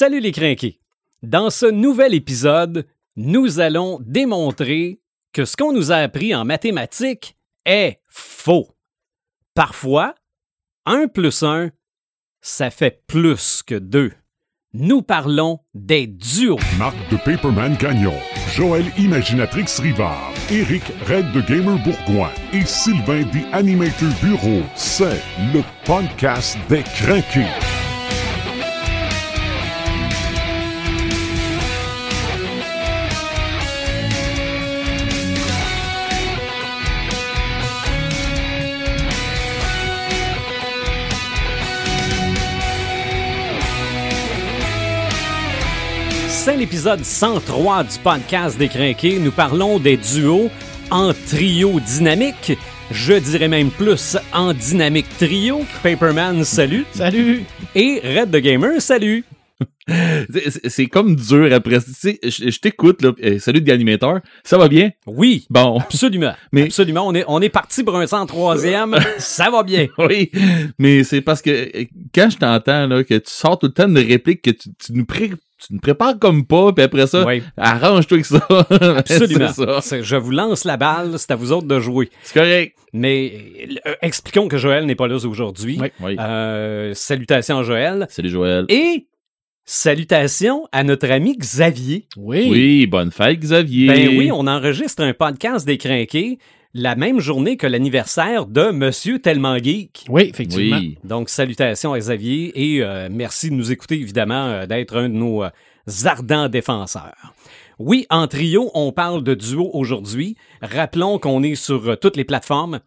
Salut les crinqués! Dans ce nouvel épisode, nous allons démontrer que ce qu'on nous a appris en mathématiques est faux. Parfois, 1 plus 1, ça fait plus que 2. Nous parlons des duos. Marc de Paperman Gagnon, Joël Imaginatrix Rivard, Eric Red de Gamer Bourgoin et Sylvain des Animator Bureau. C'est le podcast des craqués. C'est l'épisode 103 du podcast des crinqués. Nous parlons des duos en trio dynamique. Je dirais même plus en dynamique trio. Paperman, salut. Salut! Et Red the Gamer, salut. C'est- comme dur après. Tu sais, je, je t'écoute, là. euh, salut de l'animateur. Ça va bien? Oui, Bon. absolument. Mais- Absolument. On est, on est parti pour un 103e. Ça va bien. Oui. Mais c'est parce que euh, quand je t'entends, là, que tu sors tout le temps de répliques que tu, tu nous pré- tu nous prépares comme pas, puis après ça, Oui, arrange-toi avec ça. absolument. ça. Je vous lance la balle. C'est à vous autres de jouer. C'est correct. Mais euh, expliquons que Joël n'est pas là aujourd'hui. Oui. Oui. Euh, salutations à Joël. Salut Joël. Et salutations à notre ami Xavier. Oui. Oui, bonne fête, Xavier. Ben oui, on enregistre un podcast des crinqués la même journée que l'anniversaire de Monsieur Tellement Geek. Oui, effectivement. Oui. Donc, salutations à Xavier et euh, merci de nous écouter, évidemment, euh, d'être un de nos euh, ardents défenseurs. Oui, en trio, on parle de duo aujourd'hui. Rappelons qu'on est sur euh, toutes les plateformes.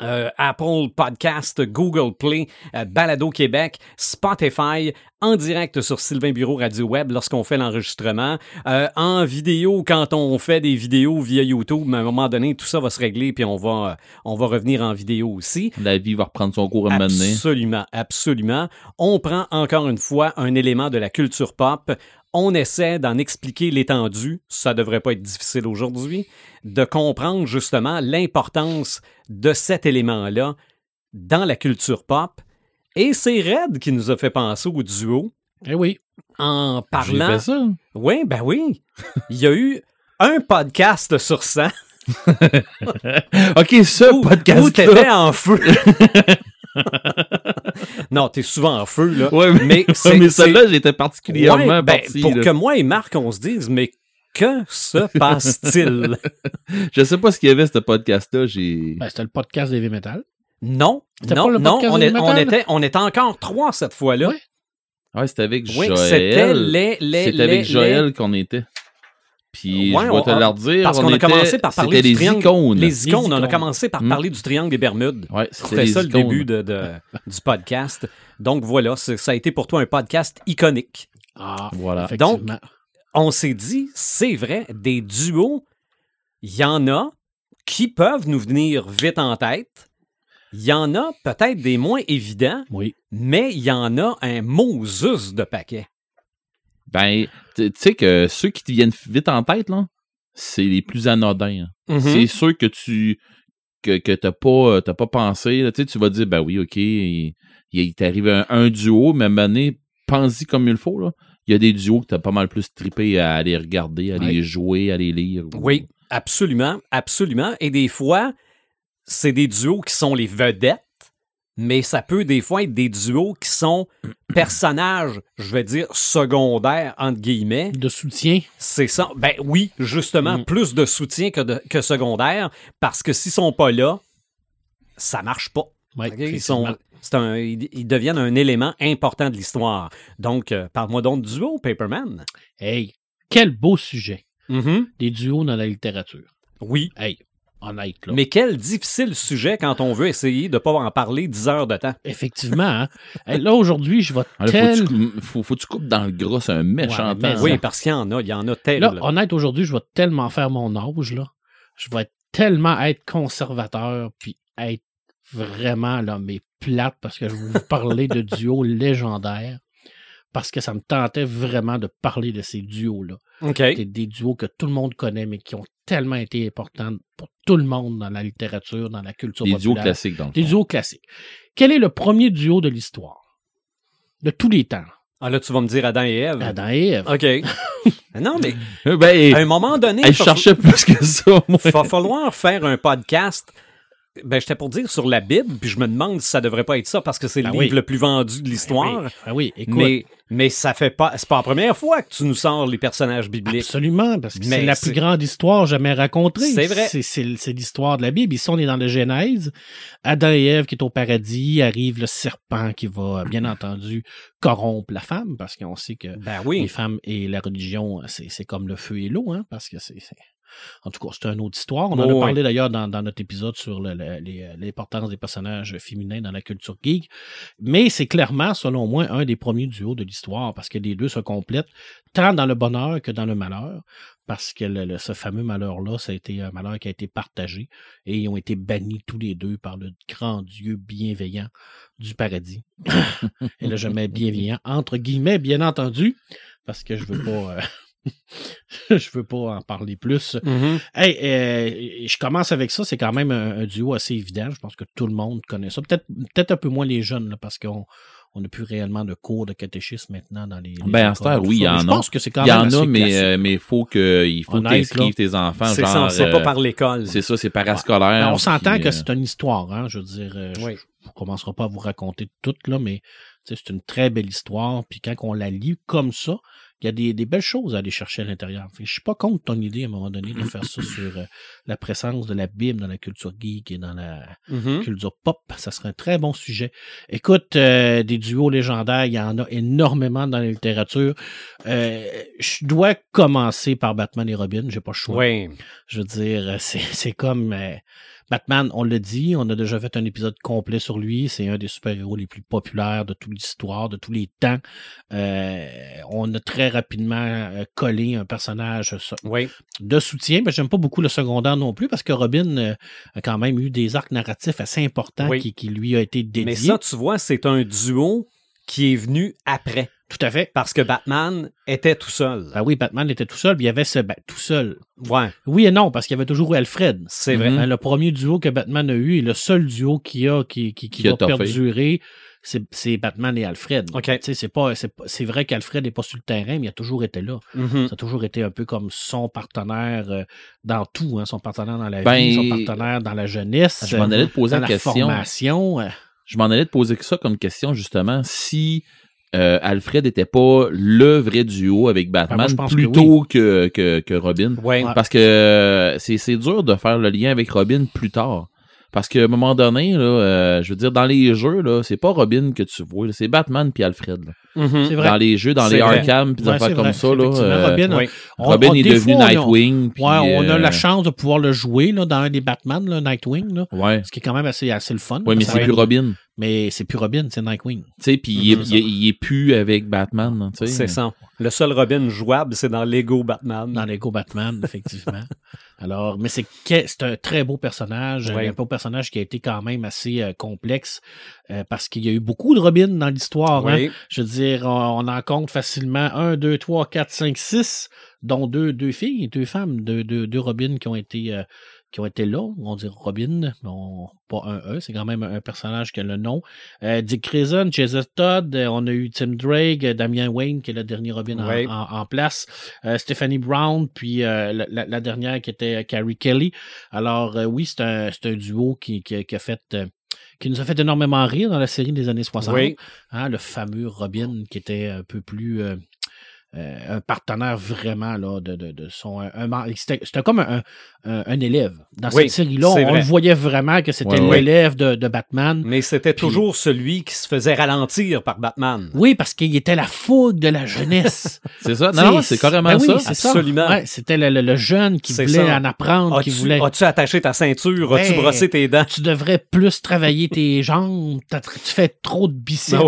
Euh, Apple Podcast, Google Play, euh, Balado Québec, Spotify, en direct sur Sylvain Bureau Radio Web lorsqu'on fait l'enregistrement, euh, en vidéo quand on fait des vidéos via YouTube, mais à un moment donné, tout ça va se régler puis on va, euh, on va revenir en vidéo aussi. La vie va reprendre son cours à un moment donné. Absolument, absolument. On prend encore une fois un élément de la culture pop. On essaie d'en expliquer l'étendue. Ça devrait pas être difficile aujourd'hui. De comprendre justement l'importance de cet élément-là dans la culture pop. Et c'est Red qui nous a fait penser au duo Eh oui. en J'ai parlant. fait ça. Oui, ben oui. Il y a eu un podcast sur 100 OK, ce où, où podcast t'étais en feu. non, t'es souvent en feu, là. Ouais, mais, Mais celle-là, j'étais particulièrement Ouais, ben, parti. pour là. que moi et Marc, on se dise, mais que se passe-t-il? Je sais pas ce qu'il y avait, ce podcast-là. J'ai... Ben, c'était le podcast d'Heavy Metal. non, non, pas le non, on, est- était, on était encore trois cette fois-là. Ouais. Ouais, c'était avec Oui, Joël. c'était les, les, C'était avec les- Joël qu'on était. Puis Ouais, je vais te on- leur dire. Parce on qu'on a commencé par parler C'était du les triangle. icônes. Les icônes, on a commencé par parler du triangle des Bermudes. Ouais, c'était ça le début de, de- du podcast. Donc voilà, c'est- ça a été pour toi un podcast iconique. Ah, Voilà. effectivement. On s'est dit, c'est vrai, des duos, il y en a qui peuvent nous venir vite en tête. Il y en a peut-être des moins évidents, Oui. mais il y en a un Moses de paquet. Ben, tu sais que ceux qui te viennent vite en tête, là, c'est les plus anodins. hein. Mhm. C'est ceux que tu que, que t'as pas, t'as pas pensé. là. Tu vas dire, ben oui, OK, il, il t'arrive un, un duo, mais donné, pense-y comme il faut. Là. Il y a des duos que t'as pas mal plus trippé à aller regarder, à les jouer, à les lire. Oui, absolument, absolument. Et des fois, c'est des duos qui sont les vedettes, mais ça peut des fois être des duos qui sont personnages, je vais dire, secondaires, entre guillemets. De soutien. C'est ça. Ben oui, justement, Mm. plus de soutien que, de- que secondaire, parce que s'ils sont pas là, ça marche pas. Ils, sont, c'est un- ils, deviennent un élément important de l'histoire. Donc, euh, parle-moi donc du duo, Paperman. Hey, quel beau sujet. Mhm. Des duos dans la littérature. Oui. Hey, honnête, là. Mais quel difficile sujet quand on veut essayer de pas en parler 10 heures de temps. Effectivement, hein. Hey, là, aujourd'hui, je vais Ah, tel... faut, que tu, cou- faut, faut que tu coupes dans le gras, c'est un méchant Ouais, mais temps. Oui, parce qu'il y en a, il y en a tel. Là, honnête, aujourd'hui, je vais tellement faire mon âge, là. Je vais tellement être conservateur, puis être vraiment, là, mais plate, parce que je vais vous parler de duos légendaires, parce que ça me tentait vraiment de parler de ces duos-là. OK. Des, des duos que tout le monde connaît, mais qui ont tellement été importants pour tout le monde dans la littérature, dans la culture Des duos populaire. classiques, dans le Des fond. duos classiques. Quel est le premier duo de l'histoire? De tous les temps. Ah là, tu vas me dire Adam et Ève. Adam et Ève. OK. non, mais Ben, à un moment donné, elle il cherchait plus que ça, moi. va falloir faire un podcast. Ben, j'étais pour dire sur la Bible, puis je me demande si ça devrait pas être ça parce que c'est le Ben livre oui. le plus vendu de l'histoire. Oui, ben oui, écoute. Mais, mais ça fait pas. C'est pas la première fois que tu nous sors les personnages bibliques. Absolument, parce que c'est la plus grande histoire jamais racontée. C'est vrai. C'est, l'histoire de la Bible. Ici, on est dans le Genèse. Adam et Ève qui est au paradis, arrive le serpent qui va, bien entendu, corrompre la femme, parce qu'on sait que Ben les femmes et la religion, c'est, c'est comme le feu et l'eau, hein, parce que c'est... En tout cas, c'est une autre histoire. On en Oh, a parlé d'ailleurs dans, dans notre épisode sur les- l'importance des personnages féminins dans la culture geek. Mais c'est clairement, selon moi, un des premiers duos de l'histoire parce que les deux se complètent tant dans le bonheur que dans le malheur. Parce que le- le- ce fameux malheur-là, ça a été un malheur qui a été partagé et ils ont été bannis tous les deux par le grand Dieu bienveillant du paradis. et là, je mets bienveillant entre guillemets, bien entendu, parce que je veux pas. euh, je veux pas en parler plus. Mhm. Hey, euh, je commence avec ça. C'est quand même un, un duo assez évident. Je pense que tout le monde connaît ça. Peut-être peut-être un peu moins les jeunes, là, parce qu'on on n'a plus réellement de cours de catéchisme maintenant dans les. les Ben, tout oui, il y en Je a. pense que c'est quand Il y même en a, mais euh, mais il faut que il faut que là. tes enfants. C'est ça, c'est pas euh, par l'école. C'est ça, c'est parascolaire. Ben, on s'entend que c'est une histoire, hein. Je veux dire, je- Oui. je ne commencerai pas à vous raconter toute, là, mais tu c'est une très belle histoire. Puis quand on la lit comme ça, il y a des, des belles choses à aller chercher à l'intérieur. Je suis pas contre ton idée à un moment donné de faire ça sur euh, la présence de la Bible dans la culture geek et dans la Mhm. culture pop. Ça serait un très bon sujet. Écoute, euh, des duos légendaires, il y en a énormément dans la littérature. Euh, je dois commencer par Batman et Robin. J'ai pas le choix. Oui. Je veux dire, c'est, c'est comme Batman, on l'a dit, on a déjà fait un épisode complet sur lui. C'est un des super-héros les plus populaires de toute l'histoire, de tous les temps. Euh, on a très rapidement euh, collé un personnage so- Oui. de soutien. Mais j'aime pas beaucoup le secondaire non plus parce que Robin euh, a quand même eu des arcs narratifs assez importants Oui. qui, qui lui a été dédiés. Mais ça, tu vois, c'est un duo qui est venu après. Tout à fait. Parce que Batman était tout seul. Ben oui, Batman était tout seul, puis il y avait ce ben, tout seul. Ouais, Oui et non, parce qu'il y avait toujours eu Alfred. c'est vrai. Hein, le premier duo que Batman a eu et le seul duo qui a qui, qui, qui va perdurer, c'est Batman et Alfred. OK. Tu sais, c'est pas c'est vrai qu'Alfred n'est pas sur le terrain, mais il a toujours été là. Mhm. Ça a toujours été un peu comme son partenaire euh, dans tout, hein, son partenaire dans la Ben, vie, son partenaire dans la jeunesse, Je m'en allais te poser dans la question. formation. euh, Je m'en allais te poser ça comme question, justement. Si euh, Alfred n'était pas le vrai duo avec Batman, Ben, moi, que plutôt que, que, que Robin. Ouais. Ouais. Parce que euh, c'est c'est dur de faire le lien avec Robin plus tard. Parce qu'à un moment donné, là, euh, je veux dire, dans les jeux, là, c'est pas Robin que tu vois, là, c'est Batman puis Alfred. là. C'est vrai. Dans les jeux, dans les vrai. Arkham, puis des Ouais, affaires comme vrai. ça, là. Euh, Robin, Oui. on- Robin on- est devenu fois, on Nightwing. puis, Ouais, on a euh, la chance de pouvoir le jouer là, dans un des Batman, là, Nightwing, là, Ouais. ce qui est quand même assez, assez le fun. Ouais, mais c'est plus être- Robin. Mais c'est plus Robin, c'est Nightwing. Tu sais, puis il, est- Mhm. il est- il est plus avec Batman, là, tu sais. C'est ça. Le seul Robin jouable, c'est dans Lego Batman. Dans Lego Batman, effectivement. Alors, mais c'est que- c'est un très beau personnage, Oui. un beau personnage qui a été quand même assez euh, complexe euh, parce qu'il y a eu beaucoup de Robin dans l'histoire. hein. Oui. Je veux dire, on, on en compte facilement un, deux, trois, quatre, cinq, six, dont deux, deux filles, deux femmes, deux, deux, deux Robin qui ont été euh, qui ont été là. On dit Robin, non, pas un E, c'est quand même un personnage qui a le nom. Euh, Dick Grayson, Jason Todd, euh, on a eu Tim Drake, euh, Damien Wayne, qui est le dernier Robin en- Oui. en, en place, euh, Stephanie Brown, puis euh, la, dernière qui était Carrie Kelly. Alors oui, c'est un, c'est un duo qui, qui, qui a fait... qui nous a fait énormément rire dans la série des années 60. Oui. Hein, le fameux Robin qui était un peu plus euh, un partenaire vraiment là de, de, de son c'était c'était comme un, un, un élève dans Oui, cette série là c'est on le voyait vraiment que c'était Ouais, ouais. l'élève de, de Batman Mais c'était toujours celui qui se faisait ralentir par Batman. oui parce qu'il était la fougue de la jeunesse C'est ça? Non, c'est carrément ben oui, ça. Absolument. Ouais, c'était le, le- le jeune qui voulait ça. en apprendre qui As-tu voulait as-tu attaché ta ceinture? As-tu Ben, brossé tes dents? tu devrais plus travailler tes jambes, tu fais trop de biceps.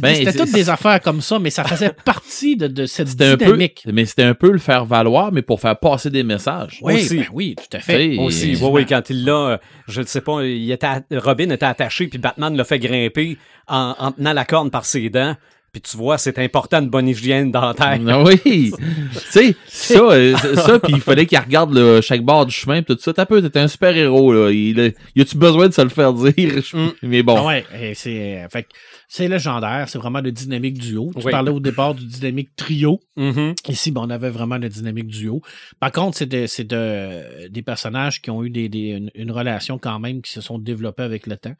Ben, c'était toutes des affaires comme ça, mais ça faisait partie de, de cette C'était un peu, dynamique. mais c'était un peu le faire valoir, mais pour faire passer des messages. Oui, Aussi. ben oui, tout à fait. Aussi, oui, oui, quand il l'a, euh, je ne sais pas, il était, Robin était attaché, puis Batman l'a fait grimper en, en tenant la corne par ses dents. Puis tu vois, c'est important une bonne hygiène dentaire. Ah oui! tu sais, ça, euh, ça puis il fallait qu'il regarde là, chaque bord du chemin, pis tout ça. T'as peu, t'es un super-héros, là. Il, a- y a-tu besoin de se le faire dire? Mm. Mais bon. Ouais, c'est euh, fait que c'est légendaire, c'est vraiment le dynamique duo. Tu Oui. parlais au départ du dynamique trio. Mhm. Ici, ben, on avait vraiment le dynamique duo. Par contre, c'est de- c'est de- des personnages qui ont eu des, des- une, une relation quand même qui se sont développés avec le temps.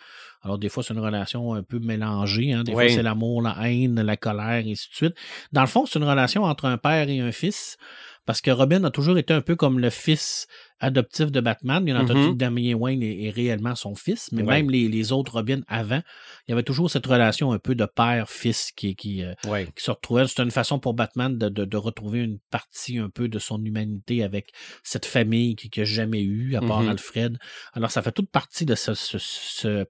Alors, des fois, c'est une relation un peu mélangée. Hein. Des Oui. fois, c'est l'amour, la haine, la colère, et ainsi de suite. Dans le fond, c'est une relation entre un père et un fils. Parce que Robin a toujours été un peu comme le fils adoptif de Batman. Bien entendu, Mhm. Damien Wayne est, est réellement son fils, mais Ouais. même les, les autres Robin avant, il y avait toujours cette relation un peu de père-fils qui, qui, euh, Ouais. qui se retrouvait. C'était une façon pour Batman de, de, de retrouver une partie un peu de son humanité avec cette famille qu'il n'a jamais eue, à part Mhm. Alfred. Alors, ça fait toute partie de ce, ce- ce-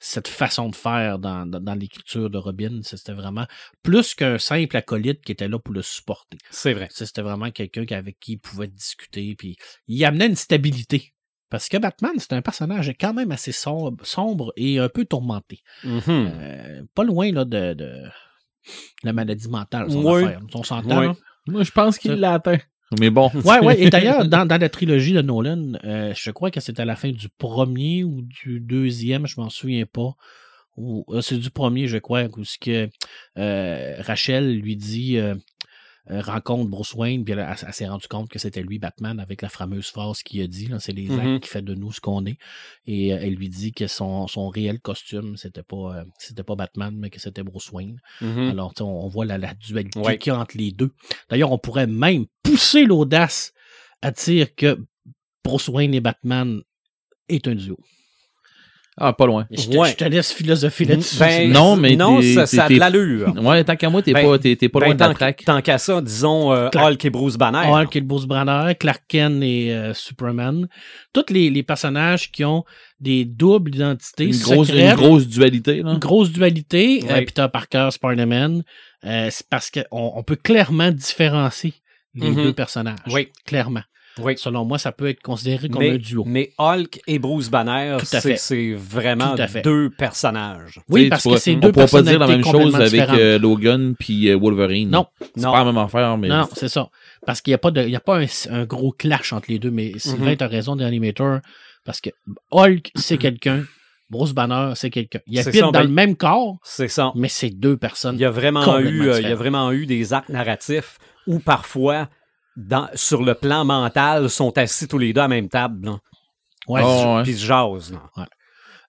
cette façon de faire dans, dans, dans l'écriture de Robin. C'était vraiment plus qu'un simple acolyte qui était là pour le supporter. C'est vrai. C'était vraiment quelqu'un avec qui il pouvait discuter. Puis il amenait une stabilité. Parce que Batman, c'est un personnage quand même assez sombre, sombre et un peu tourmenté. Mhm. Euh, pas loin là, de, de la maladie mentale, son Oui. affaire. On s'entend, Oui. Moi, je pense qu'il l'a atteint. Mais bon. Ouais, ouais. Et d'ailleurs, dans, dans la trilogie de Nolan, euh, je crois que c'était à la fin du premier ou du deuxième, je m'en souviens pas. Euh, c'est du premier, je crois, où ce que euh, Rachel lui dit rencontre Bruce Wayne, puis elle, elle- elle s'est rendue compte que c'était lui Batman avec la fameuse phrase qu'il a dit, c'est les Mhm. actes qui fait de nous ce qu'on est. Et euh, elle lui dit que son, son réel costume, c'était pas euh, c'était pas Batman, mais que c'était Bruce Wayne. Mhm. Alors, tu sais, on, on voit la, la dualité Ouais. qu'il y a entre les deux. D'ailleurs, on pourrait même pousser l'audace à dire que Bruce Wayne et Batman est un duo. Ah, pas loin. Je te, Ouais. je te laisse philosopher là-dessus. Ben, Non, mais non, ça, ça a de l'allure. Ouais, tant qu'à moi, t'es Ben, pas, t'es, t'es pas Ben, loin de la tant, traque. tant qu'à ça, disons euh, Hulk et Bruce Banner. Hulk et Bruce Banner, Clark Kent et euh, Superman. Tous les, les personnages qui ont des doubles identités Une grosse, une grosse dualité, là. une grosse dualité. Ouais. Euh, Peter Parker, Spider-Man. euh, c'est parce qu'on on peut clairement différencier les Mhm. deux personnages. Oui. Clairement. Oui. Selon moi, ça peut être considéré comme Mais, un duo. mais Hulk et Bruce Banner, c'est vraiment deux personnages. Oui, parce que c'est on deux pourra pas dire la même chose avec euh, Logan puis euh, Wolverine. Non, C'est non. pas la même affaire, mais. Non, c'est ça. Parce qu'il n'y a pas, de, il y a pas un, un gros clash entre les deux, mais Sylvain, Mhm. tu as raison d'animateur, parce que Hulk, c'est quelqu'un, Bruce Banner, c'est quelqu'un. Il habite ça, dans ben- le même corps, C'est ça. mais c'est deux personnes. Il y a vraiment eu, euh, il y a vraiment eu des arcs narratifs où parfois, dans, sur le plan mental, sont assis tous les deux à la même table. là. Ouais, Oh, c'est- ouais. Puis ils se jasent. là.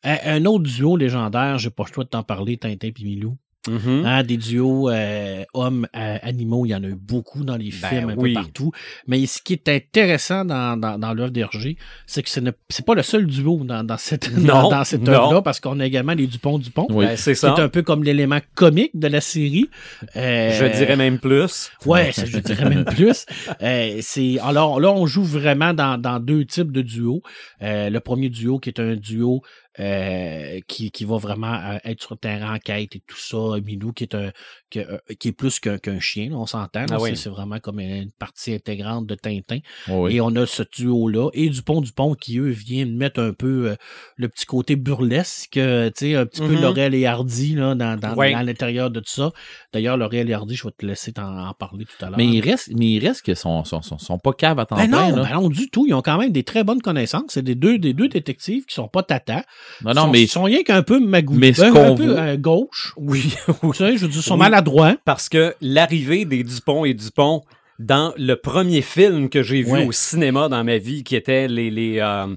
un, un autre duo légendaire, j'ai pas le choix de t'en parler, Tintin et Milou. Mhm. Hein, des duos euh, hommes-animaux, il y en a eu beaucoup dans les Ben films, un oui. peu partout. Mais ce qui est intéressant dans, dans, dans l'œuvre d'Hergé, c'est que ce n'est c'est pas le seul duo dans, dans cette, Non, dans, dans cette œuvre-là, parce qu'on a également les Dupont-Dupont. Oui. Ben, c'est C'est ça. un peu comme l'élément comique de la série. Euh, Je dirais même plus. Ouais, je dirais même plus. Euh, c'est alors là, on joue vraiment dans, dans deux types de duos. Euh, le premier duo qui est un duo euh, qui, qui va vraiment euh, être sur le terrain en quête et tout ça. Milou qui est un qui, euh, qui est plus qu'un qu'un chien, là, on s'entend. Ah oui. C'est- vraiment comme une partie intégrante de Tintin. Ouais, oui. Et on a ce duo-là. Et Dupont Dupont qui, eux, viennent mettre un peu euh, le petit côté burlesque, euh, tu sais, un petit peu Mhm. Laurel et Hardy là, dans, dans, dans l'intérieur de tout ça. D'ailleurs, Laurel et Hardy, je vais te laisser t'en en parler tout à l'heure. Mais il reste, mais il reste qu'ils sont, sont, sont, sont pas caves à temps Ben plein, non, là. ben non, du tout. Ils ont quand même des très bonnes connaissances. C'est des deux, des deux détectives qui sont pas tata. Non, Ils non, sont, mais ils sont rien qu'un peu magouillés. Mais ce un, qu'on veut- euh, gauche. Oui. Tu sais, je veux dire, ils sont Oui. maladroits. Parce que l'arrivée des Dupont et Dupont dans le premier film que j'ai vu au cinéma dans ma vie, qui était les, les euh,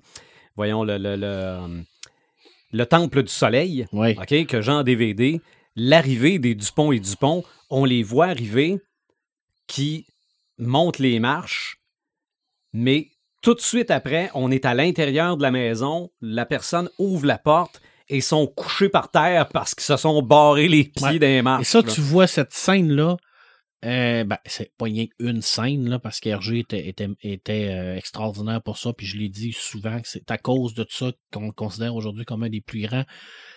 voyons, le, le, le, le Temple du Soleil, Oui. OK, que j'ai en DVD, l'arrivée des Dupont et Dupont, on les voit arriver qui montent les marches, mais tout de suite après, on est à l'intérieur de la maison, la personne ouvre la porte et sont couchés par terre parce qu'ils se sont barrés les pieds Ouais. des marches. Et ça, là. tu vois cette scène-là. Euh, ben, c'est pas rien qu'une scène, là, parce qu'Hergé était, était, était euh, extraordinaire pour ça, puis je l'ai dit souvent que c'est à cause de ça qu'on le considère aujourd'hui comme un des plus grands.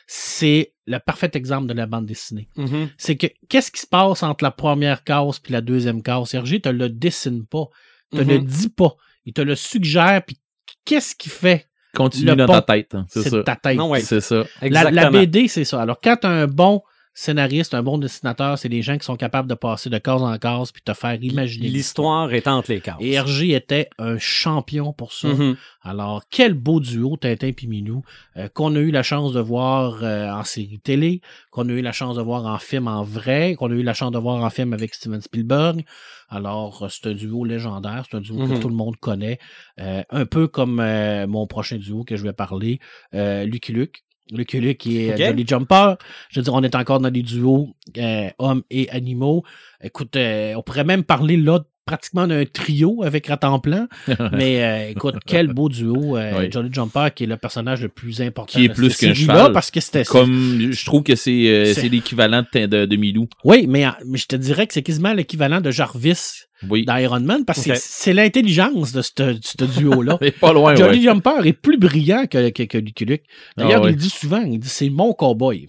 C'est le parfait exemple de la bande dessinée. Mhm. c'est que qu'est-ce qui se passe entre la première case puis la deuxième case? Hergé te le dessine pas, te Mhm. le dit pas, il te le suggère, puis qu'est-ce qu'il fait? continue le dans pont, ta tête. hein, C'est ça. ta tête. Non, ouais. C'est ça. La, la. BD, c'est ça. Alors, quand tu as un bon scénariste, un bon dessinateur, c'est des gens qui sont capables de passer de case en case puis te faire imaginer. L'histoire est entre les cases. Et Hergé était un champion pour ça. Mhm. Alors, quel beau duo, Tintin et Minou, euh, qu'on a eu la chance de voir euh, en série télé, qu'on a eu la chance de voir en film en vrai, qu'on a eu la chance de voir en film avec Steven Spielberg. Alors, euh, c'est un duo légendaire, c'est un duo que Mhm. tout le monde connaît. Euh, un peu comme mon prochain duo que je vais parler, Lucky Luke. Lucky Luke qui est Ok. euh, Jolly Jumper. Je veux dire, on est encore dans des duos euh, hommes et animaux. Écoute, euh, on pourrait même parler là pratiquement d'un trio avec Ratemplan. Mais euh, écoute, quel beau duo. euh, Oui. Jolly Jumper qui est le personnage le plus important Qui est plus qu'un cheval. Parce que c'était Comme je trouve que c'est euh, C'est- l'équivalent de, de, de Milou. Oui, mais, euh, mais je te dirais que c'est quasiment l'équivalent de Jarvis Oui. dans Iron Man parce que c'est- c'est l'intelligence de ce de ce duo-là. Pas loin, Jolly ouais. Jumper est plus brillant que, que, que Lucky Luke. D'ailleurs, Ah ouais. il le dit souvent, il dit c'est mon cowboy.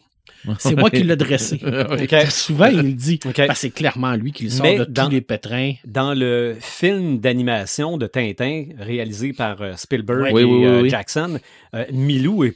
C'est moi qui l'ai dressé. OK. Souvent, il le dit. C'est clairement lui qui le sort Mais de dans- tous les pétrins. Dans le film d'animation de Tintin réalisé par euh, Spielberg Oui, et oui, oui, euh. Jackson, euh, Milou est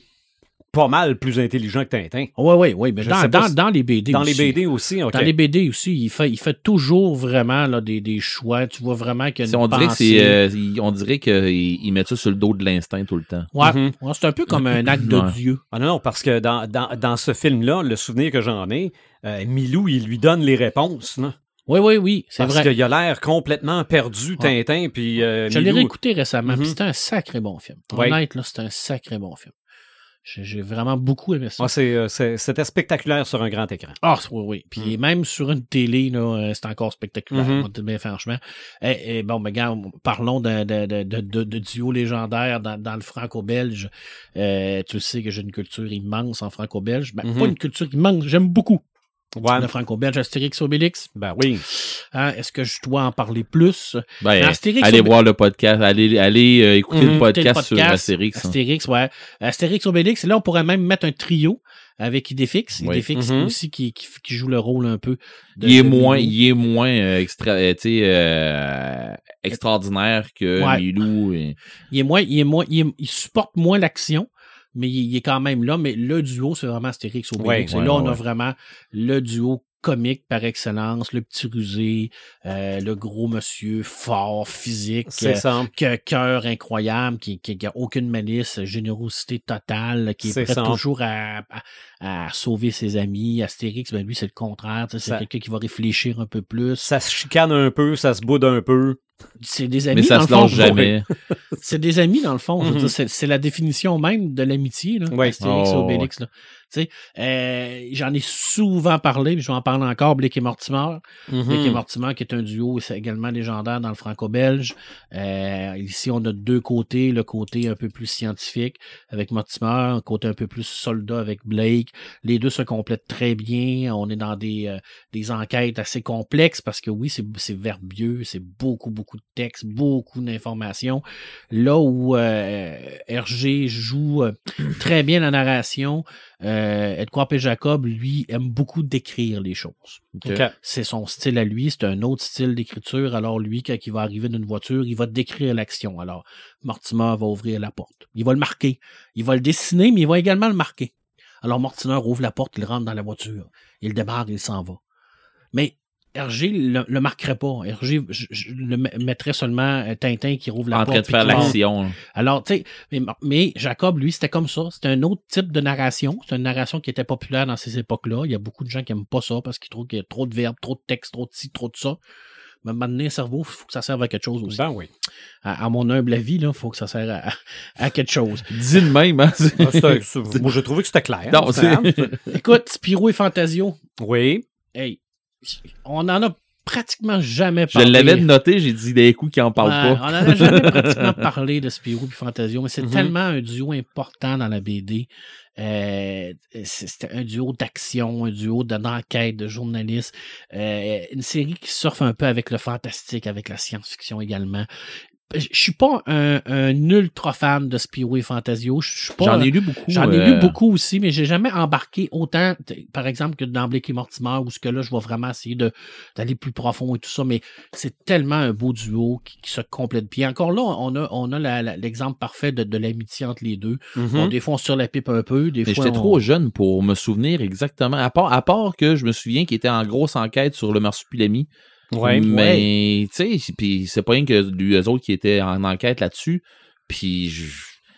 pas mal plus intelligent que Tintin. Oui, oui, oui. Mais dans, dans, si- dans les BD Dans aussi. les BD aussi, OK. Dans les BD aussi, il fait, il fait toujours vraiment là, des, des choix. Tu vois vraiment qu'il y a C'est- une On dirait que euh, il- on dirait ils mettent ça sur le dos de l'instinct tout le temps. Ouais, Mhm. ouais, c'est un peu comme un acte de Ouais. Dieu. Ah non, non, parce que dans, dans, dans ce film-là, le souvenir que j'en ai, euh, Milou, il lui donne les réponses. non? Oui, oui, oui, c'est Parce vrai. qu'il a l'air complètement perdu, Ouais. Tintin, puis euh, Je l'ai réécouté récemment, puis c'était un sacré bon film. Ouais. Honnête, là, c'était un sacré bon film. J'ai vraiment beaucoup aimé ça. Ah, euh, C'était spectaculaire sur un grand écran. Ah, oui, oui. Puis même sur une télé, euh, c'est encore spectaculaire, te dire bien franchement. Et, et bon, mais gars, parlons de, de, de, de, duo légendaire dans, dans le franco-belge. Euh, tu sais que j'ai une culture immense en franco-belge. Ben, pas une culture immense, j'aime beaucoup Ouais. le franco-belge. Astérix Obélix. Ben oui. Hein, Est-ce que je dois en parler plus? Ben, Astérix allez voir le podcast, allez, allez euh, écouter le le podcast sur Astérix. hein. Astérix, ouais. Astérix Obélix, et là, on pourrait même mettre un trio avec Idéfix. Oui. Idéfix Mhm. aussi qui, qui, qui joue le rôle un peu de. Il est moins, il est moins euh, extra, euh, tu sais, euh, extraordinaire que Ouais. Milou. et- Il est moins, il est moins, il, est- il supporte moins l'action, mais il, il est quand même là. Mais le duo, c'est vraiment Astérix Obélix. Ouais, et ouais, là, on ouais, a vraiment le duo comique par excellence, le petit rusé, euh, le gros monsieur fort, physique, C'est euh, ça. qui a un cœur incroyable, qui, qui, qui a aucune malice, générosité totale, qui est, prêt toujours à, à, à sauver ses amis. Astérix, ben lui, c'est le contraire. tu sais, C'est Ça- quelqu'un qui va réfléchir un peu plus. Ça se chicane un peu, ça se boude un peu. C'est des amis, Mais ça dans se lâche jamais. C'est des amis, dans le fond. Mhm. c'est, la définition même de l'amitié, là. Ouais. Astérix et Oh, Obélix, là. Tu sais, euh, j'en ai souvent parlé, puis je vais en parler encore, Blake et Mortimer. Blake et Mhm. Mortimer, qui est un duo, c'est également légendaire dans le franco-belge. Euh, ici, on a deux côtés, le côté un peu plus scientifique avec Mortimer, un côté un peu plus soldat avec Blake. Les deux se complètent très bien. On est dans des, euh, des enquêtes assez complexes parce que oui, c'est, c'est verbieux, c'est beaucoup, beaucoup de textes, beaucoup d'informations. Là où euh, Hergé joue euh, très bien la narration, euh, Edouard P. Jacob, lui, aime beaucoup décrire les choses. C'est son style à lui, c'est un autre style d'écriture. Alors lui, quand il va arriver d'une voiture, il va décrire l'action. Alors Mortimer va ouvrir la porte. Il va le marquer. Il va le dessiner, mais il va également le marquer. Alors Mortimer ouvre la porte, il rentre dans la voiture. Il démarre, il s'en va. Mais Hergé le, le marquerait pas. Hergé je, je le met- mettrait seulement euh, Tintin qui rouvre la En porte. train de faire l'action. Alors, tu sais, mais, mais Jacob, lui, c'était comme ça. C'était un autre type de narration. C'est une narration qui était populaire dans ces époques-là. Il y a beaucoup de gens qui aiment pas ça parce qu'ils trouvent qu'il y a trop de verbes, trop de texte, trop de ci, trop de ça. Mais à un moment donné, un cerveau, il faut que ça serve à quelque chose aussi. Ben oui. À, à mon humble avis, il faut que ça serve à, à quelque chose. Dis le même, hein? Ah, Moi, j'ai trouvé que c'était clair. Non, C'était- c'est- Écoute, Spirou et Fantasio, Oui. hey, on en a pratiquement jamais Je parlé. l'avais noté, j'ai dit des coups qui en parlent Ouais, pas. On n'en a jamais pratiquement parlé de Spirou et Fantasio, mais c'est Mhm. tellement un duo important dans la BD. Euh, c'est- C'était un duo d'action, un duo de- d'enquête, de journalistes. Euh, une série qui surfe un peu avec le fantastique, avec la science-fiction également. Je suis pas un, un ultra fan de Spiro et Fantasio. J'en ai lu beaucoup. J'en ai euh, lu beaucoup aussi, mais j'ai jamais embarqué autant, par exemple, que dans Blake et Mortimer, où ce que là, je vais vraiment essayer d'aller plus profond et tout ça. Mais c'est tellement un beau duo qui, qui se complète bien. Encore là, on a, on l'exemple parfait de, de l'amitié entre les deux. Mhm. Des fois, on se tire la pipe un peu, des Mais j'étais on- trop jeune pour me souvenir exactement. À part, à part que je me souviens qu'il était en grosse enquête sur le marsupilami. Ouais. mais, tu sais, puis c'est pas rien que lui, eux autres qui étaient en enquête là-dessus. Puis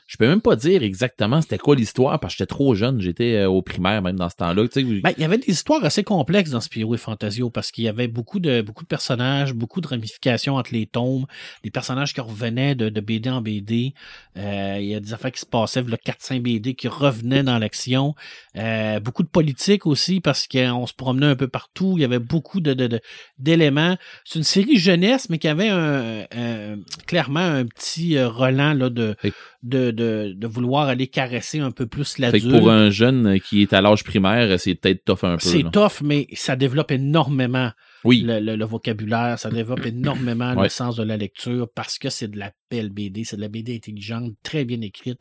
je, peux même pas dire exactement c'était quoi l'histoire parce que j'étais trop jeune. J'étais euh, au primaire même dans ce temps-là. Ben, il y avait des histoires assez complexes dans Spirou et Fantasio parce qu'il y avait beaucoup de, beaucoup de personnages, beaucoup de ramifications entre les tombes, des personnages qui revenaient de, de BD en BD. Euh, il y a des affaires qui se passaient, le 400 BD qui revenaient dans l'action. Euh, beaucoup de politique aussi parce qu'on se promenait un peu partout. Il y avait beaucoup de, d'éléments. C'est une série jeunesse, mais qui avait un, un- clairement un petit relent là, de, de, de, de vouloir aller caresser un peu plus fait l'adulte. que pour un jeune qui est à l'âge primaire, c'est peut-être tough un peu. C'est tough, mais ça développe énormément Oui. le, le- le vocabulaire, ça développe énormément le sens de la lecture parce que c'est de la belle BD, c'est de la BD intelligente, très bien écrite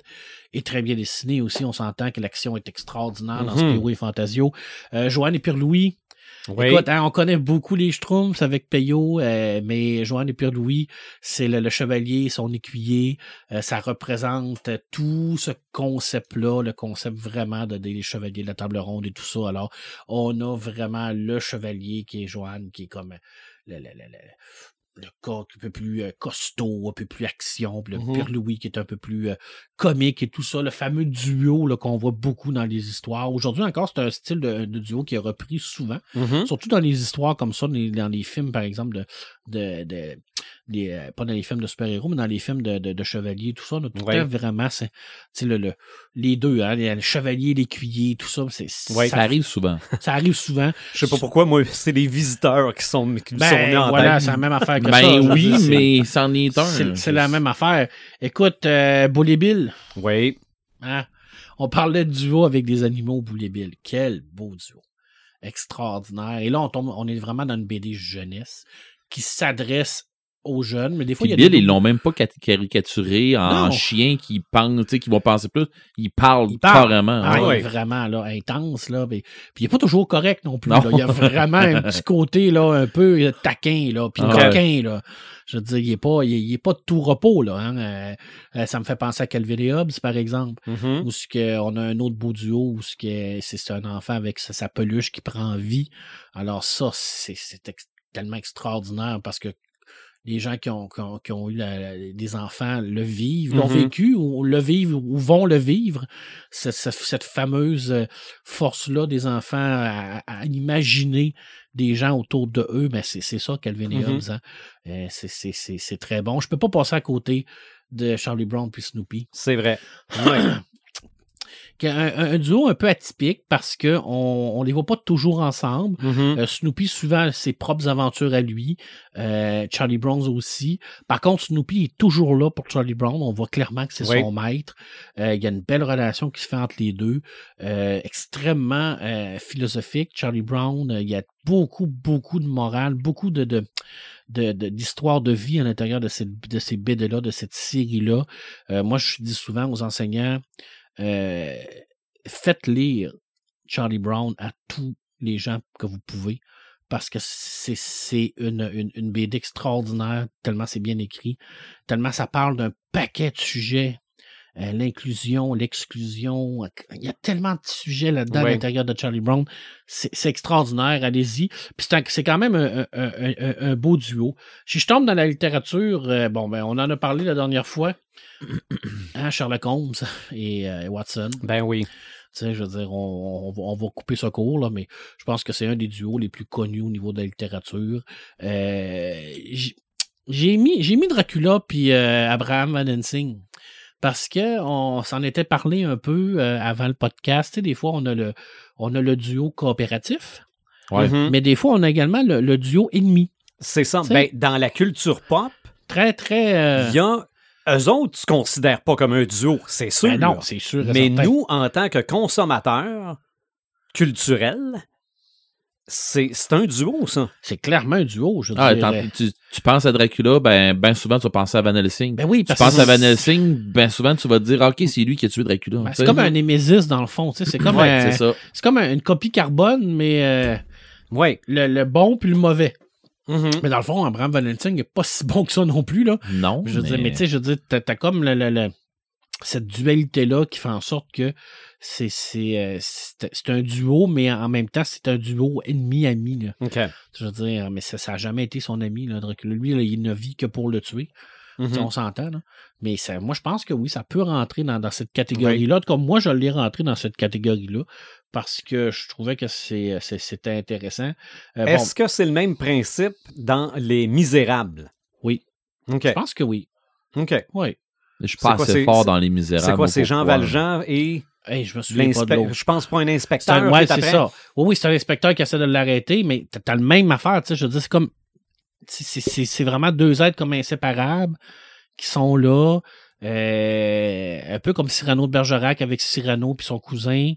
et très bien dessinée aussi. On s'entend que l'action est extraordinaire dans Mhm. Spirou et Fantasio. Euh, Joanne et Pierre-Louis, Écoute, hein, on connaît beaucoup les Schtroumpfs avec Payot, euh, mais Joanne et Pierre-Louis, c'est le, le chevalier, son écuyer. euh, ça représente tout ce concept-là, le concept vraiment de, des chevaliers de la table ronde et tout ça. Alors, on a vraiment le chevalier qui est Joanne, qui est comme le, le, le, gars un peu plus euh, costaud, un peu plus action, puis le Mhm. Pierre-Louis qui est un peu plus euh, comique et tout ça, le fameux duo là, qu'on voit beaucoup dans les histoires. Aujourd'hui encore, c'est un style de, de duo qui est repris souvent. Mhm. Surtout dans les histoires comme ça, dans les, dans les films, par exemple, de. de, de les, euh, pas dans les films de super-héros, mais dans les films de, de, de chevaliers, tout ça. là, tout Ouais. vraiment, c'est tu sais, le, le- les deux, hein, les- le chevalier, l'écuyer, tout ça, c'est, Ouais. Ça ça, arrive souvent. ça arrive souvent. Je sais pas pourquoi, moi, c'est les visiteurs qui sont, qui me sont Ben, venus en voilà, c'est la même affaire que ça. Ben je veux oui, dire, mais c'en est un. C'est, c'est la même affaire. Écoute, euh, Bully Bill, Oui. hein, on parlait de duo avec des animaux Bully Bill. Quel beau duo. Extraordinaire. Et là, on tombe, on est vraiment dans une BD jeunesse qui s'adresse aux jeunes, mais des fois, Puis il y a Bill, des ils l'ont même pas cat- caricaturé en Non. chien qui pense, tu sais, qui vont penser plus. Ils parlent Il parle. carrément. Ah, ouais. il est vraiment là, intense. Là, mais- puis il n'est pas toujours correct non plus. Non. là. Il y a vraiment un petit côté là, un peu taquin, là, puis Ah coquin. Là. Je veux dire, il n'est pas, il est, il est pas de tout repos. Là, hein. Euh, euh, ça me fait penser à Calvin et Hobbes, par exemple. Mhm. Où ce que, on a un autre beau duo où ce que c'est c'est un enfant avec sa, sa peluche qui prend vie. Alors ça, c'est tellement extraordinaire parce que les gens qui ont, qui ont, qui ont eu la- la- des enfants le vivent, l'ont Mhm. vécu ou le vivent ou vont le vivre. Cette, fameuse euh, force-là des enfants à, à imaginer des gens autour de eux, mais c'est c'est ça, Calvin et Mhm. Hobbes. hein. Euh, c'est- c'est c'est- c'est très bon. Je peux pas passer à côté de Charlie Brown puis Snoopy. C'est vrai. Ouais. Un, duo un peu atypique parce que on, on les voit pas toujours ensemble. Mhm. Euh, Snoopy souvent ses propres aventures à lui. Euh, Charlie Brown aussi. Par contre, Snoopy est toujours là pour Charlie Brown. On voit clairement que c'est Oui. son maître. Euh, Il y a une belle relation qui se fait entre les deux. Euh, extrêmement euh, philosophique. Charlie Brown, il y a beaucoup, beaucoup de morale, beaucoup de, de de- de- d'histoire de, vie à l'intérieur de, cette, de ces BD-là, de cette série-là. Euh, moi, je dis souvent aux enseignants, euh, faites lire Charlie Brown à tous les gens que vous pouvez parce que c'est, une, une, une BD extraordinaire, tellement c'est bien écrit, tellement ça parle d'un paquet de sujets. Euh, l'inclusion, l'exclusion, il y a tellement de sujets là-dedans à l'intérieur de Charlie Brown. C'est, extraordinaire, allez-y. Puis c'est, quand même un, un- un- un- un beau duo. Si je tombe dans la littérature, euh, bon, ben, on en a parlé la dernière fois. Hein, Sherlock Holmes et euh, Watson. Ben oui. Tu sais, je veux dire, on, on va, on va couper ce cours, là, mais je pense que c'est un des duos les plus connus au niveau de la littérature. Euh, j'ai mis, mis Dracula puis Abraham Van Helsing parce que on s'en était parlé un peu euh, avant le podcast. Tu sais, des fois, on a le, on a le duo coopératif, Ouais. Mhm. mais des fois, on a également le, le duo ennemi. C'est ça. Tu sais? Ben, dans la culture pop, Très, très. euh, il y a. Eux autres se considèrent pas comme un duo, c'est sûr. ben non, c'est sûr. Mais certain. nous, en tant que consommateurs culturels, c'est c'est un duo, ça. C'est clairement un duo, je Ah, dirais. tu, tu penses à Dracula, ben, ben souvent tu vas penser à Van Helsing. Ben oui, tu parce penses que à Van Helsing, ben souvent tu vas te dire, OK, c'est lui qui a tué Dracula. Ben, Tu c'est comme un Némésis dans le fond, tu sais, c'est comme, Ouais, un- ça. comme un- une copie carbone, mais euh, Oui. le, le bon puis le mauvais. Mhm. Mais dans le fond, Abraham Valentin n'est pas si bon que ça non plus, là. Non. Je veux dire, mais tu sais, je veux dire, t'as, t'as comme le- le- le- cette dualité-là qui fait en sorte que c'est, c'est, euh, c'est, c'est un duo, mais en même temps, c'est un duo ennemi-ami. Là. OK. Je veux dire, mais ça n'a jamais été son ami, là, Dracula. Lui, là, il ne vit que pour le tuer. Mhm. Tu sais, On s'entend. Mais ça, moi, je pense que oui, ça peut rentrer dans, dans cette catégorie-là. Comme moi, je l'ai rentré dans cette catégorie-là parce que je trouvais que c'est, c'est- c'était intéressant. Euh, bon, Est-ce que c'est le même principe dans Les Misérables? Oui. OK. je pense que oui. OK. Oui. Je suis c'est pas quoi, assez c'est- fort dans Les Misérables. C'est quoi? C'est Jean Valjean et Hey, je me souviens pas de. Je pense pas un inspecteur. un- ouais, c'est ça. Oui, oui, c'est un inspecteur qui essaie de l'arrêter, mais t'as- le même affaire, tu sais. Je veux dire, c'est comme. c'est- c'est- C'est c'est vraiment deux êtres comme inséparables qui sont là. euh, un peu comme Cyrano de Bergerac avec Cyrano puis son cousin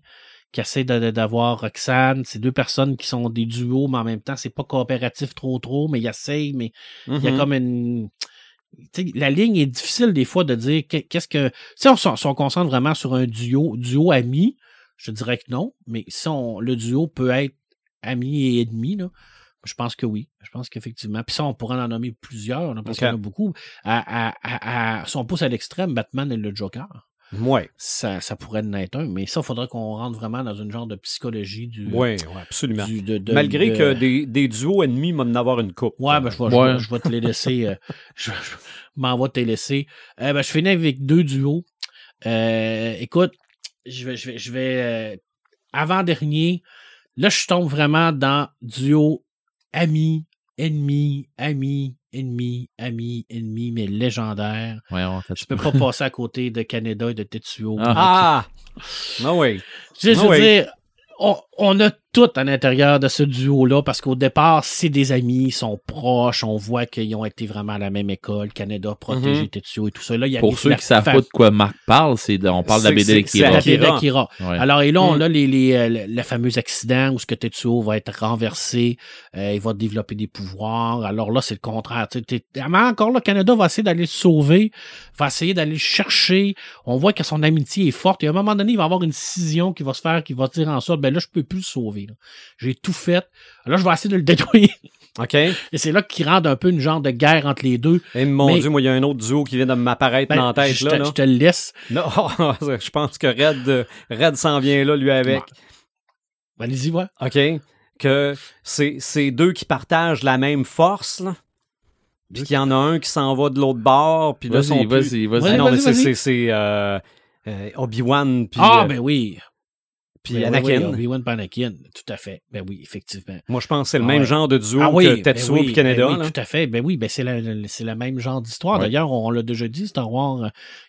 qui essaie d'avoir Roxane. C'est deux personnes qui sont des duos, mais en même temps, c'est pas coopératif trop trop, mais ils essayent, mais il y a Mhm. comme une. La ligne est difficile des fois de dire que- qu'est-ce que. Si on, si on concentre vraiment sur un duo, duo ami, je dirais que non. Mais si on, le duo peut être ami et ennemi, là, je pense que oui. Je pense qu'effectivement. Puis ça, on pourrait en nommer plusieurs, là, parce Ok. qu'il y en a beaucoup. À, à- à- à- si on pousse à l'extrême, Batman et le Joker, Ouais. ça, ça pourrait en être un. Mais ça, il faudrait qu'on rentre vraiment dans une genre de psychologie du. Ouais, absolument. du- de- de- Malgré de- que des, des duos ennemis m'en avoir une coupe. Ouais, ben, je vais, je Ouais. vais- je vais te les laisser. euh, je je m'en vais te les laisser. Euh, ben, je finis avec deux duos. Euh, écoute, je vais, je vais, je vais euh, avant-dernier. Là, je tombe vraiment dans duo ami, ennemi, ami, ennemi, ami, ennemi, mais légendaire. Ouais, Je peux pas passer à côté de Canada et de Tetsuo. Ah. Ah! Ah oui. Je, je Ah veux oui. dire, on, on a tout à l'intérieur de ce duo-là parce qu'au départ, c'est des amis, ils sont proches, on voit qu'ils ont été vraiment à la même école, Canada, protégé Mhm. Tetsuo et tout ça. Là, il y a Pour ceux la qui savent fa- pas de quoi Marc parle, c'est de- on parle de la C'est- BD la d'Akira. Ouais. Alors, et là, on Mm. a les, les, euh, le, fameux accident où ce que Tetsuo va être renversé, euh, il va développer des pouvoirs. Alors là, c'est le contraire. Tu sais, t'es- Mais encore là, Canada va essayer d'aller le sauver, va essayer d'aller le chercher. On voit que son amitié est forte. Et à un moment donné, il va y avoir une scission qui va se faire, qui va dire en sorte, ben là, je peux plus le sauver. là. J'ai tout fait. Là, je vais essayer de le détruire. OK. Et c'est là qu'il rend un peu une genre de guerre entre les deux. mon Mais- Dieu, moi, il y a un autre duo qui vient de m'apparaître Ben, dans la tête. je, là, te, là. je te le laisse. Non, je pense que Red, euh, Red s'en vient là, lui, avec. Allez-y, voir. OK? Que c'est c'est deux qui partagent la même force, là. Puis qu'il y en a un qui s'en va de l'autre bord, puis là, Vas-y, vas-y, vas-y. Ouais, non, mais vas-y, c'est- vas-y. c'est c'est, euh, euh, Obi-Wan, puis Ah, euh, ben oui. Puis Ben oui, Anakin. oui, Obi-Wan puis Anakin, tout à fait. Ben oui, effectivement. Moi, je pense que c'est le Ah même ouais. genre de duo Ah oui, que ben Tetsuo oui, puis Canada. ben oui, là. tout à fait. Ben oui, ben c'est la- la- c'est le même genre d'histoire. Ouais. D'ailleurs, on l'a déjà dit, Star Wars,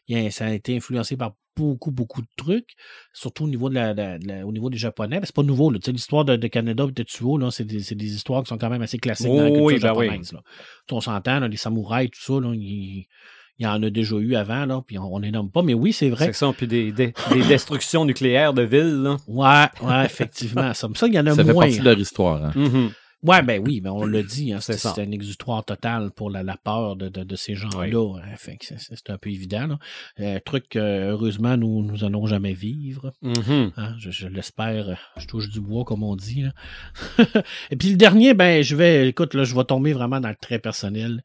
euh, a- ça a été influencé par beaucoup, beaucoup de trucs, surtout au niveau de la, la- la- au niveau des Japonais. Ben, c'est pas nouveau. L'histoire de, de Canada et de Tetsuo, là, c'est des, c'est des histoires qui sont quand même assez classiques dans la culture oui, ben oui. japonaise. là. On s'entend, là, les samouraïs, tout ça, là, il, il y en a déjà eu avant, là, puis on, on les nomme pas. Mais oui, c'est vrai. C'est ça, puis des, des, des destructions nucléaires de villes. Là. Ouais, ouais, effectivement. Ça, ça, il y en a Ça fait moins. partie de leur histoire. hein. Mhm. Ouais, ben oui, ben on l'a dit, hein, C'est ça. un exutoire total pour la, la peur de, de, de ces gens-là. hein, fait que c'est- un peu évident. Là. Euh, truc que, heureusement, nous nous allons jamais vivre. Hein, je je l'espère. Je touche du bois, comme on dit. là. Et puis le dernier, ben je vais, écoute, là, je vais tomber vraiment dans le très personnel.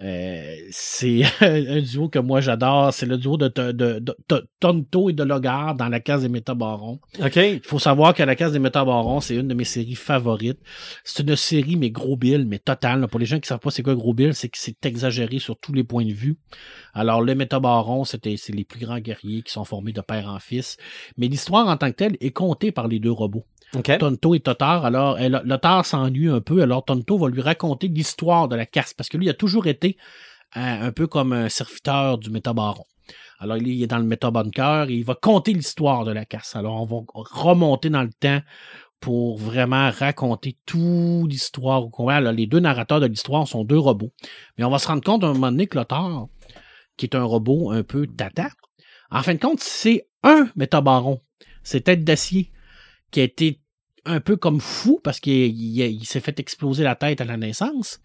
Euh, c'est un duo que moi j'adore. C'est le duo de, de, de- de Tonto et de Logar dans la case des métabarons. OK. Il faut savoir que La Case des Métabarons, c'est une de mes séries favorites. C'est une série, mais gros bill, mais total. là. Pour les gens qui savent pas c'est quoi gros bill, c'est que c'est exagéré sur tous les points de vue. Alors, le Métabaron, c'était, c'est les plus grands guerriers qui sont formés de père en fils. Mais l'histoire en tant que telle est contée par les deux robots. Tonto et Totar. Alors, Lotar s'ennuie un peu. Alors, Tonto va lui raconter l'histoire de la casse. Parce que lui, il a toujours été euh, un peu comme un serviteur du Métabaron. Alors, il est- dans le Métabunker et il va conter l'histoire de la casse. Alors, on va remonter dans le temps pour vraiment raconter toute l'histoire les deux narrateurs de l'histoire sont deux robots. Mais on va se rendre compte à un moment donné que Lothar, qui est un robot un peu tata, en fin de compte, c'est un métabaron. C'est Tête d'acier qui a été un peu comme fou parce qu'il il- il s'est fait exploser la tête à la naissance.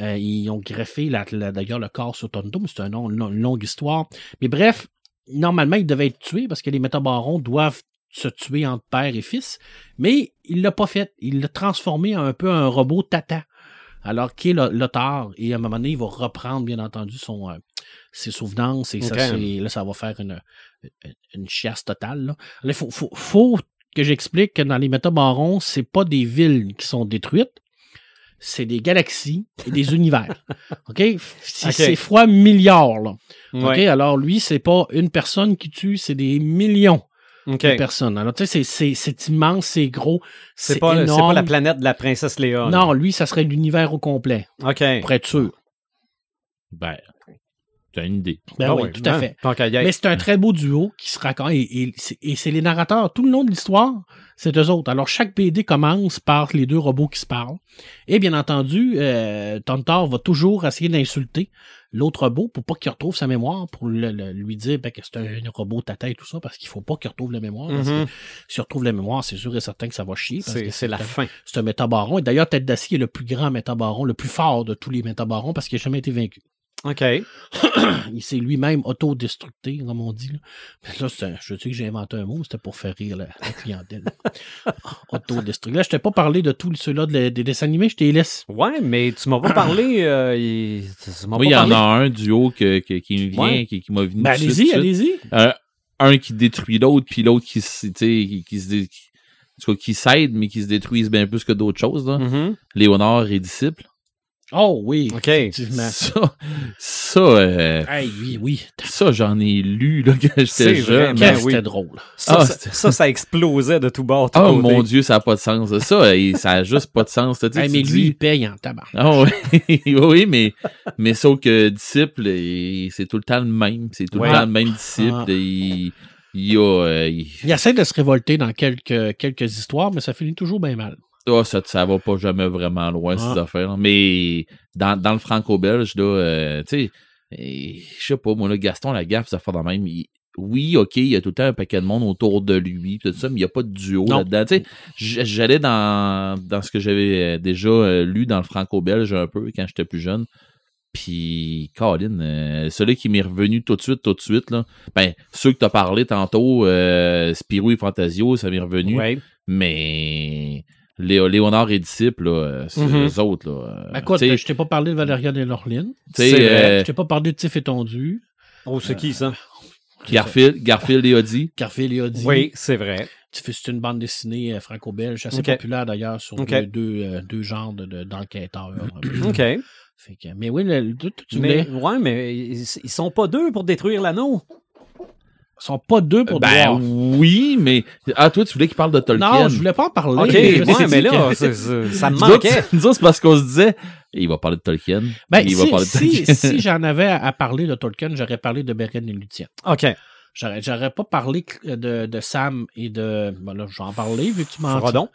Euh, ils ont greffé la- la- d'ailleurs le corps sur Tonto, mais c'est un long- une longue histoire. Mais bref, normalement, il devait être tué parce que les métabarons doivent se tuer entre père et fils. Mais il l'a pas fait. Il l'a transformé en un peu un robot tata. Alors qu'il est l'auteur? Et à un moment donné, il va reprendre, bien entendu, son, euh, ses souvenances. Et ça, c'est- là, ça va faire une, une chiasse totale. là. Là, il faut, faut, faut que j'explique que dans les métabarons, c'est pas des villes qui sont détruites. C'est des galaxies et des univers. OK? C'est Ok. c'est fois milliards, là. OK? Alors, lui, c'est pas une personne qui tue, c'est des millions de personnes. Alors, tu sais, c'est- immense, c'est gros. C'est pas, énorme. pas la planète de la princesse Léa. Non, lui, ça serait l'univers au complet, OK. pour être sûr. Ben, t'as une idée. Ben Ah oui, ouais, tout à fait. tant. Mais c'est un très beau duo qui se raconte et, et c'est- et c'est les narrateurs tout le long de l'histoire, c'est eux autres. Alors chaque BD commence par les deux robots qui se parlent. Et bien entendu, euh, Tontar va toujours essayer d'insulter l'autre robot pour pas qu'il retrouve sa mémoire, pour le- le- lui dire ben, que c'est un, robot tata et tout ça, parce qu'il faut pas qu'il retrouve la mémoire. parce Mhm. que s'il retrouve la mémoire, c'est sûr et certain que ça va chier. C'est la un- fin. C'est un métabaron. Et d'ailleurs, Tête d'Acier est le plus grand métabaron, le plus fort de tous les métabarons parce qu'il n'a jamais été vaincu. OK. Il s'est lui-même autodestructé, comme on dit. Là. Là, un- je sais que j'ai inventé un mot, c'était pour faire rire la, la clientèle. autodestructé. Là, je t'ai pas parlé de tous ceux-là de- des dessins animés, je t'ai laisse. Ouais, mais tu m'as pas parlé. euh, il... tu m'as Oui, il y en a un duo que, que- qui me vient, Ouais. qui, qui m'a venu. Ben, allez-y, allez-y. Euh, un qui détruit l'autre, puis l'autre qui, se- tu sais, qui, qui se dé- qui, mais qui se détruisent bien plus que d'autres choses. Là. Mhm. Léonard et disciple. Oh oui, OK. effectivement. Ça, ça, euh, Hey, oui, oui. ça j'en ai lu là, quand C'est j'étais vrai, jeune. Qu'est-ce que oui. c'était drôle. Ça, Ah, ça, ça, ça explosait de tout bord, tout Oh côté. mon Dieu, ça n'a pas de sens. Ça, ça a juste pas de sens. Tu sais, Hey, tu mais dis- lui, il paye en tabac. Ah oui, oui, mais, mais sauf que disciple, il- c'est tout le temps le même. C'est tout Ouais. le temps le même disciple. Ah. Il, il y a. euh, il- Il essaie de se révolter dans quelques, quelques histoires, mais ça finit toujours bien mal. Ah, ça, ça va pas jamais vraiment loin, ces Ah. affaires. là. Mais dans, dans le franco-belge, là, euh, tu sais, eh, je sais pas, moi, là, Gaston Lagaffe, ça fait de même. il- oui, OK, il y a tout le temps un paquet de monde autour de lui, tout ça, mais il n'y a pas de duo là-dedans. Tu j'allais dans, dans ce que j'avais euh, déjà euh, lu dans le franco-belge un peu quand j'étais plus jeune. Puis, Colin, euh, celui qui m'est revenu tout de suite, tout de suite, là, ben, ceux que t'as parlé tantôt, euh, Spirou et Fantasio, ça m'est revenu. Ouais. Mais Léo- Léonard et Disciple, là, euh, c'est Mhm. eux autres. Là, euh, Ben, je t'ai pas parlé de Valériane et Lorline. c'est euh, Je t'ai pas parlé de Tiff et Tondu. Oh, c'est qui ça? Garfield, Garfield et Audi. Garfield et Audi. Oui, c'est vrai. Tiff, C'est une bande dessinée euh, franco-belge, assez populaire d'ailleurs sur Ok. deux, deux, euh, deux genres de- de- d'enquêteurs. OK. Fait que- mais oui, le- tu, tu Mais, voulais- ouais, mais ils, ils sont pas deux pour détruire l'anneau. Sont pas deux pour Ben oui, mais. Ah, toi, tu voulais qu'il parle de Tolkien. Non, je voulais pas en parler. OK, ouais, mais là, ça me manquait. nous autres, c'est parce qu'on se disait, il va parler de Tolkien. Ben, il si, va parler de si, Tolkien. si j'en avais à, parler de Tolkien, j'aurais parlé de Beren et Luthien. OK. J'aurais, j'aurais pas parlé de, de Sam et de. Ben là, je vais en parler vu que tu m'en Frodon.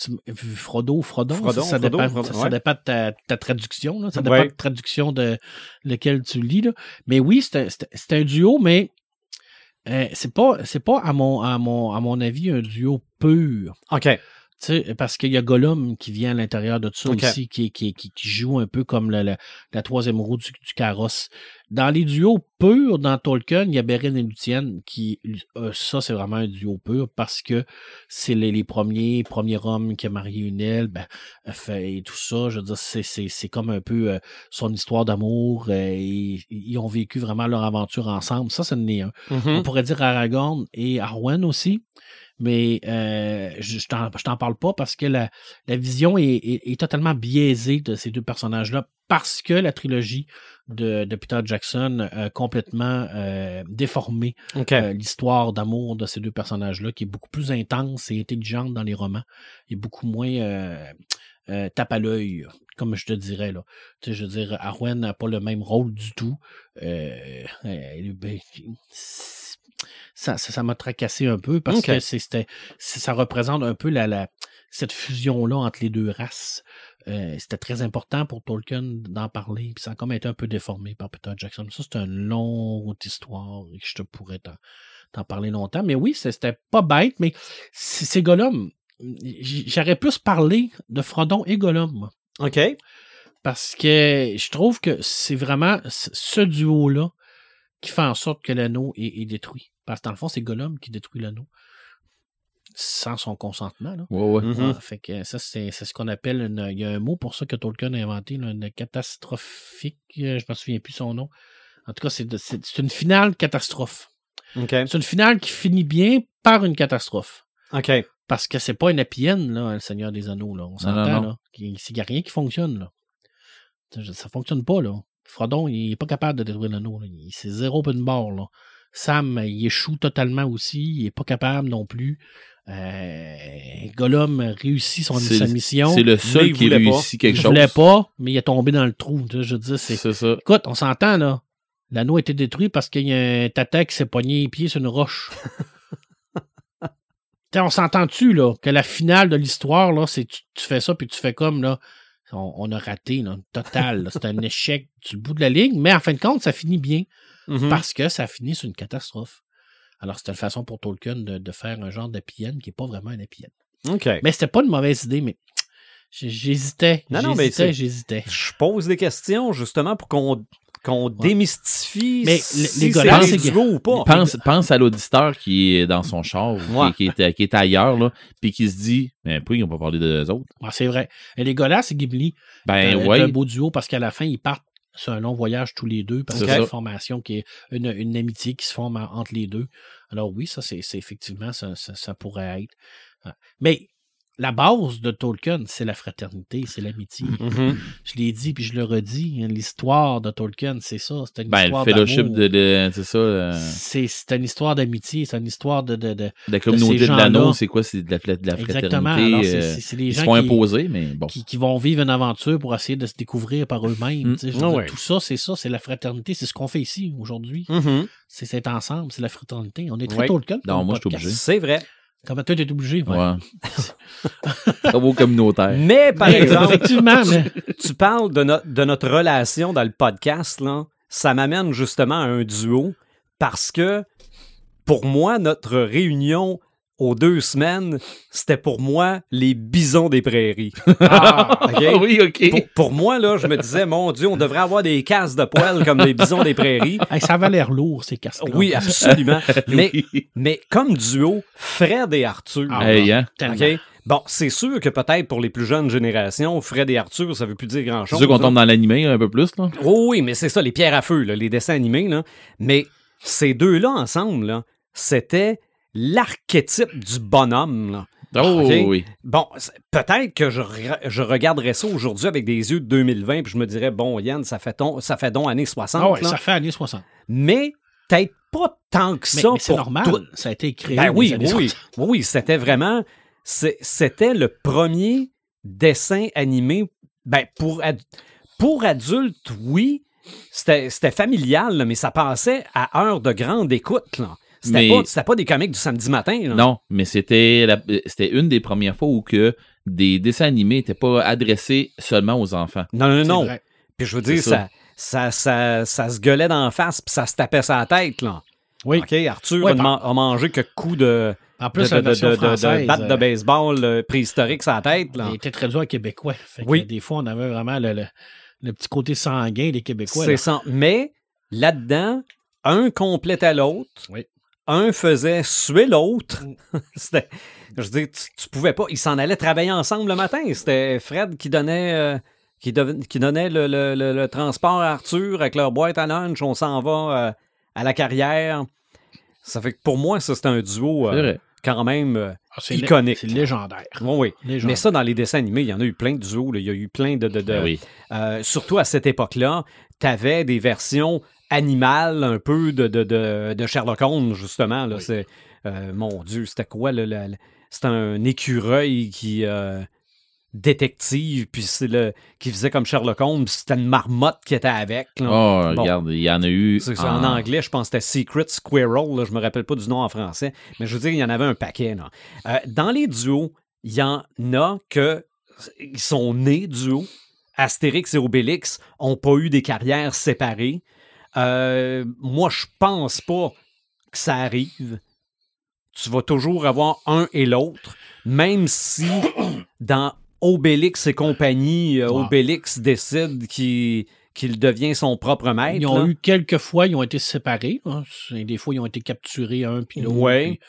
tu Frodo, Frodon, Frodon, ça, ça Frodo, dépend, Frodon, ça, dépend de ta, ta traduction. Là. Ça dépend Ouais. de la traduction de lequel tu lis. Là. Mais oui, c'est un, c'est- c'est un duo, mais euh, c'est pas, c'est pas à mon, à, mon, à mon avis un duo pur. OK. Tu sais, parce qu'il y a Gollum qui vient à l'intérieur de tout ça aussi, qui, qui, qui, qui joue un peu comme le- le- la troisième roue du, du carrosse. Dans les duos purs, dans Tolkien, il y a Beren et Luthien, qui, euh, ça, c'est vraiment un duo pur parce que c'est les, les premiers, premiers hommes qui a marié une aile, ben, euh, fait, et tout ça. Je veux dire, c'est, c'est, c'est comme un peu euh, son histoire d'amour. euh, et, ils ont vécu vraiment leur aventure ensemble. Ça, c'est un. Mhm. On pourrait dire Aragorn et Arwen aussi, mais euh, je, je t'en, je t'en parle pas parce que la, la vision est, est- est totalement biaisée de ces deux personnages-là parce que la trilogie de, de Peter Jackson a complètement euh, déformé euh, l'histoire d'amour de ces deux personnages-là, qui est beaucoup plus intense et intelligente dans les romans, et beaucoup moins euh, euh, tape à l'œil, comme je te dirais. Là. Tu sais, je veux dire, Arwen n'a pas le même rôle du tout. Euh, ben, ça, ça, ça m'a tracassé un peu parce que c'était, ça représente un peu la, la, cette fusion-là entre les deux races. Euh, c'était très important pour Tolkien d'en parler, puis ça a comme été un peu déformé par Peter Jackson. Ça, c'est une longue histoire et que je te pourrais t'en, parler longtemps. Mais oui, c'était pas bête, mais c'est- ces gars-là, j- j'aurais plus parlé de Frodon et Gollum. OK. Parce que je trouve que c'est vraiment ce duo-là qui fait en sorte que l'anneau est, est détruit. Parce que dans le fond, c'est Gollum qui détruit l'anneau. Sans son consentement. Là. Ouais, ouais. Mhm. Ah, fait que ça, c'est c'est ce qu'on appelle une. Il y a un mot pour ça que Tolkien a inventé, là, une catastrophique. euh, Je me souviens plus son nom. En tout cas, c'est une finale catastrophe. C'est une finale qui finit bien par une catastrophe. OK. Parce que c'est pas une happy end, là, le Seigneur des Anneaux. Là. On s'entend, là. Il n'y a rien qui fonctionne. Là. Ça, ça fonctionne pas. Là. Frodon, il est pas capable de détruire l'anneau. C'est zéro open bar. Là. Sam, il échoue totalement aussi. Il est pas capable non plus. Euh, Gollum réussit son, sa mission. C'est le seul qui pas. réussit quelque Il chose. voulait pas, mais il est tombé dans le trou. Je dire, c'est. Ça. Écoute, on s'entend, là. L'anneau a été détruit parce qu'il y a un tata qui s'est pogné les pieds sur une roche. On s'entend-tu, là, que la finale de l'histoire, là, c'est tu, tu fais ça, puis tu fais comme, là, on, on a raté, là, total. C'est un échec du bout de la ligne, mais en fin de compte, ça finit bien Mhm. parce que ça finit sur une catastrophe. Alors, c'était une façon pour Tolkien de, de faire un genre end qui n'est pas vraiment un end. OK. Mais c'était pas une mauvaise idée, mais j'hésitais. Non, non, mais J'hésitais. Je pose des questions justement pour qu'on qu'on démystifie Mais si les- un c'est- duo ou pas. Pense, pense à l'auditeur qui est dans son char, ou Ouais. qui, qui est, qui est ailleurs, là, puis qui se dit, mais pourquoi ils n'ont pas parlé d'eux autres? Ouais, c'est vrai. Et les Golas, c'est Ghibli. Ben Euh, ouais. un beau duo parce qu'à la fin, ils partent sur un long voyage tous les deux parce C'est qu'il y a ça. une formation qui est une, une amitié qui se forme en- entre les deux. Alors oui, ça, c'est c'est effectivement, ça, ça, ça pourrait être. Ouais. Mais la base de Tolkien, c'est la fraternité, c'est l'amitié. Mhm. Je l'ai dit puis je le redis, hein, l'histoire de Tolkien, c'est ça. C'est une Ben, le histoire fellowship de, de- c'est ça, euh, C'est c'est une histoire d'amitié, c'est une histoire de. de, de- la communauté de l'anneau, c'est quoi? C'est de la, de la Exactement. fraternité. Alors, c'est- euh, c'est les ils se gens font qui, imposer, mais bon. qui, qui vont vivre une aventure pour essayer de se découvrir par eux-mêmes. Mm. Ah ouais. Tout ça, c'est ça, c'est la fraternité. C'est ce qu'on fait ici aujourd'hui. Mhm. C'est c'est ensemble, c'est la fraternité. On est très Ouais. Tolkien. Non, moi, je suis podcast. obligé. C'est vrai. Comme toi, t'es obligé. ouais. Ouais. Travaux communautaires. Mais par Mais, exemple, effectivement, mais tu parles de, no- de notre relation dans le podcast, là. ça m'amène justement à un duo parce que pour moi, notre réunion aux deux semaines, c'était pour moi les bisons des prairies. ah, OK? oui, OK. Pour, pour moi, là, je me disais, mon Dieu, on devrait avoir des casses de poils comme les bisons des prairies. hey, ça avait l'air lourd, ces casques Oui, absolument. Mais, Oui. mais comme duo, Fred et Arthur. Ah, Hey, hein? OK? Bon, c'est sûr que peut-être pour les plus jeunes générations, Fred et Arthur, ça veut plus dire C'est grand-chose. sûr qu'on là. tombe dans l'animé un peu plus, là. Oh oui, mais c'est ça, les pierres à feu, là, les dessins animés. Là. Mais ces deux-là ensemble, là, c'était l'archétype du bonhomme. là. Oh, OK? oui. Bon, peut-être que je, re- je regarderais ça aujourd'hui avec des yeux de 2020, puis je me dirais, bon, Yann, ça fait, ton, ça fait donc années 60. Ah ouais, là. ça fait années 60. Mais peut-être pas tant que Mais, ça mais c'est normal. Ça a été créé. Ben oui, oui, 60. oui, oui, c'était vraiment, c'était le premier dessin animé, ben pour, ad- pour adultes, oui, c'était c'était familial, là, mais ça passait à heure de grande écoute, là. C'était Mais- pas, des comiques du samedi matin, là. Non, mais c'était une des premières fois où que des dessins animés n'étaient pas adressés seulement aux enfants. Non, non, non. vrai. Puis je veux dire, ça. ça, ça, ça, ça se gueulait d'en face, puis ça se tapait sa tête, là. Oui. OK, Arthur Ouais, a, man- a mangé que coups de, En de, plus, de, la de, version de- de- de française, batte de euh, baseball euh, préhistorique sa tête, là. il était traduit en québécois. Fait que Oui. Des fois, on avait vraiment le, le- le petit côté sanguin des Québécois. C'est là. ça. Mais là-dedans, un complétait l'autre. Oui. Un faisait suer l'autre. Mm. C'était. Je dire, tu, tu pouvais pas. Ils s'en allaient travailler ensemble le matin. C'était Fred qui donnait. euh, qui, donnait le, le- le- le transport à Arthur avec leur boîte à lunch. On s'en va euh, à la carrière. Ça fait que pour moi, ça, c'est un duo euh, quand même Ah, iconique. C'est légendaire. Oui, oui. Légendaire. Mais ça, dans les dessins animés, il y en a eu plein de duos. là. Il y a eu plein de. de- de- Ben oui. surtout à cette époque-là, tu avais des versions animales un peu de, de, de, de Sherlock Holmes, justement. Là. Oui. C'est, euh, mon Dieu, c'était quoi? le- c'était un écureuil qui. euh, détective, puis c'est le qui faisait comme Sherlock Holmes, c'était une marmotte qui était avec. là. Oh, Bon. regarde, il y en a eu. C'est ça, en anglais, je pense que c'était Secret Squirrel. Là, je me rappelle pas du nom en français. Mais je veux dire, il y en avait un paquet. Là. Euh, dans les duos, il y en a que ils sont nés duos. Astérix et Obélix ont pas eu des carrières séparées. Euh, moi, je pense pas que ça arrive. tu vas toujours avoir un et l'autre, même si dans Obélix et compagnie, euh. Obélix décide qu'il qu'il devient son propre maître. Ils ont là. eu quelques fois, ils ont été séparés. hein. Des fois, ils ont été capturés un puis l'autre. Ouais. puis-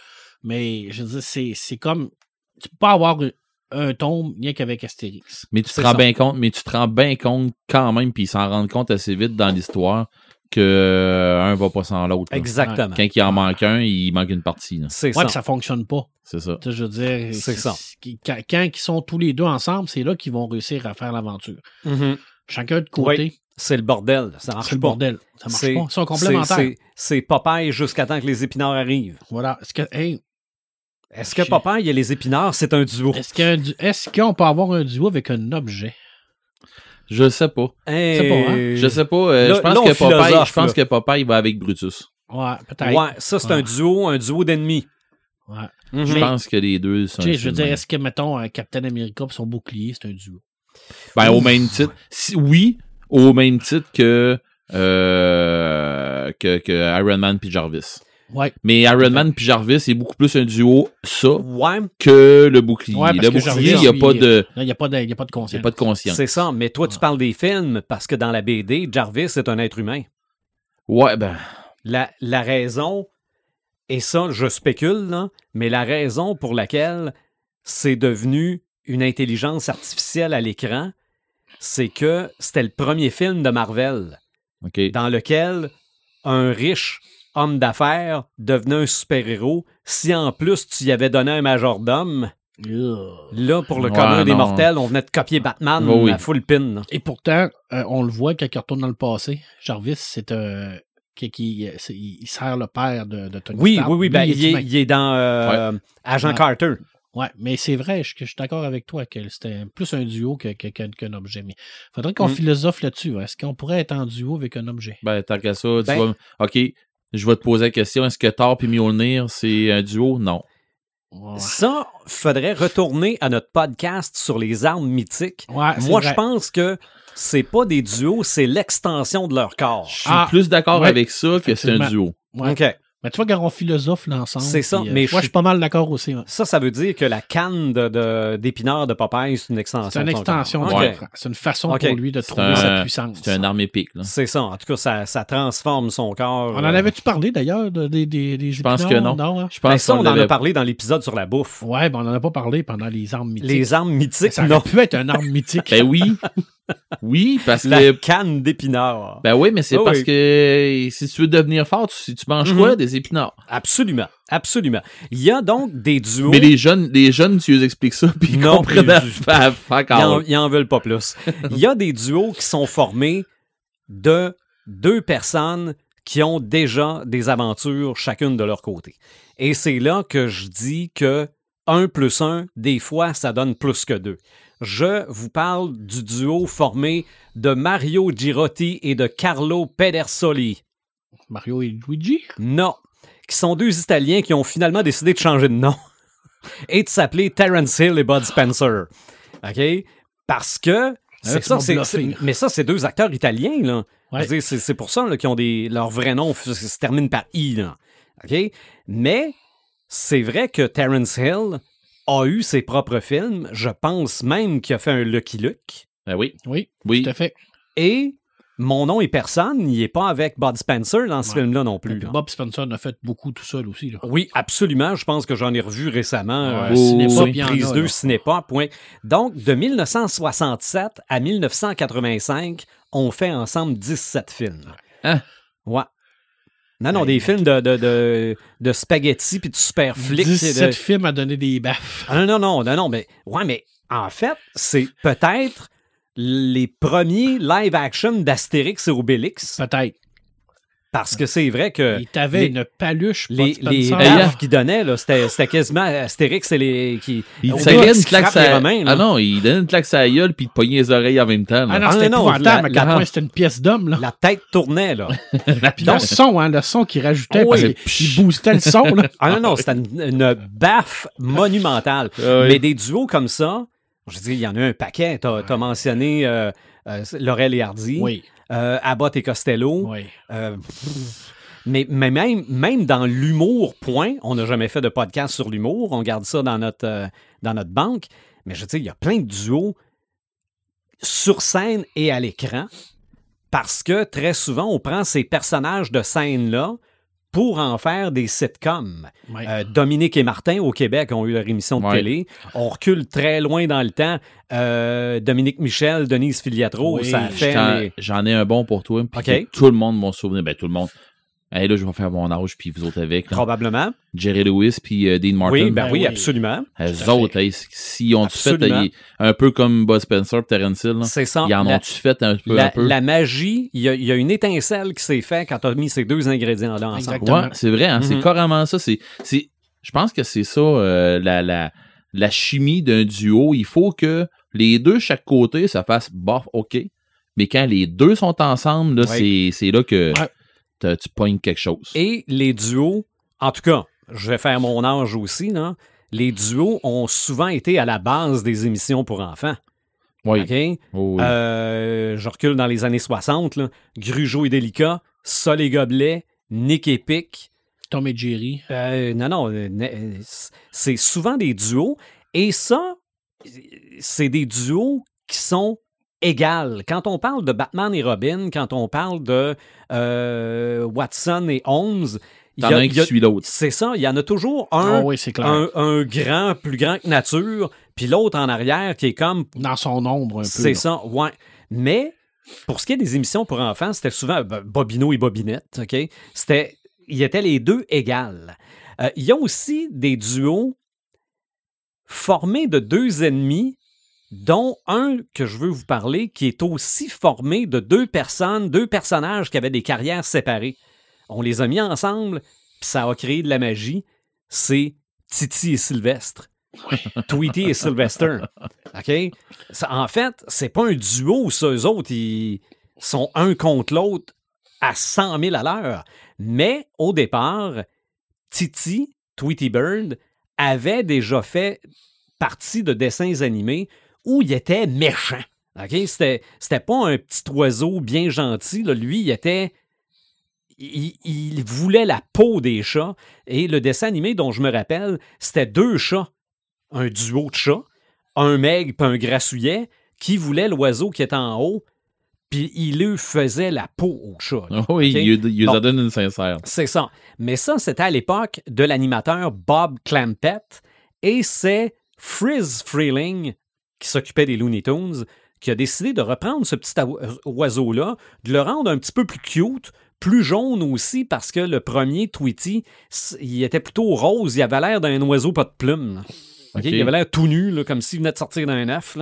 Mais je veux dire, c'est, comme. Tu peux pas avoir un, un tome rien qu'avec Astérix. Mais tu te rends bien compte, mais tu te rends bien compte quand même, puis ils s'en rendent compte assez vite dans l'histoire que euh, un va pas sans l'autre. Exactement. Quand il en manque un, il manque une partie. là. C'est Ouais, ça. puis ça fonctionne pas. C'est ça. Tu sais, je veux dire. C'est ça. Quand, quand ils sont tous les deux ensemble, c'est là qu'ils vont réussir à faire l'aventure. Mhm. Chacun de côté, C'est le bordel. Ça marche c'est le pas. bordel. Ça marche C'est- pas. Ils sont c'est- complémentaires. c'est- C'est Popeye jusqu'à temps que les épinards arrivent. Voilà. Est-ce que, hey, Est-ce que J'ai- Popeye et les épinards, c'est un duo? est-ce qu'on peut avoir un duo avec un objet? Je sais pas. Hey, pas, hein? Je sais pas. euh, Là- je pense là, que Popeye, je pense que Popeye va avec Brutus. Ouais, peut-être. Ouais, ça, c'est un duo, un duo d'ennemis. Ouais. Je Mais- pense que les deux sont. Tu sais, je veux dire, est-ce que, mettons, un Captain America et son bouclier, c'est un duo? Ben, au même titre. Si- oui, au même titre que, euh, que, que Iron Man puis Jarvis. Ouais. Mais Iron Man puis Jarvis, c'est beaucoup plus un duo, ça, Ouais, que le bouclier. Ouais, le bouclier, il n'y a pas de, il n'y a, pas de- il y a pas de il y a conscience. pas de conscience. c'est ça. Mais toi, tu parles des films parce que dans la BD, Jarvis est un être humain. Ouais, ben, La, la raison, et ça, je spécule, là, mais la raison pour laquelle c'est devenu une intelligence artificielle à l'écran, c'est que c'était le premier film de Marvel dans lequel un riche homme d'affaires devenait un super-héros. Si en plus tu y avais donné un majordome, là, pour le Ouais, commun des non. mortels, on venait de copier Batman Oh oui. à full pin. là. Et pourtant, euh, on le voit quand il retourne dans le passé. Jarvis, c'est un. Qui, qui- il sert le père de, de Tony Oui, Stark. oui, oui, Lui, ben, il est il, dans euh, Agent Ouais. Carter. Ouais, mais c'est vrai, je, je suis d'accord avec toi que c'était plus un duo que- que- que- qu'un objet. Mais faudrait qu'on Mm. philosophe là-dessus. hein. Est-ce qu'on pourrait être en duo avec un objet? Ben, tant qu'à ça, tu Ben- vas. Ok, je vais te poser la question. Est-ce que Thor puis Mjolnir, c'est un duo? Non. Ouais, Ça, faudrait retourner à notre podcast sur les armes mythiques. Ouais, Moi, je pense que c'est pas des duos, c'est l'extension de leur corps. Je suis Ah, plus d'accord ouais, avec ça que c'est un duo. Ouais. OK. Mais tu vois, quand on philosophe l'ensemble. C'est ça, puis, euh, mais moi, je je suis pas mal d'accord aussi. ouais. Ça, ça veut dire que la canne de- de- d'épinards de, Popeye, c'est une extension. C'est une de extension écran. C'est une façon pour lui de trouver un- sa puissance. C'est une arme épique. C'est ça. En tout cas, ça, ça transforme son corps. On en euh, avait-tu parlé d'ailleurs de- des des des Je pense que non. hein? Je ben, pense ça, on qu'on en a parlé dans l'épisode sur la bouffe. Ouais, ben on en a pas parlé pendant les armes mythiques. Les armes mythiques, ça aurait non. pu être un arme mythique. Ben oui. oui, parce La que. canne d'épinards. Ben oui, mais c'est Ah parce oui. que si tu veux devenir fort, tu, tu manges Mhm. quoi? Des épinards? Absolument. Absolument. Il y a donc des duos. Mais les jeunes, les jeunes, tu les expliques ça, puis ils Non, comprennent faire Ils ils en veulent pas plus. Il y a des duos qui sont formés de deux personnes qui ont déjà des aventures chacune de leur côté. Et c'est là que je dis que 1 plus 1, des fois, ça donne plus que 2. Je vous parle du duo formé de Mario Girotti et de Carlo Pedersoli. Mario et Luigi? Non. Qui sont deux Italiens qui ont finalement décidé de changer de nom et de s'appeler Terence Hill et Bud Spencer. OK? Parce que. C'est ça, m'as c'est, là. mais ça, c'est deux acteurs italiens, là. Ouais. C'est, c'est pour ça qu'ils ont des. Leur vrai nom se termine par I, là. OK? Mais c'est vrai que Terence Hill a eu ses propres films. Je pense même qu'il a fait un Lucky Luke. Ben oui, Oui, oui. tout à fait. Et mon nom est personne, il n'est pas avec Bud Spencer dans ce Ouais. film-là non plus. là. Bob Spencer en a fait beaucoup tout seul aussi. Là. Oui, absolument. Je pense que j'en ai revu récemment. Ouais, euh, Oh, Cinépop, oui. il y en a, Prise là. 2 Cinépop. point. Donc, de 1967 à 1985, on fait ensemble 17 films. Hein? Ouais. Non, non, Ouais, des films de, de, de, de spaghetti puis de super flics. et 17 de- films à donner des baffes. Ah, non, non, non, non, non, mais, ouais, mais en fait, c'est peut-être les premiers live-action d'Astérix et Obélix. Peut-être. Parce que c'est vrai que. Il t'avait les- une paluche, Les, les baffes qu'il donnait, là, c'était, c'était quasiment Astérix et les. Qui, Il donnait une claque sa... Romains, là. Ah non, il donnait une claque à la gueule puis il te pognait les oreilles en même temps. là. Ah non, Ah, c'était non, la- c'était une pièce d'homme. là. La tête tournait, là. Puis le son, hein, le son qu'il rajoutait, Oh parce oui. qu'il boostait le son. Là. Ah non, non, c'était une, une baffe monumentale. Ah oui. Mais des duos comme ça, je dis, il y en a un paquet. T'as, t'as mentionné euh, euh, Laurel et Hardy, Oui, euh, Abbott et Costello. oui. Euh, Mais, mais même, même dans l'humour, point, on n'a jamais fait de podcast sur l'humour, on garde ça dans notre, euh, dans notre banque. Mais je veux dire, il y a plein de duos sur scène et à l'écran parce que très souvent, on prend ces personnages de scène-là pour en faire des sitcoms. Ouais. Euh, Dominique et Martin au Québec ont eu leur émission de Ouais. télé. On recule très loin dans le temps. Euh, Dominique Michel, Denise Filiatro, Oui, ça a fait. J'en les- ai un bon pour toi. Tout le monde m'en souvenir. Ben, tout le monde. Hey, là, je vais faire mon âge, puis vous autres avec. là. Probablement. Jerry Lewis, puis euh, Dean Martin. Oui, ben Ben oui, oui. absolument. À autres, hey, si ont-tu fait hey, un peu comme Buzz Spencer et Terence Hill? C'est ça. ils en La- ont-tu fait un peu? La, un peu? la magie, il y, a- il y a une étincelle qui s'est faite quand tu as mis ces deux ingrédients-là ensemble. Exactement. Ouais, c'est vrai, hein, c'est Mhm. carrément ça. C'est, je pense que c'est ça, euh, la, la, la chimie d'un duo. Il faut que les deux, chaque côté, ça fasse bof, OK. Mais quand les deux sont ensemble, là, c'est, c'est là que Ouais. Tu pognes quelque chose. Et les duos, en tout cas, je vais faire mon âge aussi, là. Les duos ont souvent été à la base des émissions pour enfants. oui. Oh. Euh, je recule dans les années 60, là. Grugeot et Délicat, Sol et Gobelet, Nick et Pic. Tom et Jerry. Euh, non, non, euh, c'est souvent des duos. Et ça, c'est des duos qui sont égales. Quand on parle de Batman et Robin, quand on parle de euh, Watson et Holmes, il y a- as un il qui a- suit l'autre. c'est ça, il y en a toujours Ah un, oui, c'est clair. un, un grand, plus grand que nature, puis l'autre en arrière qui est comme Dans son ombre un peu. c'est ça, ouais. Mais pour ce qui est des émissions pour enfants, c'était souvent ben, Bobino et Bobinette, OK? C'était, ils étaient les deux égales. Euh, Il y a aussi des duos formés de deux ennemis, dont un que je veux vous parler, qui est aussi formé de deux personnes, deux personnages qui avaient des carrières séparées. On les a mis ensemble, puis ça a créé de la magie. C'est Titi et Sylvestre. Tweety et Sylvester. OK? Ça, en fait, c'est pas un duo, ça. Eux autres, ils sont un contre l'autre à 100 000 à l'heure. Mais au départ, Titi, Tweety Bird, avait déjà fait partie de dessins animés où il était méchant. OK? C'était, c'était pas un petit oiseau bien gentil. là. Lui, il était. Il, il voulait la peau des chats. Et le dessin animé dont je me rappelle, c'était deux chats un duo de chats, un maigre et un grassouillet, qui voulait l'oiseau qui était en haut, puis il lui faisait la peau au chat. là. oui, il, il Bon. en donne une sincère. C'est ça. Mais ça, c'était à l'époque de l'animateur Bob Clampett, et c'est Frizz Freeling, qui s'occupait des Looney Tunes, qui a décidé de reprendre ce petit oi- oiseau-là, de le rendre un petit peu plus cute, plus jaune aussi, parce que le premier, Tweety, il était plutôt rose, il avait l'air d'un oiseau pas de plumes. Il avait l'air tout nu, là, comme s'il venait de sortir d'un œuf.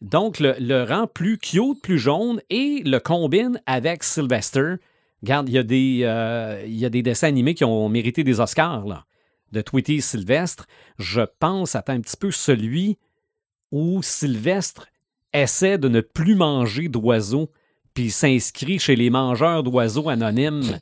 Donc, le, le rend plus cute, plus jaune, et le combine avec Sylvester. Regarde, il y, a des, euh, il y a des dessins animés qui ont mérité des Oscars, là, de Tweety et Sylvestre. Je pense à un petit peu celui où Sylvestre essaie de ne plus manger d'oiseaux, puis il s'inscrit chez les mangeurs d'oiseaux anonymes.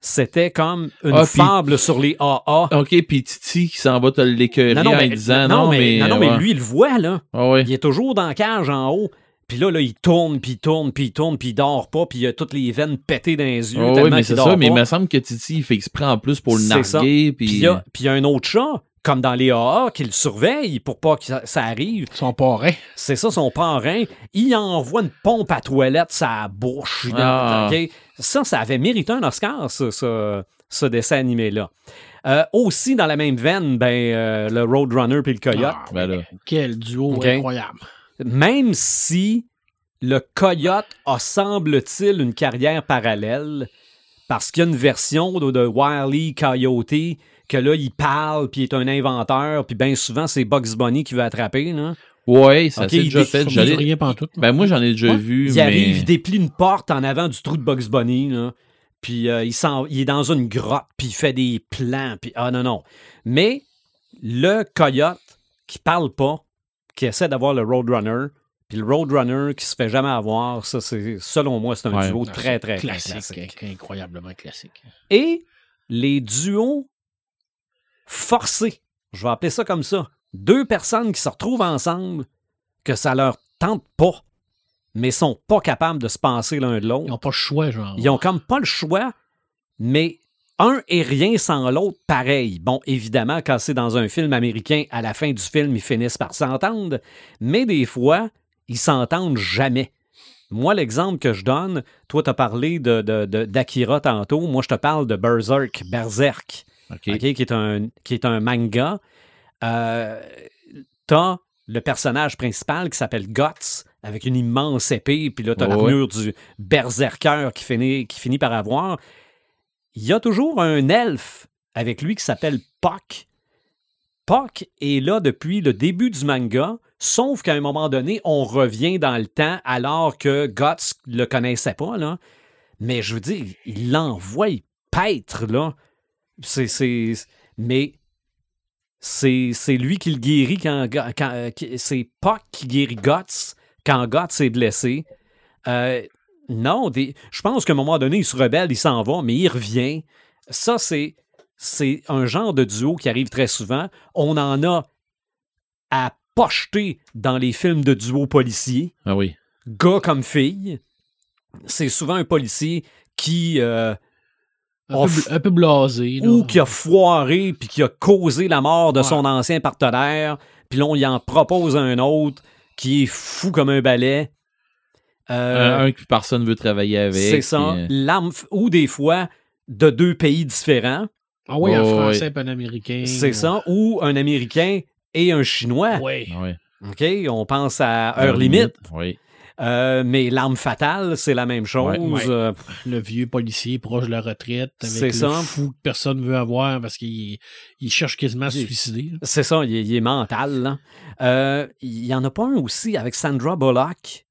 C'était comme une Ah, fable sur les AA. OK, puis Titi qui s'en va te l'écœurer en mais, disant non, mais. non, non, mais ouais. lui, il le voit, là. Ah. Il est toujours dans la cage en haut. Puis là, là, il tourne, puis il tourne, puis il tourne, puis il dort pas, puis il a toutes les veines pétées dans les yeux. Ah oui, mais c'est ça, mais il me semble que Titi, il fait exprès en plus pour le narguer, puis il y a un autre chat, comme dans les AA, qui le surveille pour pas que ça, ça arrive. Son parrain. C'est ça, son parrain. Il envoie une pompe à toilette sa bouche. Ah. OK? Ça, ça avait mérité un Oscar, ça, ce, ce dessin animé-là. Euh, aussi, dans la même veine, ben, euh, le Roadrunner puis le Coyote. Ah, Ben là. Quel duo incroyable. même si le coyote a, semble-t-il, une carrière parallèle, parce qu'il y a une version de, de Wile E. Coyote que là, il parle, puis il est un inventeur, puis bien souvent, c'est Bugs Bunny qui veut attraper. Là. Ouais, ça Ok, s'est il déjà dé- fait. Dit J'allais- rien pantoute. Ben moi, j'en ai déjà Ouais. vu, il mais... arrive, il déplie une porte en avant du trou de Bugs Bunny, là, puis euh, il, s'en- il est dans une grotte, puis il fait des plans, puis ah non, non. Mais le coyote qui parle pas, qui essaie d'avoir le Roadrunner, puis le Roadrunner qui se fait jamais avoir, ça, c'est selon moi, c'est un Ouais. duo Ah, très, très, classique. classique. inc- Incroyablement classique. Et les duos forcés, je vais appeler ça comme ça, deux personnes qui se retrouvent ensemble, que ça leur tente pas, mais sont pas capables de se passer l'un de l'autre. Ils n'ont pas le choix, genre. Ils ont comme pas le choix, mais un et rien sans l'autre, pareil. Bon, évidemment, quand c'est dans un film américain, à la fin du film, ils finissent par s'entendre, mais des fois, ils s'entendent jamais. Moi, l'exemple que je donne, toi, tu as parlé de, de- de- d'Akira tantôt, moi, je te parle de Berserk, Berserk, Qui, est un, qui est un manga. Euh, t'as le personnage principal qui s'appelle Guts, avec une immense épée, puis là, t'as Ouais, l'armure du berserker qui finit, qui finit par avoir. Il y a toujours un elfe avec lui qui s'appelle Puck. Puck est là depuis le début du manga, sauf qu'à un moment donné, on revient dans le temps alors que Guts le connaissait pas, là. Mais je veux dire, il l'envoie paître, là. C'est, c'est, mais c'est, c'est lui qui le guérit quand, quand euh, c'est Puck qui guérit Guts quand Guts est blessé. Euh, non, des- je pense qu'à un moment donné, il se rebelle, il s'en va, mais il revient. Ça, c'est, c'est un genre de duo qui arrive très souvent. On en a à pocheter dans les films de duo policiers Ah oui. gars comme fille. C'est souvent un policier qui euh, Un, Off. peu, bl- un peu blasé. là. ou qui a foiré puis qui a causé la mort de Ouais. son ancien partenaire. Puis là, on y en propose un autre qui est fou comme un balai. Euh, un, un que personne veut travailler avec. c'est ça. puis, euh, ou des fois de deux pays différents. Ah oui, un français oui. et un américain. C'est ça. Ou un Américain et un Chinois. Oui. ouais. OK? On pense à Heure Limite. Oui. Euh, mais l'arme fatale, c'est la même chose. Ouais. Ouais. Euh, Le vieux policier proche de la retraite avec C'est le ça. fou que personne veut avoir parce qu'il il cherche quasiment à se suicider. C'est ça, il est, il est mental. Euh, Il y en a pas un aussi avec Sandra Bullock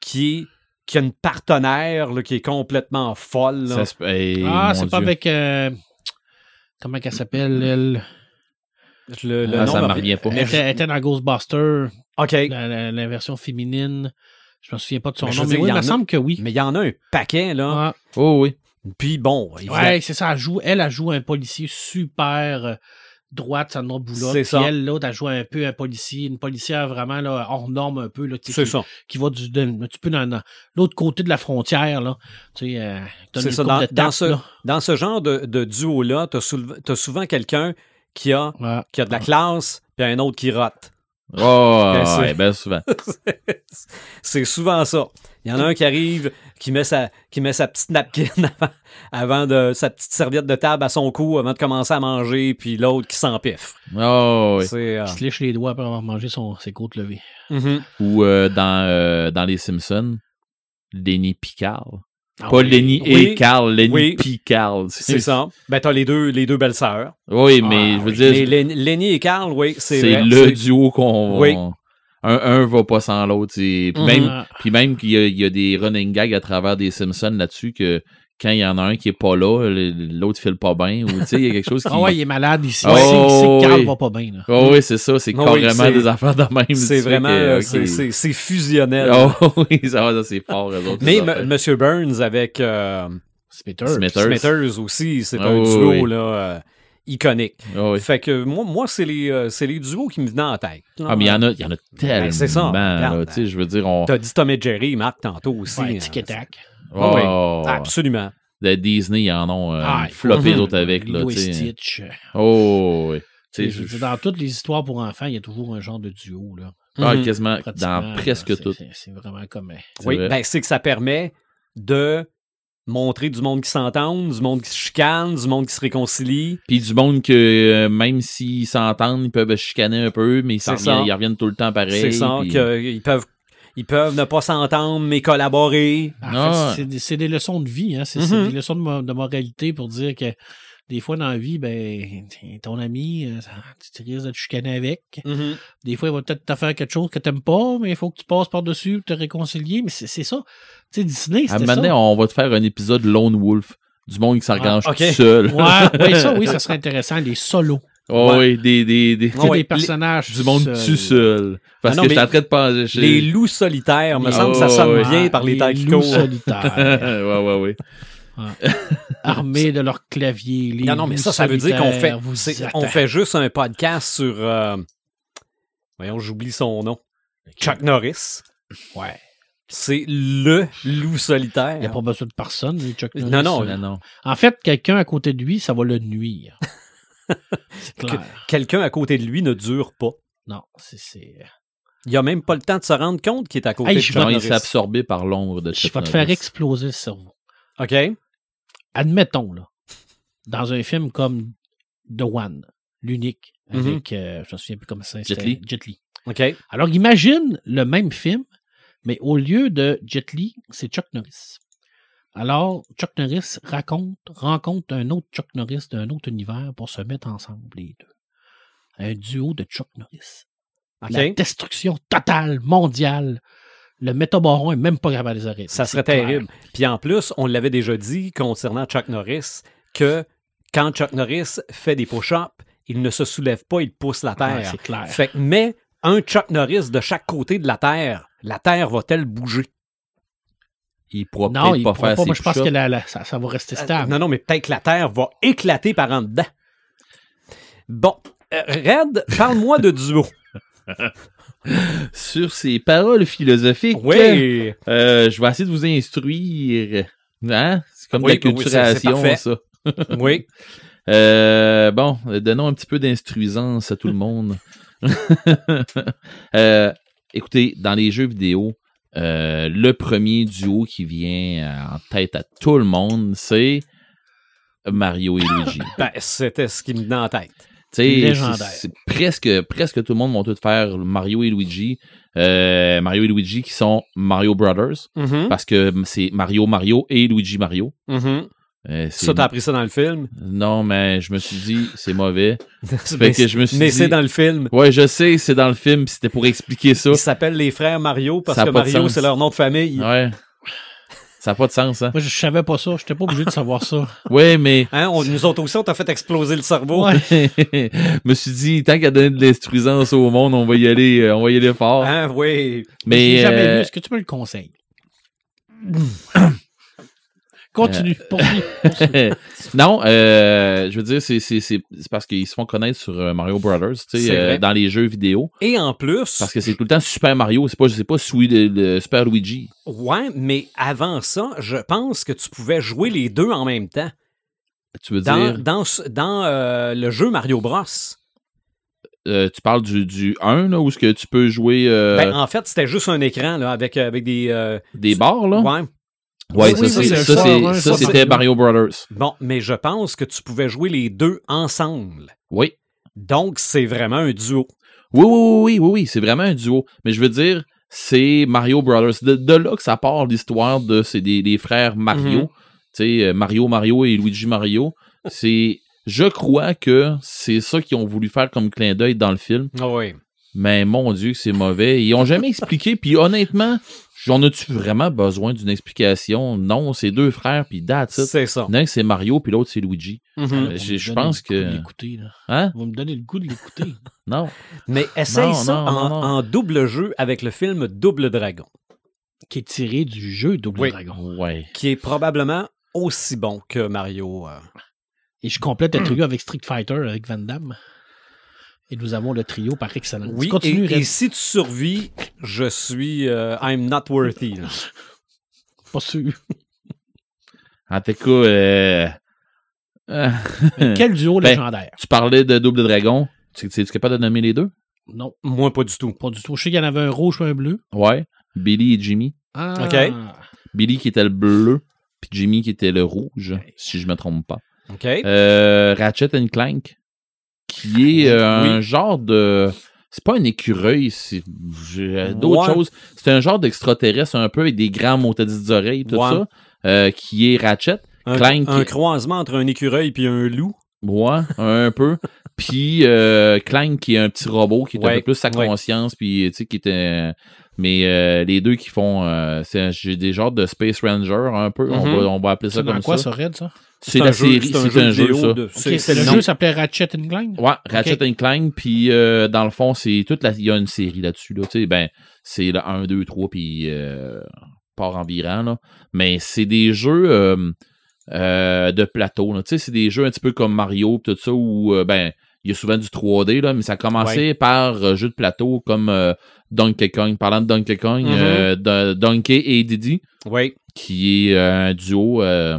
qui, est- qui a une partenaire là, qui est complètement folle. là. Ça se- hey, ah, c'est pas avec. euh, comment qu'elle s'appelle, elle? Le, le Ah, nom ça me me revient- revient pas. Elle était, elle était dans Ghostbuster, OK. la, la- la version féminine. Je me souviens pas de son Mais nom, mais oui, il me semble que oui. Mais il y en a un paquet, là. Oh oui. Puis bon, ouais, c'est ça. Elle, joue, elle a joué un policier super euh, droite, Sandra Bullock. C'est ça. elle, l'autre, a joué un peu un policier, une policière vraiment là, hors norme un peu. Là, qui, ça. qui va du, de- un petit peu dans, l'autre côté de la frontière. Là. Tu sais, euh, C'est ça. Dans, ce, là. dans ce genre de, de duo-là, tu as, souvent quelqu'un qui a, Ouais. qui a de la classe, puis un autre qui rote. Oh, Ben, ouais, ben souvent. C'est souvent ça. Il y en a un qui arrive, qui met sa, qui met sa petite napkin avant, avant de sa petite serviette de table à son cou avant de commencer à manger, puis l'autre qui s'empiffre. Oh, oui. Euh, Il se lèche les doigts après avoir mangé son, ses côtes levées. mhm. Ou euh, dans, euh, dans Les Simpsons, Lenny Picard. Ah Pas oui. Lenny Oui. et Carl, Lenny Oui. Picard. C'est ça. Ben, t'as les deux, les deux belles sœurs. Oui, mais Ah, je veux dire, Mais Len- Lenny et Carl, oui, c'est c'est le duo qu'on Oui. Un, un va pas sans l'autre. Puis Mhm. même, puis même qu'il y, y a des running gags à travers des Simpsons là-dessus que quand il y en a un qui est pas là, l'autre file pas bien. Ou tu sais, il y a quelque chose qui. Ah ouais, il est malade ici. Oh, il sait que Carl oui. va pas bien. Là. Oh oui, c'est ça. C'est Oh oui, carrément c'est- des affaires de même. C'est vraiment. c'est- c'est- C'est fusionnel. Oh oui, ça c'est fort. eux autres, Mais M. Burns avec euh, Smithers. Smithers. Smithers aussi, c'est Ah un duo oui. là, euh, iconique. Oh oui. Fait que moi, moi c'est les, euh, c'est les duos qui me venaient en tête. Ah, mais il y en a, y en a tellement. Ben, c'est ça, je veux dire, on. T'as dit Tom et Jerry, Marc, tantôt aussi. Ouais, hein. tic et tac. Ah oui, Oh, Absolument. de Disney, ils en ont euh, Ah, floppé mhm. les autres avec. Là. Stitch. Oh, oui. Je Dans toutes les histoires pour enfants, il y a toujours un genre de duo. Là. ah, Mhm. quasiment Pratiquement, dans presque tout. c'est- vraiment comme. euh, C'est Oui, vrai. ben, c'est que ça permet de montrer du monde qui s'entend, du monde qui se chicane, du monde qui se réconcilie. Puis du monde que euh, même s'ils s'entendent, ils peuvent chicaner un peu, mais ils, reviennent, ils reviennent tout le temps pareil. c'est ça, puis- qu'ils peuvent, ils peuvent ne pas s'entendre, mais collaborer. En Ah. fait, c'est des- c'est des leçons de vie, hein. c'est Mhm. c'est des leçons de, mo- de moralité pour dire que des fois dans la vie, ben, ton ami, euh, tu risques de te chicaner avec. Des fois, il va peut-être te faire quelque chose que t'aimes pas, mais il faut que tu passes par-dessus pour te réconcilier. Mais c'est c'est ça. Tu sais, Disney, À un c'était moment ça. donné, on va te faire un épisode Lone Wolf. Du monde qui s'arrange Ah, tout seul. Ouais, ouais, ça, oui, ça serait intéressant. Les solos. Oh, Ouais. oui, des, des, des, ouais, des personnages. du monde tout seul. Parce Ah non, que je suis en train de penser. je- Les loups solitaires, me Les- semble que ça Oh, sonne ouais. bien par les temps qui loups courent. solitaires, ouais, ouais, ouais. armés de leur clavier. Les Non, non, mais loups ça, ça veut dire qu'on fait, on fait juste un podcast sur. euh, voyons, j'oublie son nom. Chuck Norris. Ouais. C'est le loup solitaire. Il n'y a pas besoin de personne, Chuck Norris. Non, non, Non, non. En fait, quelqu'un à côté de lui, ça va le nuire. Quelqu'un à côté de lui ne dure pas. Non, c'est- c'est. Il a même pas le temps de se rendre compte qu'il est à côté Hey, de je Chuck Non, il Norris. s'est absorbé par l'ombre de Je Chuck vais te faire Norris. exploser le cerveau. OK? Admettons, là, dans un film comme The One, l'unique, Mhm. avec, euh, je me souviens plus comment ça Li. Jet Li. OK? Alors, imagine le même film, mais au lieu de Jet Li, c'est Chuck Norris. Alors, Chuck Norris raconte, rencontre un autre Chuck Norris d'un autre univers pour se mettre ensemble, les deux. Un duo de Chuck Norris. La destruction totale, mondiale. Le métabaron est même pas capable de les arrêter. Ça serait clair. terrible. Puis en plus, on l'avait déjà dit concernant Chuck Norris que quand Chuck Norris fait des push-ups, il ne se soulève pas, il pousse la Ouais, terre. c'est clair. fait mais un Chuck Norris de chaque côté de la terre, la terre va-t-elle bouger? Il pourra non, peut-être il pas pourra faire pas. ses Moi, je pense que la- la- ça, ça va rester stable. Non, non, mais peut-être que la terre va éclater par en dedans. Bon, euh, Red, parle-moi de duo. Sur ces paroles philosophiques, Oui. euh, je vais essayer de vous instruire. Hein? C'est comme Oui, de la culturation, ça. Oui. Euh, bon, donnons un petit peu d'instruisance à tout le monde. Euh, écoutez, dans les jeux vidéo, euh, le premier duo qui vient en tête à tout le monde, c'est Mario et Luigi. Ben, c'était ce qui me venait en tête. C'est- c'est presque, presque tout le monde vont tout faire Mario et Luigi. Euh, Mario et Luigi qui sont Mario Brothers, Mhm, parce que c'est Mario Mario et Luigi Mario. mhm. Euh, Ça, t'as appris ça dans le film? Non, mais je me suis dit, c'est mauvais. mais Fait que je me suis mais dit- c'est dans le film. Ouais, je sais, c'est dans le film, puis c'était pour expliquer ça. Ils s'appellent les frères Mario parce que Mario, c'est leur nom de famille. Ouais. Ça n'a pas de sens, hein? Moi, je savais pas ça. J'étais pas obligé de savoir ça. Ouais, mais. Hein, on- nous autres aussi, on t'a fait exploser le cerveau. Ouais. je me suis dit, tant qu'à donner de l'instruisance au monde, on va y aller, euh, on va y aller fort. Hein, oui. Je mais. jamais euh, vu. Est-ce que tu me le conseilles? Continue. poursuis, poursuis. non, euh, je veux dire, c'est, c'est, c'est, c'est parce qu'ils se font connaître sur euh, Mario Brothers, tu sais, euh, dans les jeux vidéo. Et en plus, Parce que c'est tout le temps Super Mario, c'est pas, c'est pas Sui- le, le Super Luigi. ouais, mais avant ça, je pense que tu pouvais jouer les deux en même temps. Tu veux Dans, dire, dans, ce- dans euh, le jeu Mario Bros. euh, tu parles du, du 1, là, où est-ce que tu peux jouer euh, Ben, en fait, c'était juste un écran là, avec, avec des. euh, des barres, là? ouais. Ouais, Oui, ça, oui, ça, c'était Mario Brothers. Bon, mais je pense que tu pouvais jouer les deux ensemble. Oui. Donc, c'est vraiment un duo. Oui, oui, oui, oui, oui, oui, c'est vraiment un duo. Mais je veux dire, c'est Mario Brothers. De, de là que ça part l'histoire de c'est des, des frères Mario. Mhm. Tu sais, euh, Mario Mario et Luigi Mario. C'est. Je crois que c'est ça qu'ils ont voulu faire comme clin d'œil dans le film. Ah oui. Mais mon Dieu, c'est mauvais. Ils ont jamais expliqué. Puis honnêtement, j'en as-tu vraiment besoin d'une explication? Non, c'est deux frères, puis that's. C'est ça. L'un c'est Mario, puis l'autre c'est Luigi. Mhm. Euh, Vous me je- pense le goût que- de l'écouter, là. Hein? Vous me donnez le goût de l'écouter. Non. Mais essaye Non, ça non, en, non, non. en double jeu avec le film Double Dragon, qui est tiré du jeu Double Oui. Dragon. Ouais. qui est probablement aussi bon que Mario. euh. Et je complète le trio avec Street Fighter avec Van Damme. Et nous avons le trio par excellence. Oui, Continue, et, si tu survis, je suis euh, I'm not worthy. là. Pas sûr. En tout cas, euh, euh, Quel duo Ben, légendaire? tu parlais de Double Dragon. Tu es capable de nommer les deux? Non, Moi, pas du tout. pas du tout. Je sais qu'il y en avait un rouge et un bleu. Ouais. Billy et Jimmy. Ah, Ok. Billy qui était le bleu, puis Jimmy qui était le rouge, si je me trompe pas. OK? Euh, Ratchet and Clank, qui est euh, Oui. un genre de... C'est pas un écureuil, c'est d'autres Ouais. choses. C'est un genre d'extraterrestre un peu avec des grands montadis d'oreilles, tout Ouais. ça, euh, qui est Ratchet. Un, Clank. un croisement entre un écureuil et un loup. Ouais, un peu. Puis euh, Clank qui est un petit robot qui est un peu plus sa conscience, puis tu sais qui était. Mais euh, les deux qui font, euh, c'est des genres de Space Ranger un peu. on, Mhm. va, on va appeler ça comme quoi ça. ça, Red, ça? C'est la série, c'est un jeu, vidéo ça. de- Ok, c'est- c'est le jeu s'appelait Ratchet and Clank? Ouais, Ratchet and Clank, puis euh, dans le fond, c'est toute la. Il y a une série là-dessus. Là, tu sais, ben, c'est le 1, 2, 3, puis euh, part environ. Là. Mais c'est des jeux euh, euh, de plateau. là. Tu sais, c'est des jeux un petit peu comme Mario, pis tout ça, où euh, ben, il y a souvent du 3D, là, mais ça a commencé par euh, jeux de plateau comme euh, Donkey Kong. Parlant de Donkey Kong, Mhm. euh, de- Donkey et Diddy, Oui. qui est euh, un duo euh,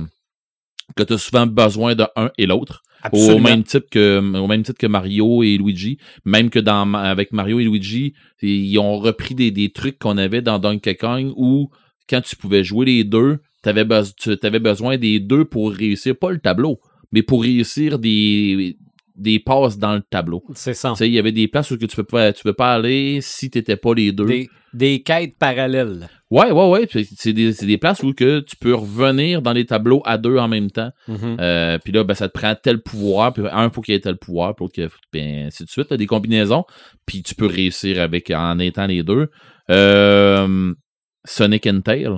que tu as souvent besoin de un et l'autre. Au même, type que, au même titre que Mario et Luigi. Même que dans avec Mario et Luigi, ils ont repris des, des trucs qu'on avait dans Donkey Kong où quand tu pouvais jouer les deux, tu avais besoin des deux pour réussir, pas le tableau, mais pour réussir des, des passes dans le tableau. C'est ça. Tu il y avait des places où que tu peux pas, tu peux pas aller si t'étais pas les deux. Des, des quêtes parallèles. Ouais, ouais, ouais. C'est des, des places où que tu peux revenir dans les tableaux à deux en même temps. Mhm. Euh, puis là, ben, ça te prend tel pouvoir, puis un, faut qu'il y ait tel pouvoir, puis l'autre, ben, ainsi de suite, là, des combinaisons, puis tu peux réussir avec en étant les deux. Euh, Sonic and Tail,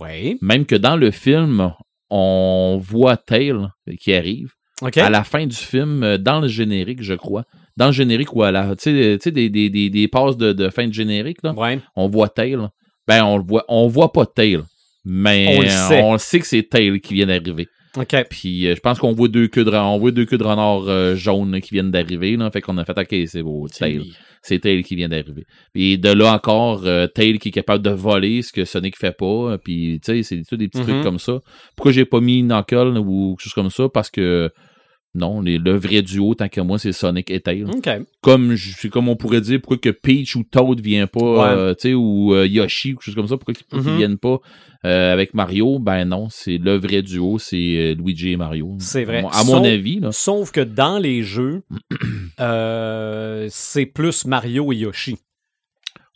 Oui. même que dans le film, on voit Tail qui arrive. À la fin du film, euh, dans le générique, je crois. Dans le générique ou à la. Tu sais, des, des, des, des passes de, de fin de générique, là Ouais. on voit Tail. Ben, on le voit, on voit pas Tail. Mais On le sait. on le sait que c'est Tail qui vient d'arriver. OK. Puis euh, je pense qu'on voit deux queues de, on voit deux queues de renard euh, jaunes qui viennent d'arriver. Là, fait qu'on a fait OK, c'est beau, Tail. C'est Tail qui vient d'arriver. Et de là encore, euh, Tail qui est capable de voler ce que Sonic fait pas. Puis tu sais, c'est tout des petits Mhm. trucs comme ça. Pourquoi j'ai pas mis Knuckle ou quelque chose comme ça? Parce que non, les, le vrai duo, tant que moi, c'est Sonic et Tail comme je- comme on pourrait dire pourquoi que Peach ou Toad vient pas Ouais. euh, tu sais ou euh, Yoshi ou quelque chose comme ça pourquoi qu'ils Mhm. viennent pas? Euh, avec Mario ben non c'est le vrai duo c'est euh, Luigi et Mario C'est vrai. à mon, à mon Sauf- avis là Sauf que dans les jeux, euh, c'est plus Mario et Yoshi.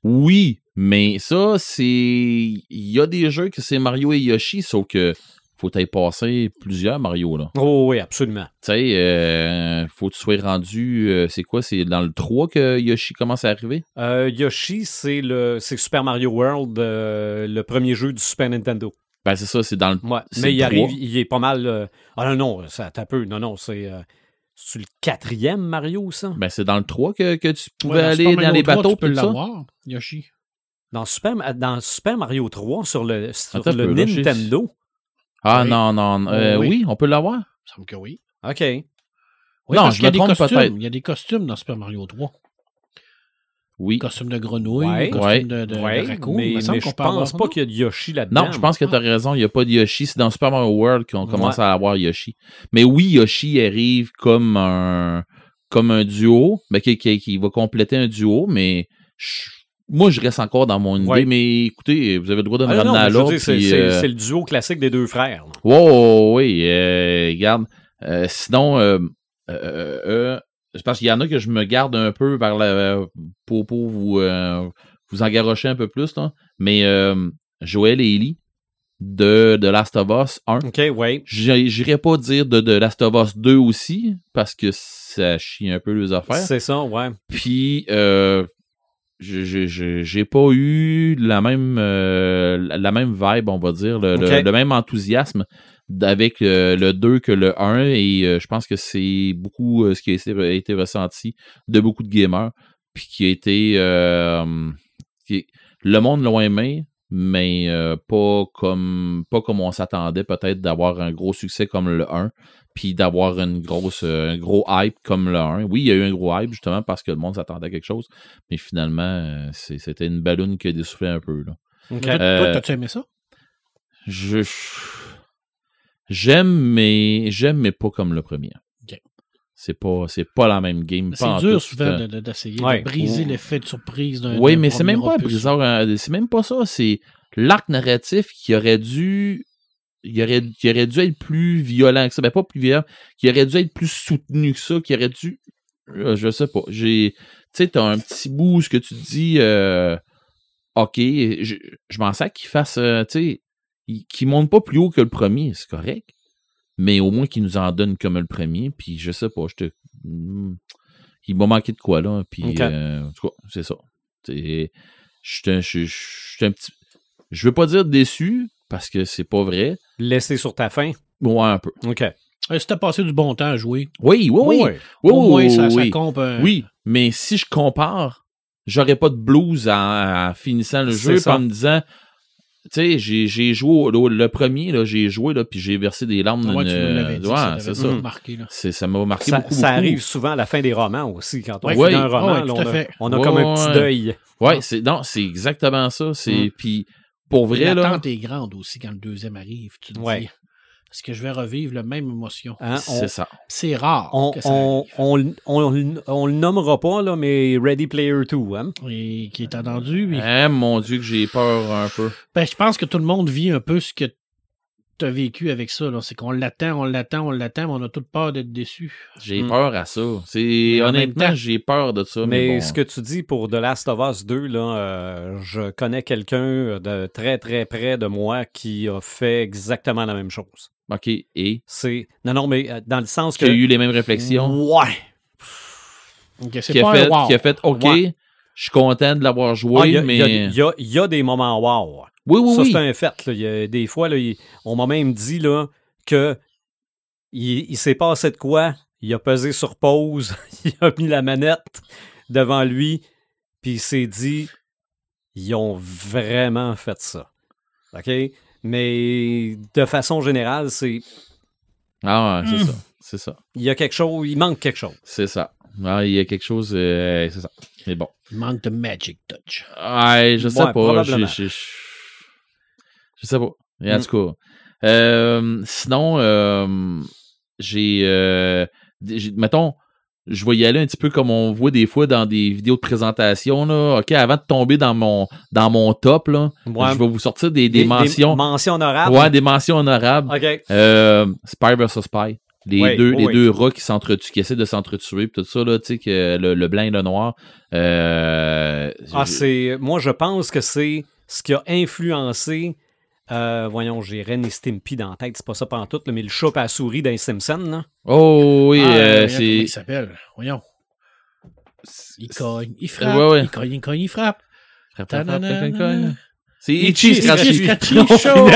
oui mais ça c'est il y a des jeux que c'est Mario et Yoshi sauf que faut y passer plusieurs Mario là Oh oui, absolument. tu sais euh, faut que tu sois rendu euh, c'est quoi c'est dans le 3 que Yoshi commence à arriver? Euh, Yoshi, c'est le c'est Super Mario World, euh, le premier jeu du Super Nintendo. ben c'est ça c'est dans le Ouais. Mais il arrive, il est pas mal. euh, Ah non, non, ça t'as peu. Non, non, c'est. euh, C'est le quatrième Mario, ça? ben c'est dans le 3 que, que tu pouvais Ouais, dans aller Super dans Mario les 3, bateaux Tu peux l'avoir, Yoshi. Dans Super, dans Super Mario 3, sur le, sur Attends le peu, là, j'ai- Nintendo. Ah Oui. non, non. euh, oui. oui. on peut l'avoir? Il me semble que oui. OK. Oui, Non, parce je me trompe peut-être. Il y a des costumes dans Super Mario 3. Oui. Costume de grenouille, Ouais. costume Ouais. de, de, de Ouais, raccoon. mais, je pense pas non? qu'il y a de Yoshi là-dedans. Non, je pense que tu as raison. Il n'y a pas de Yoshi. C'est dans Super Mario World qu'on commence à avoir Yoshi. Mais oui, Yoshi arrive comme un comme un duo, mais qui, qui, qui va compléter un duo, mais je- moi, je reste encore dans mon idée. Ouais. Mais écoutez, vous avez le droit de me Ah, ramener à c'est c'est- euh, c'est le duo classique des deux frères. Wow, oui, euh, regarde. Euh, sinon, euh, je pense qu'il y en a que je me garde un peu par la, pour, pour vous, vous engarocher un peu plus. Là. Mais euh, Joël et Ellie de, de Last of Us 1, OK, ouais. j'irais pas dire de, de Last of Us 2 aussi, parce que ça chie un peu les affaires. C'est ça, ouais. Puis, euh, j'ai pas eu la même, euh, la même vibe, on va dire, le, le- Ok. le même enthousiasme avec euh, le 2 que le 1. Et euh, je pense que c'est beaucoup ce qui a été, ressenti de beaucoup de gamers. Puis qui a été. qui- le monde l'a aimé, mais pas comme pas comme on s'attendait peut-être d'avoir un gros succès comme le 1 puis d'avoir une grosse euh, un gros hype comme le 1. Oui, il y a eu un gros hype justement parce que le monde s'attendait à quelque chose, mais finalement euh, c'était une ballonne qui a dessoufflé un peu là. Euh, toi, t'as-tu aimé ça? Je j'aime mais j'aime mais pas comme le premier. C'est pas c'est pas la même game. C'est dur souvent de- de- d'essayer Ouais. de briser l'effet de surprise d'un. Oui, mais c'est même pas briseur, euh, c'est même pas ça, c'est l'arc narratif qui aurait dû il aurait, qui aurait dû être plus violent que ça, ben pas plus violent, qui aurait dû être plus soutenu que ça, qui aurait dû euh, je sais pas, j'ai tu sais t'as un petit bout où ce que tu dis euh, OK, je, je m'en sers qu'il fasse euh, tu sais il- qu'il monte pas plus haut que le premier, c'est correct. Mais au moins qu'il nous en donne comme le premier, puis je sais pas, je te hmm, il m'a manqué de quoi là, puis Ok. euh, en tout cas, c'est ça. C'est- Je suis un- je- je suis un petit. Je veux pas dire déçu, parce que c'est pas vrai. Laissé sur ta fin. Ouais, un peu. OK. Euh, Si t'as passé du bon temps à jouer, Oui, oui, oui. Ouais. Oui, au oui, moins ça, ça oui. compte. un- Oui, mais si je compare, j'aurais pas de blues en, en finissant le jeu en me disant sais, j'ai joué le, le premier, j'ai joué, là, puis j'ai versé des larmes. Ouais, d'une- tu nous l'avais dit, ouais, ça c'est t'avait ça. marqué, Ça m'a marqué Ça, beaucoup, ça beaucoup. arrive souvent à la fin des romans aussi. Quand on Ouais. finit un roman, Ouais, là, tout on, a, fait. on a comme un petit deuil. Ouais, c'est non, c'est exactement ça. C'est puis pour vrai là. L'attente est grande aussi quand le deuxième arrive, tu te Ouais. dis. Est-ce que je vais revivre la même émotion? Hein, on, C'est ça. C'est rare on, que ça on, on, on- on le nommera pas, là, mais Ready Player 2. Hein? Et qui est attendu. oui. Hein, mon Dieu, que j'ai peur un peu. Ben, je pense que tout le monde vit un peu ce que tu as vécu avec ça. là. C'est qu'on l'attend, on l'attend, on l'attend, mais on a toute peur d'être déçu. J'ai Mm. peur à ça. C'est Mais en même honnêtement, temps- j'ai peur de ça. Mais Mais, bon. ce que tu dis pour The Last of Us 2, là, euh, je connais quelqu'un de très très près de moi qui a fait exactement la même chose. ok. Et? C'est non non mais euh, dans le sens qui que a eu les mêmes réflexions? ouais c'est Qui a pas fait, un wow. qui a fait, ok. Ouais. Je suis content de l'avoir joué, Ah, il y a- mais il y, a- il y y a des moments wow. Oui, oui, ça oui. c'est un fait. là. Il y a des fois là, il- on m'a même dit là que il, il s'est passé de quoi. Il a pesé sur pause, il a mis la manette devant lui, puis il s'est dit ils ont vraiment fait ça. OK? Mais de façon générale, c'est Ah, ouais, c'est ça. C'est ça. il y a quelque chose, il manque quelque chose. C'est ça. Ah, il y a quelque chose. euh, c'est ça. Mais bon. Il manque de magic touch. Ouais, je sais Ouais, pas. probablement. Je, je, je- je sais pas. Et en Mm. tout cas. euh, sinon, euh, j'ai, euh, j'ai- Mettons, je vais y aller un petit peu comme on voit des fois dans des vidéos de présentation. Là. OK, avant de tomber dans mon, dans mon top, là, Ouais. je vais vous sortir des, des mentions. mentions honorables. ouais, des mentions honorables. OK. Euh, Spy vs. Spy. Les Oui, deux, oui, les deux rats qui s'entretuent, qui essaient de s'entretuer, tout ça, là, tu sais, que le, le blanc et le noir. Euh, Ah, c'est. Moi, je pense que c'est ce qui a influencé. Euh, voyons, j'ai Ren et Stimpy dans la tête, c'est pas ça pantoute, là, mais le chat à la souris dans les Simpsons, là. Oh oui, Ah, euh, c'est. il s'appelle? Voyons. Il cogne, il frappe. Ouais, ouais. Il cogne, il cogne, il frappe. Frappe, frappe, frappe, cogne. C'est Itchy Itchy Scratchy. Scratchy. Show.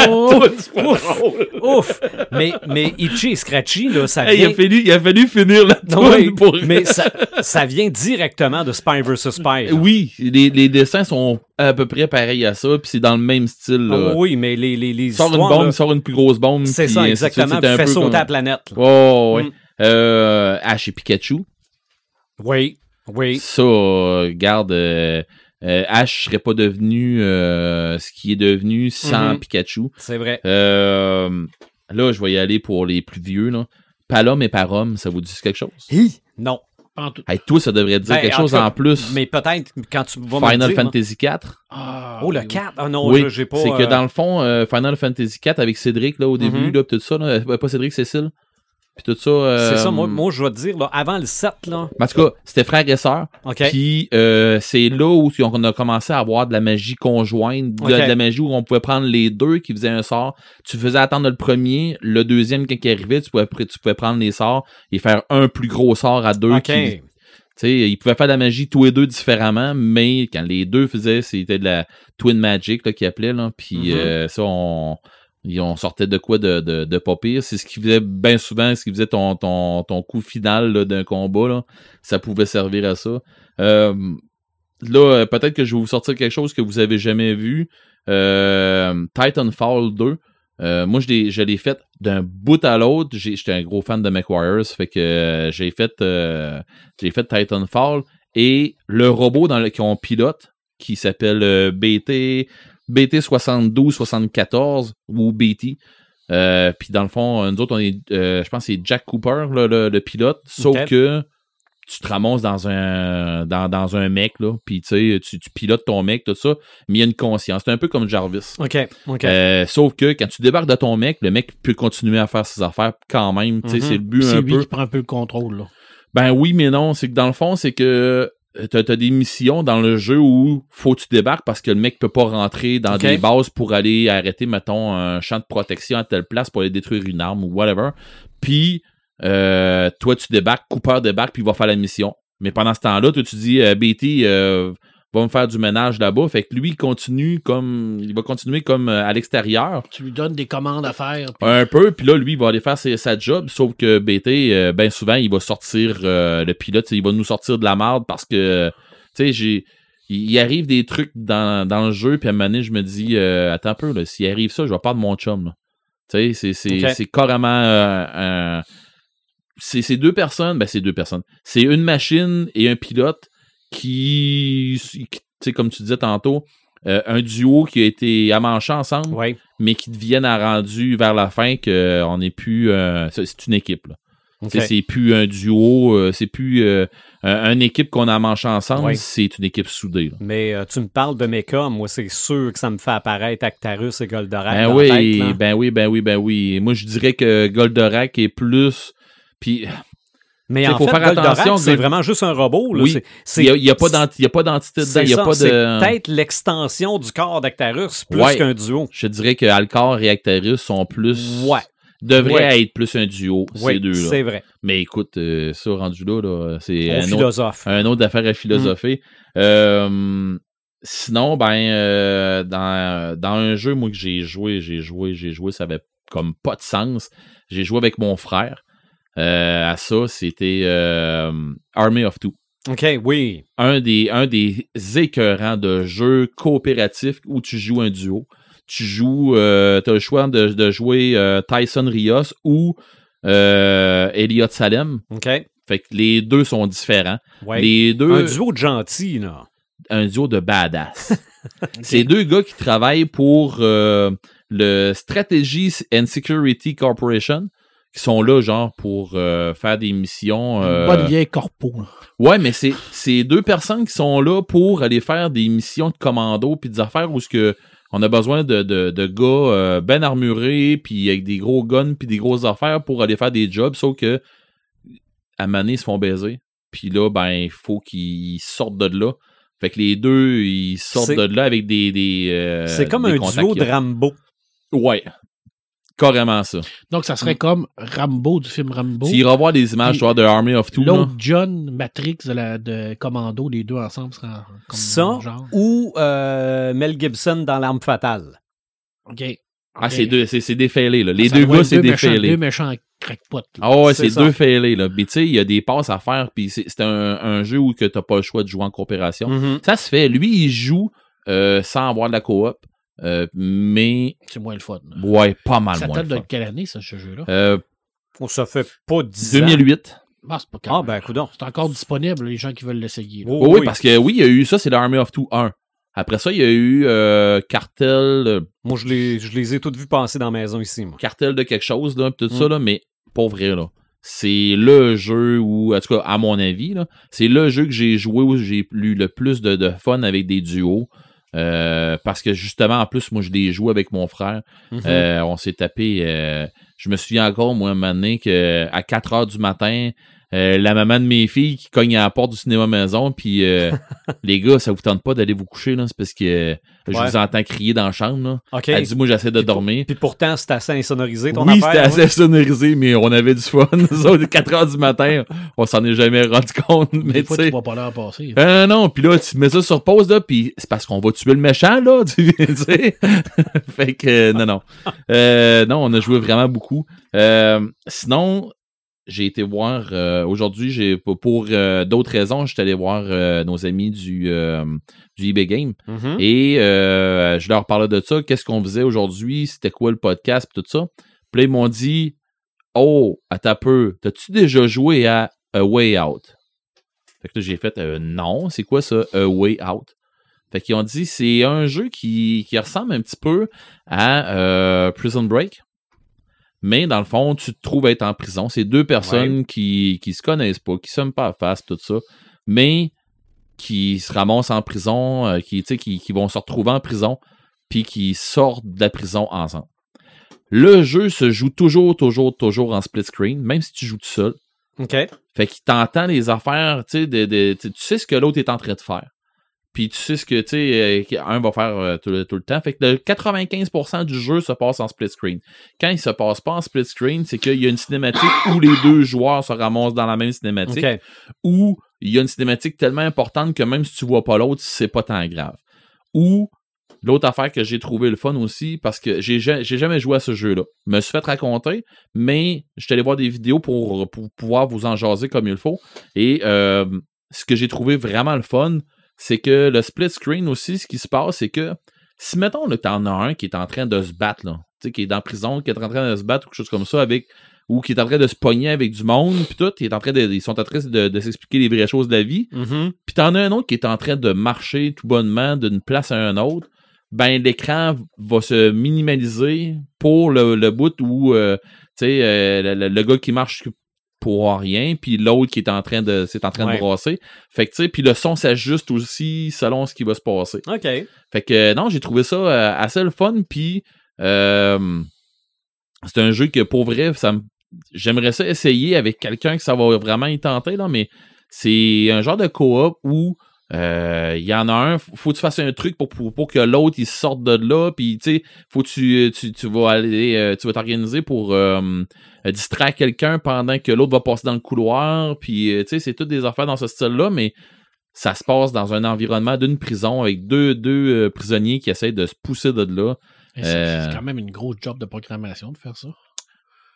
Ouf! Mais, mais Itchy et Scratchy, là, ça Hey, il, vient. a fallu, il a fallu finir la Non, oui, pour. mais ça, ça vient directement de Spy vs. Spy. là. Oui, les, les dessins sont à peu près pareils à ça, puis c'est dans le même style. Là. Oh, oui, mais les, les, les une bombe, là, sort une plus grosse bombe. c'est ça, exactement. Fait peu sauter comme- la planète. Oh, ouais. Mm. Euh, Ash et Pikachu. Oui, oui. Ça, euh, regarde, euh, euh, Ash serait pas devenu euh, ce qui est devenu sans Mhm. Pikachu. C'est vrai. Euh, là, je vais y aller pour les plus vieux. Là. Palom et Parom, ça vous dit quelque chose? Hi! Non. Pas en tout. Hey, toi, ça devrait te dire Ben, quelque en chose cas, en plus. Mais peut-être quand tu vas me Final dire, Fantasy IV. Ah, Oh, le oui, oui. 4? Ah non, oui, j'ai pas. c'est que euh, dans le fond, euh, Final Fantasy IV avec Cédric là, au début, Mhm. là, tout ça, là, pas Cédric, Cécile? Puis tout ça. euh, C'est ça, moi, moi, je vais te dire, là, avant le 7, là. En tout cas, c'était frère et sœur. OK. Puis euh, c'est là où on a commencé à avoir de la magie conjointe, de, la magie où on pouvait prendre les deux qui faisaient un sort. Tu faisais attendre le premier, le deuxième quand il arrivait, tu pouvais, tu pouvais prendre les sorts et faire un plus gros sort à deux. OK. qui- tu sais, ils pouvaient faire de la magie tous les deux différemment, mais quand les deux faisaient, c'était de la Twin Magic là, qu'ils appelaient. Là, puis Mhm. euh, ça, on, ils- on sortait de quoi de, de, de pas pire. C'est ce qui faisait bien souvent, ce qui faisait ton, ton, ton coup final d'un combat. Ça pouvait servir à ça. Euh, là, euh, peut-être que je vais vous sortir quelque chose que vous avez jamais vu. Euh, Titanfall 2. Euh, moi, je l'ai, fait d'un bout à l'autre. J'étais un gros fan de McWires, fait que euh, j'ai fait, euh, j'ai fait Titanfall et le robot dans le qu'on pilote, qui s'appelle BT BT 72 74 ou BT. Euh, puis dans le fond, nous autres, on est, euh, je pense que c'est Jack Cooper, là, le, le pilote. Sauf que tu te ramasses dans un dans, dans un mec, là, puis tu tu pilotes ton mec, tout ça, mais il y a une conscience. C'est un peu comme Jarvis. OK. OK. Euh, sauf que quand tu débarques de ton mec, le mec peut continuer à faire ses affaires quand même. Mhm. C'est le but C'est un lui peu. qui prend un peu le contrôle. Là. Ben oui, mais non. C'est que dans le fond, c'est que t'as as des missions dans le jeu où faut que tu débarques parce que le mec peut pas rentrer dans des bases pour aller arrêter, mettons, un champ de protection à telle place pour aller détruire une arme ou whatever. Puis euh, toi, tu débarques, Cooper débarque, puis il va faire la mission. Mais pendant ce temps-là, toi, tu dis euh, BT euh, va me faire du ménage là-bas. Fait que lui, il continue comme. Il va continuer comme euh, à l'extérieur. Tu lui donnes des commandes à faire. Un peu, puis là, lui, il va aller faire ses- sa job, sauf que BT, euh, ben souvent, il va sortir, euh, le pilote, il va nous sortir de la merde parce que, tu sais, j'ai. il, arrive des trucs dans, dans le jeu, puis à un moment donné, je me dis, euh, attends un peu, s'il arrive ça, je vais perdre mon chum. Tu sais, c'est- c'est Ok. c'est carrément euh, c'est deux personnes, ben c'est deux personnes. C'est une machine et un pilote qui, qui- tu sais, comme tu disais tantôt, euh, un duo qui a été amanché ensemble, mais qui deviennent à rendu vers la fin qu'on n'est plus. euh, c'est une équipe. Là. C'est plus un duo, euh, c'est plus euh, un- une équipe qu'on a manché ensemble, Oui. c'est une équipe soudée. là. Mais euh, tu me parles de mecha, moi, c'est sûr que ça me fait apparaître Actarus et Goldorak. Ben dans oui, tête, ben oui, ben oui, ben oui. Moi, je dirais que Goldorak est plus. Puis, Mais en faut fait, faire attention, c'est vraiment juste un robot. Là. Oui. Il n'y a, il a pas d'entité dedans. c'est Il a pas de. peut-être l'extension du corps d'Actarus plus Ouais. qu'un duo. Je dirais que Alcor et Actarus sont plus. Ouais. Devraient Ouais. être plus un duo, ces deux-là. c'est vrai. Mais écoute, euh, ça, rendu là, là c'est un autre, un autre affaire à philosopher. Euh, sinon, ben, euh, dans, dans un jeu, moi, que j'ai joué, j'ai joué, j'ai joué, ça avait comme pas de sens. J'ai joué avec mon frère. Euh, à ça, c'était euh, Army of Two. OK, oui. Un des, un des écœurants de jeux coopératifs où tu joues un duo. Tu joues, euh, tu as le choix de, de jouer euh, Tyson Rios ou euh, Elliot Salem. OK. Fait que les deux sont différents. Ouais. Les deux, Un duo de gentils, là. un duo de badass. C'est deux gars qui travaillent pour le Strategy and Security Corporation, qui sont là, genre, pour euh, faire des missions. euh, Bonne vieille corpo. Ouais, mais c'est c'est deux personnes qui sont là pour aller faire des missions de commando puis des affaires où ce que on a besoin de, de, de gars euh, ben armurés puis avec des gros guns puis des grosses affaires pour aller faire des jobs, sauf que à Mané, ils se font baiser. Puis là, ben, il faut qu'ils sortent de là. Fait que les deux, ils sortent de là avec des. des euh, c'est comme des un duo de. Rambo. Ouais. Carrément ça. Donc, ça Mm. serait comme Rambo du film Rambo. Iras voir des images, Puis tu vois, de Army of Two. L'autre John Matrix de, la, de Commando, les deux ensemble seraient comme Ça genre. ou euh, Mel Gibson dans L'arme fatale. OK. Ah, c'est deux, c'est c'est défailé, là. Les Ça deux gars, c'est défailé. Deux méchants crackpots. Ah ouais, C'est deux failés, là. Mais tu sais, il y a des passes à faire, puis c'est un, un jeu où que t'as pas le choix de jouer en coopération. Mhm. Ça se fait. Lui, il joue euh, sans avoir de la coop, euh, mais C'est moins le fun. là. ouais, pas mal Ça moins. date le de fun. quelle année, ça, ce jeu-là? Euh, Oh, ça fait pas 10 ans. 2008. Ah, c'est pas Ah, quand ben, coudon. C'est encore disponible, les gens qui veulent l'essayer. Oh, Oh, oui, oui. parce que oui, il y a eu ça, c'est l'Army of Two 1. Après ça, il y a eu euh, Cartel, Moi, je les, je les ai toutes vues passer dans la maison ici, moi. Cartel de quelque chose, là, tout Mm. ça, là, mais pas vrai, là. C'est le jeu où, en tout cas, à mon avis, là, c'est le jeu que j'ai joué où j'ai eu le plus de, de fun avec des duos. Euh, parce que justement, en plus, moi, je l'ai joué avec mon frère. Mhm. Euh, on s'est tapé. euh, je me souviens encore, moi, un moment donné, qu'à 4 heures du matin, euh, la maman de mes filles qui cogne à la porte du cinéma maison, puis euh, les gars, ça vous tente pas d'aller vous coucher, là, c'est parce que euh, je Ouais. vous entends crier dans la chambre. Là. OK. Elle dit, moi, j'essaie de Puis pour- dormir. Puis pourtant, c'était assez insonorisé, ton Oui, affaire. c'était ouais. assez sonorisé, mais on avait du fun. Nous autres, 4 heures du matin, on s'en est jamais rendu compte. Mais Des tu fois, tu vas pas l'heure passer. euh, non, puis là, tu mets ça sur pause, là, puis c'est parce qu'on va tuer le méchant, là, tu sais. fait que, euh, non, non. Euh, non, on a joué vraiment beaucoup. Euh, sinon, j'ai été voir, euh, aujourd'hui, j'ai pour, euh, d'autres raisons, j'étais allé voir euh, nos amis du, du eBay Game. Mhm. Et je leur parlais de ça, qu'est-ce qu'on faisait aujourd'hui, c'était quoi le podcast, tout ça. Puis ils m'ont dit, oh, attends un peu, t'as-tu déjà joué à A Way Out? Fait que là, j'ai fait, euh, non, c'est quoi ça, A Way Out? Fait qu'ils ont dit, c'est un jeu qui, qui ressemble un petit peu à Prison Break. Mais dans le fond, tu te trouves être en prison. C'est deux personnes qui, qui se connaissent pas, qui s'aiment pas à face, tout ça. Mais qui se ramassent en prison, euh, qui, tu sais, qui, qui vont se retrouver en prison, puis qui sortent de la prison ensemble. Le jeu se joue toujours, toujours, toujours en split screen, même si tu joues tout seul. OK. Fait qu'il t'entend les affaires, sais, tu tu sais ce que l'autre est en train de faire. Puis tu sais ce que, tu sais, euh, un va faire euh, tout, le- tout le temps. Fait que le 95% du jeu se passe en split screen. Quand il se passe pas en split screen, c'est qu'il y a une cinématique où les deux joueurs se ramassent dans la même cinématique ou il y a une cinématique tellement importante que même si tu vois pas l'autre, c'est pas tant grave. Ou l'autre affaire que j'ai trouvé le fun aussi, parce que j'ai ja- j'ai jamais joué à ce jeu-là. Me suis fait raconter, mais je suis allé voir des vidéos pour, pour pouvoir vous en jaser comme il faut. Et euh, ce que j'ai trouvé vraiment le fun, c'est que le split screen aussi, ce qui se passe, c'est que si, mettons, là, t'en as un qui est en train de se battre, là, qui est en prison, qui est en train de se battre ou quelque chose comme ça avec ou qui est en train de se pogner avec du monde, puis tout, il est en train de, ils sont en train de, de s'expliquer les vraies choses de la vie. Mhm. Puis t'en as un autre qui est en train de marcher tout bonnement d'une place à un autre. Ben, l'écran va se minimaliser pour le, le bout où, euh, euh, le- le gars qui marche pour rien, puis l'autre qui est en train de, c'est en train Ouais. de brasser. Fait que, tu sais, puis le son s'ajuste aussi selon ce qui va se passer. OK. Fait que non, j'ai trouvé ça euh, assez le fun. Puis euh, c'est un jeu que pour vrai, ça me- j'aimerais ça essayer avec quelqu'un que ça va vraiment y tenter, là, mais c'est un genre de coop où euh, il y en a un, faut que tu fasses un truc pour, pour, pour que l'autre il sorte de là, puis tu sais, faut que tu, tu, tu vas aller, euh, tu vas t'organiser pour euh, distraire quelqu'un pendant que l'autre va passer dans le couloir, puis euh, tu sais, c'est toutes des affaires dans ce style-là, mais ça se passe dans un environnement d'une prison avec deux, deux euh, prisonniers qui essayent de se pousser de là. C'est Euh, quand même une grosse job de programmation de faire ça.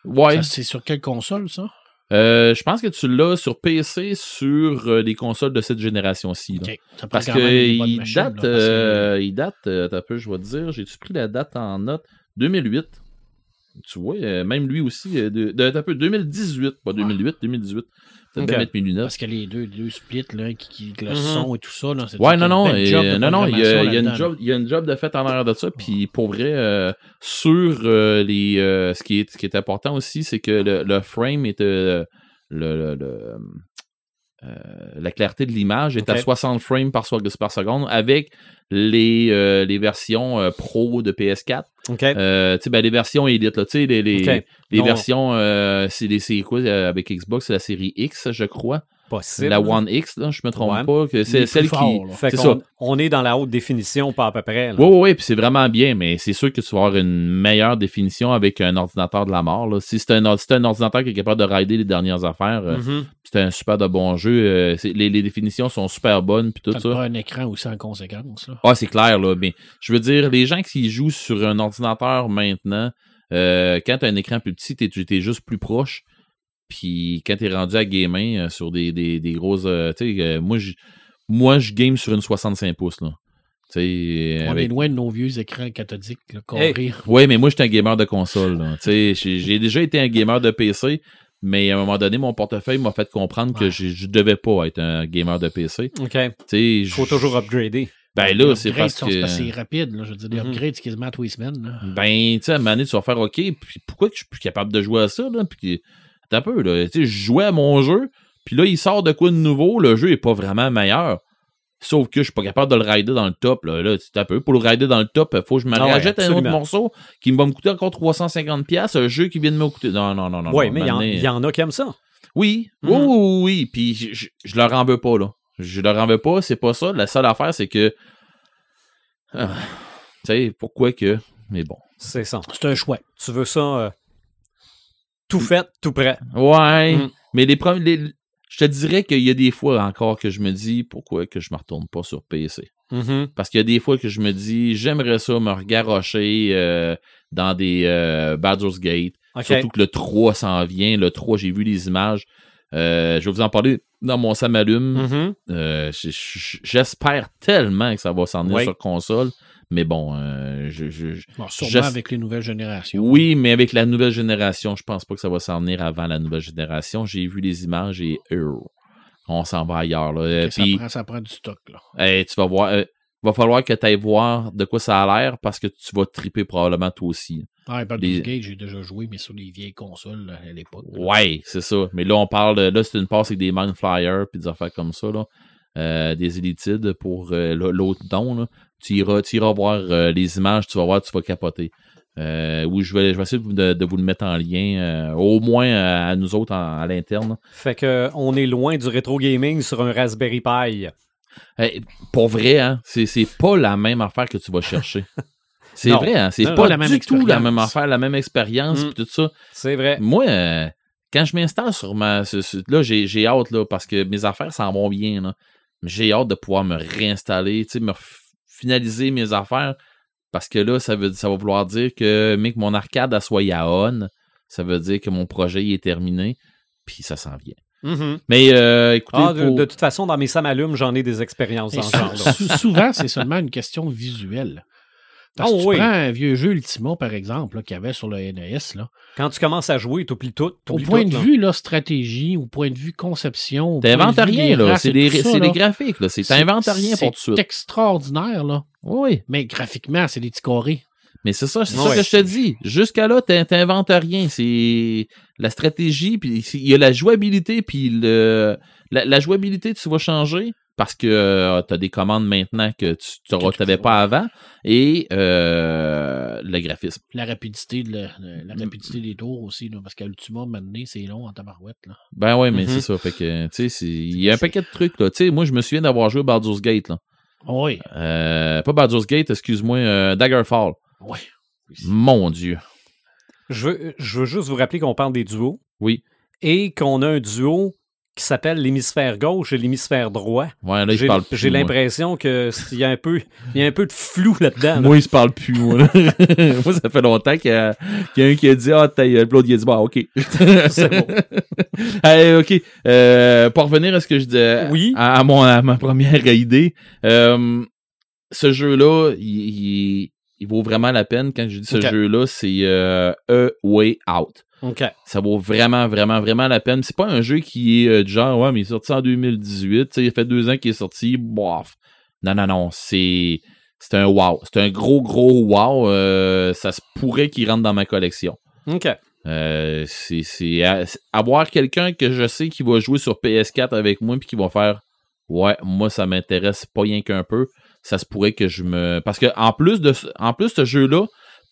Ouais, C'est sur quelle console, ça? euh, je pense que tu l'as sur PC sur euh, les consoles de cette génération-ci. là. OK. Ça prend Parce qu'il date, euh, il date, euh, un peu, je vais te dire, j'ai-tu pris la date en note? 2008. Tu vois, euh, même lui aussi, euh, de, de- attends un peu, 2018, pas 2008, 2018. Peut-être Ok. bien mettre mes lunettes. Parce que les deux, deux splits, là, qui, qui- le Mhm. son et tout ça, là, c'est Ouais, non, non, et, euh, non, non, il y a, y a une là-dedans, job, il y a une job de fait en arrière de ça. Puis pour vrai, euh, sur euh, les, euh, ce qui est, ce qui est important aussi, c'est que le, le frame est euh, le, le- le, la clarté de l'image est à 60 frames par, par seconde avec les, euh, les versions euh, pro de PS4. OK. Euh, tu sais, ben, les versions Elite, là, tu sais, les, les, les versions, euh, c'est quoi euh, avec Xbox, c'est la série X, je crois. Possible. La One X, là, je me trompe Ouais. pas. C'est celle qui. c'est qu'on ça. on est dans la haute définition, pas à peu près. là. Oui, oui, oui, puis c'est vraiment bien, mais c'est sûr que tu vas avoir une meilleure définition avec un ordinateur de la mort. là. Si c'est un, si c'est un ordinateur qui est capable de rider les dernières affaires, euh, Mhm. c'est un super de bon jeu. euh, c'est- les, les définitions sont super bonnes, puis tout Ça prend un écran aussi en conséquence. Là. Ah, c'est clair, là. Mais je veux dire, les gens qui jouent sur un ordinateur maintenant, euh, quand tu as un écran plus petit, t'es, t'es juste plus proche. Puis quand t'es rendu à gamer euh, sur des, des, des grosses. euh, tu sais, euh, moi, je, moi, je game sur une 65 pouces, là. Sais, On avec- est loin de nos vieux écrans cathodiques. Oui, mais moi, j'étais un gamer de console. J'ai déjà été un gamer de PC, mais à un moment donné, mon portefeuille m'a fait comprendre que Ouais. je devais pas être un gamer de PC. OK. Il faut toujours upgrader. Ben là, c'est parce que. parce c'est rapide. Là. Je veux dire, les Mhm. upgrades, c'est quasiment à tous les semaines. Là. Ben, tu sais, à un moment donné, tu vas faire OK, puis pourquoi que je suis plus capable de jouer à ça, là? Puis, un peu, là. Tu sais, je jouais à mon jeu, puis là, il sort de quoi de nouveau, le jeu est pas vraiment meilleur. Sauf que je suis pas capable de le rider dans le top, là. Là, un peu. Pour le rider dans le top, faut que je me Ah ouais, rachète un autre morceau qui va me coûter encore 350$, piastres, un jeu qui vient de me coûter. Non, non, non, non. Oui, mais il y, en- maintenant- il y en a qui aiment ça. Oui, Mhm. oui, oui, oui. Puis je, je, je leur en veux pas, là. Je leur en veux pas, c'est pas ça. La seule affaire, c'est que. Ah, tu sais, pourquoi que. Mais bon. C'est ça. C'est un choix. Tu veux ça euh, tout fait, tout prêt. Ouais. Mhm. Mais les premiers. je te dirais qu'il y a des fois encore que je me dis pourquoi que je me retourne pas sur PC. Mhm. Parce qu'il y a des fois que je me dis j'aimerais ça me regarrocher euh, dans des euh, Baldur's Gate. Surtout que le 3 s'en vient. Le 3, j'ai vu les images. Euh, je vais vous en parler dans mon Sam allume. Euh, j- j- J'espère tellement que ça va s'en venir Oui. sur console. Mais bon, euh, je, je- je- Bon, sûrement Je- avec les nouvelles générations. oui, mais avec la nouvelle génération, je pense pas que ça va s'en venir avant la nouvelle génération. J'ai vu les images et euh, on s'en va ailleurs. Là. Euh, Que ça, puis, prend, ça prend du stock. Là. hey, tu vas voir. euh, va falloir que tu ailles voir de quoi ça a l'air parce que tu vas triper probablement toi aussi. Ah, Les- Gate, j'ai déjà joué, mais sur les vieilles consoles là, à l'époque. Ouais, c'est ça. Mais là, on parle. de- Là, c'est une passe avec des Mind Flyers puis des affaires comme ça. Là. Euh, des élitides pour euh, l'autre don. Là. Tu, iras, tu iras voir euh, les images, tu vas voir, tu vas capoter. Euh, oui, je vais, je vais essayer de, vous- de- de vous le mettre en lien, euh, au moins à, à nous autres en- à l'interne. Fait que on est loin du rétro gaming sur un Raspberry Pi. Hey, pour vrai, hein, c'est, c'est pas la même affaire que tu vas chercher. C'est vrai, hein, c'est pas la même du tout la expérience. même affaire, la même expérience, Mm. tout ça. C'est vrai. Moi, euh, quand je m'installe sur ma. sur- sur- là, j'ai, j'ai hâte, là, parce que mes affaires s'en vont bien. Là. J'ai hâte de pouvoir me réinstaller, tu sais, me finaliser mes affaires. Parce que là, ça, veut, ça va vouloir dire que, mais que mon arcade elle soit à on, ça veut dire que mon projet il est terminé. Puis ça s'en vient. Mhm. Mais euh, écoutez, Ah, de, pour- de toute façon, dans mes Samalumes, j'en ai des expériences dans ce sou- genre-là. sou- souvent, c'est seulement une question visuelle. Parce Oh que tu oui. prends un vieux jeu Ultima, par exemple, là, qu'il y avait sur le NES, là, Quand tu commences à jouer, t'oublies tout. au point tout, de là. vue là, stratégie, au point de vue conception, t'inventes vue rien, là. C'est des, ça, des graphiques, là. C'est- T'inventes rien pour tout de C'est extraordinaire, là. Oui. Mais graphiquement, c'est des petits carrés. Mais c'est ça, c'est Ouais. ça que je te dis. Jusqu'à là, t'in- t'inventes rien. C'est la stratégie, puis c'est- il y a la jouabilité, puis le la, la jouabilité, tu vas changer parce que tu as des commandes maintenant que tu n'avais pas avant, et euh, le graphisme. La rapidité, de la, la rapidité des tours aussi, là, parce qu'à Ultima, maintenant, c'est long en tabarouette. Là. Ben ouais, mais c'est ça. Fait que, tu sais, c'est- il y a un paquet de trucs, là. Tu sais, moi, je me souviens d'avoir joué Baldur's Gate, là. Oui, Euh, pas Baldur's Gate, excuse-moi, euh, Daggerfall. oui. Mon Dieu. Je veux, je veux juste vous rappeler qu'on parle des duos Oui. et qu'on a un duo qui s'appelle l'hémisphère gauche et l'hémisphère droit. Ouais, là, J'ai parle plus. j'ai moi. l'impression qu'il y, a un peu- il y a un peu de flou là-dedans. là. Moi, il se parle plus, moi. moi, ça fait longtemps qu'il y, a qu'il y a un qui a dit Ah, t'as l'autre, il a dit Bah, ok. C'est bon. Allez, ok. Euh, pour revenir à ce que je disais, Oui. à, à mon, à ma première idée, euh, ce jeu-là, il, il- il vaut vraiment la peine. Quand je dis ce jeu-là, c'est euh, A Way Out. Ça vaut vraiment, vraiment, vraiment la peine. C'est pas un jeu qui est euh, du genre, ouais, mais il est sorti en 2018. tu sais, Il a fait deux ans qu'il est sorti. Bof. Non, non, non. C'est. C'est un wow. C'est un gros, gros wow. Euh, ça se pourrait qu'il rentre dans ma collection. OK. Euh, c'est avoir quelqu'un que je sais qui va jouer sur PS4 avec moi puis qui va faire ouais moi ça m'intéresse pas rien qu'un peu ça se pourrait que je me parce que en plus de ce- en plus ce jeu là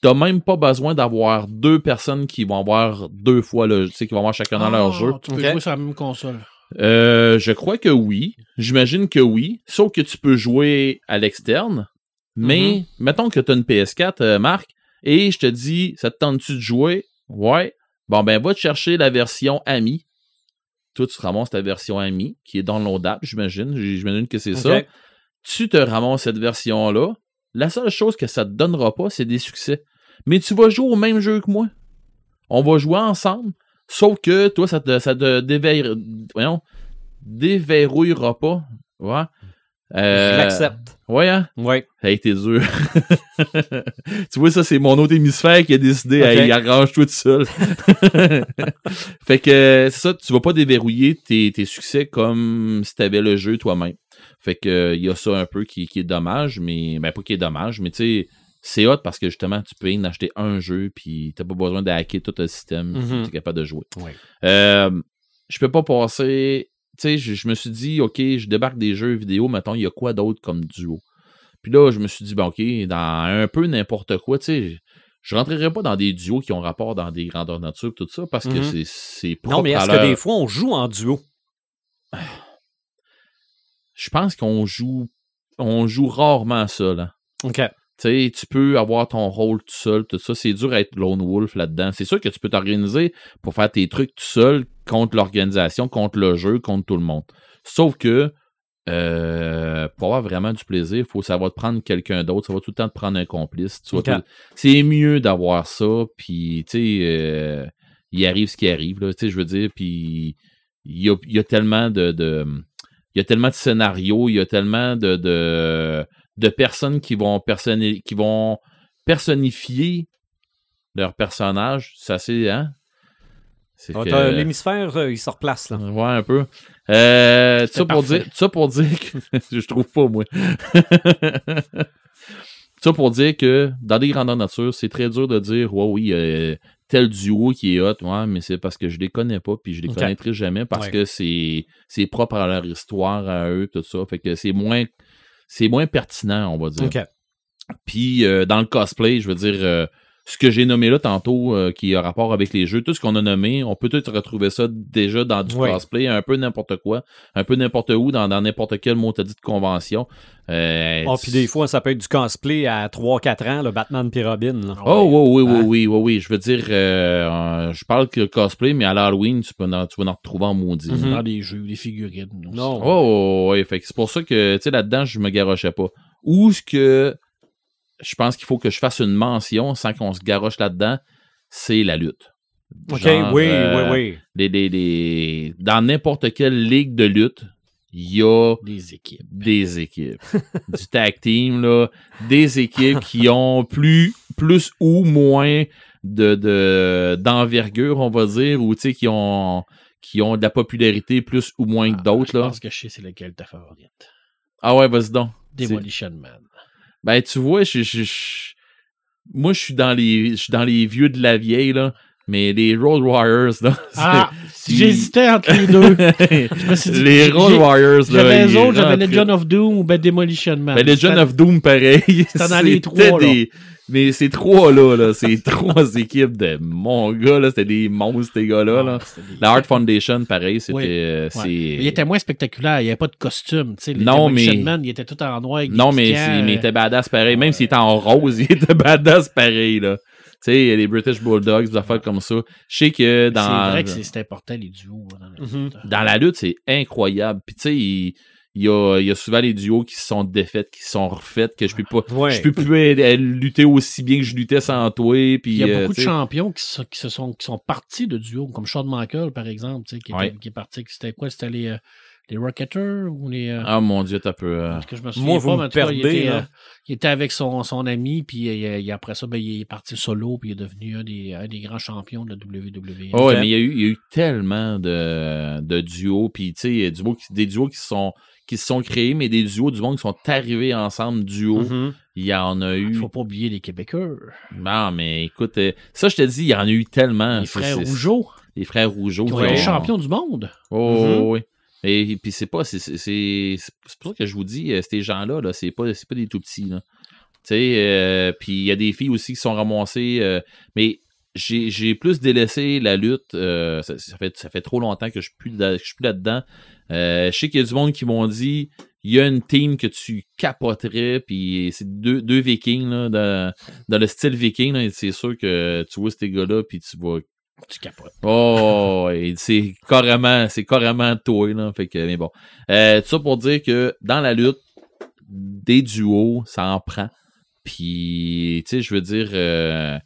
t'as même pas besoin d'avoir deux personnes qui vont avoir deux fois le tu sais qui vont avoir chacun dans leur Ah, jeu Tu peux jouer sur la même console. euh, je crois que oui. J'imagine que oui. Sauf que tu peux jouer à l'externe. Mais mettons que tu as une PS4, euh, Marc, et je te dis, ça te tente-tu de jouer? Ouais. Bon, ben, va te chercher la version Ami. Toi, tu te ramasses ta version Ami, qui est downloadable, j'imagine. J'imagine que c'est ça. Tu te ramasses cette version-là. La seule chose que ça te donnera pas, c'est des succès. Mais tu vas jouer au même jeu que moi. On va jouer ensemble. Sauf que toi, ça te, ça te voyons, déverrouillera pas. Ouais. Euh, Je l'accepte. Ouais, hein? Oui. Ça a été dur. tu vois, ça, c'est mon autre hémisphère qui a décidé, Ok. hey, arrange-toi tout seul. fait que, c'est ça, tu vas pas déverrouiller tes, tes succès comme si t'avais le jeu toi-même. Fait que, il y a ça un peu qui, qui est dommage, mais, ben, pas qui est dommage, mais tu sais, c'est hot parce que justement, tu peux en acheter un jeu, puis t'as pas besoin de hacker tout le système, Mhm. tu es capable de jouer. Ouais. Euh, je peux pas passer. Tu sais, je, je me suis dit, OK, je débarque des jeux vidéo, mettons, il y a quoi d'autre comme duo? Puis là, je me suis dit, ben, OK, dans un peu n'importe quoi, tu sais, je rentrerai pas dans des duos qui ont rapport dans des grandeurs nature, tout ça, parce que Mhm. c'est- c'est propre Non, mais est-ce que des fois, on joue en duo? Je pense qu'on joue, on joue rarement à ça, là. OK. Tu sais, tu peux avoir ton rôle tout seul, tout ça. C'est dur à être lone wolf là-dedans. C'est sûr que tu peux t'organiser pour faire tes trucs tout seul contre l'organisation, contre le jeu, contre tout le monde. Sauf que euh, pour avoir vraiment du plaisir, il faut savoir te prendre quelqu'un d'autre. Ça va tout le temps te prendre un complice. C'est mieux d'avoir ça. Puis, tu sais, euh, il arrive ce qui arrive. Là, tu sais, je veux dire, puis il y a, y a tellement de, de- il y a tellement de scénarios, il y a tellement de, de, de personnes qui vont, personni- qui vont personnifier leur personnage. C'est hein? C'est que- t'as- L'hémisphère, euh, il se replace, là. Ouais, un peu. Euh, ça, pour dire, ça pour dire que. je trouve pas, moi. ça pour dire que dans des grandeurs nature, c'est très dur de dire, ouais, oui, euh, tel duo qui est hot, ouais, mais c'est parce que je les connais pas, puis je les connaîtrai jamais parce Ouais. que c'est, c'est propre à leur histoire, à eux, tout ça. Fait que c'est moins, c'est moins pertinent, on va dire. OK. Puis euh, dans le cosplay, je veux dire, euh, ce que j'ai nommé là tantôt, euh, qui a rapport avec les jeux, tout ce qu'on a nommé, on peut tout retrouver ça déjà dans du Ouais. cosplay, un peu n'importe quoi, un peu n'importe où, dans dans n'importe quel mot de convention. Euh, Ah, puis des fois, ça peut être du cosplay à 3-4 ans, le Batman puis Robin. là. Oh oui, oui, oui, oui, oui, oui. Je veux dire, euh, je parle que cosplay, mais à l'Halloween, tu, peux en- tu vas en retrouver en maudit. Mhm. Dans des jeux, des figurines. aussi. Non. Oh, ouais, fait que c'est pour ça que, tu sais, là-dedans, je me garochais pas. Ou ce que je pense qu'il faut que je fasse une mention sans qu'on se garoche là-dedans, c'est la lutte. OK, Genre, oui, euh, oui, oui. les- les- les- Dans n'importe quelle ligue de lutte, il y a Des équipes. des équipes. du tag team, là. Des équipes qui ont plus, plus ou moins de, de, d'envergure, on va dire, ou qui ont, qui ont de la popularité plus ou moins que d'autres, Je là. pense que je sais c'est lequel ta favorite. Ah ouais, vas-y donc. Demolition Man. Ben, tu vois, je, je- je- moi, je suis dans les, je suis dans les vieux de la vieille, là. Mais les Road Warriors, là. Ah, j'hésitais entre les deux. Je me suis dit, les Road Warriors, là. J'avais les autres, j'avais Legend of Doom ou ben Demolition Man. Ben, Legend of Doom, pareil. C'était les trois, là. des- Mais ces trois-là, là, ces trois équipes de mon gars, là, c'était des monstres, ces gars-là. là. Ah, des- La Art Foundation, pareil, c'était. Oui. euh, Ouais. Il était moins spectaculaire, il n'y avait pas de costume. tu sais, les Non, mais- Man, il était tout en noir. Non, mais, mais il euh, était badass pareil. Même s'il était en rose, il était badass pareil, là. Tu sais, les British Bulldogs, des affaires comme ça. Je sais que C'est dans. vrai que c'est c'est important, les duos. hein, dans la Mhm. lutte. dans la lutte, c'est incroyable. Puis tu sais, il, il y, a, il y a souvent les duos qui se sont défaits, qui se sont refaits, que je peux pas. Ouais. Je peux plus lutter aussi bien que je luttais sans toi. Puis, Il y a euh, beaucoup de champions qui, se- qui se sont, qui sont partis de duos, comme Shawn Michaels, par exemple, tu sais, qui, était- Ouais. qui est parti. C'était quoi C'était les, euh, les Rocketters ou les. euh, Ah mon dieu, t'as peu. euh, parce que je me souviens Moi, pas, vous mais me en tout cas, il perdez, était, là. euh, il était avec son, son ami, puis euh, il- après ça, ben, il est parti solo, puis il est devenu un des, un des grands champions de la WWE. Ah ouais, Ok. mais il y, a eu, il y a eu tellement de, de duos, puis tu sais, des duos qui se sont qui se sont créés, mais des duos du monde qui sont arrivés ensemble duo. Mhm. Il y en a Il eu. faut pas oublier les Québécois. Non, mais écoute, ça je te dis, il y en a eu tellement. Les frères Rougeau, Les frères Rougeau. qui ont été champions du monde. Oh, Mhm. oui. Et, puis c'est pas, c'est pour ça que je vous dis, euh, ces gens-là, là, c'est pas, pas des tout petits. Là. Tu sais, euh, puis il y a des filles aussi qui sont ramassées, euh, mais j'ai plus délaissé la lutte. ça, fait, ça fait trop longtemps que je suis plus, là- je suis plus là-dedans. Je sais qu'il y a du monde qui m'ont dit il y a une team que tu capoterais, puis c'est deux, deux vikings là, dans, dans le style viking. C'est sûr que tu vois ces gars-là, puis tu vas Tu capotes. Oh, c'est carrément, c'est carrément toi, là. Fait que, mais bon. Euh, tout ça pour dire que dans la lutte, des duos, ça en prend. Puis, tu sais, je veux dire, euh,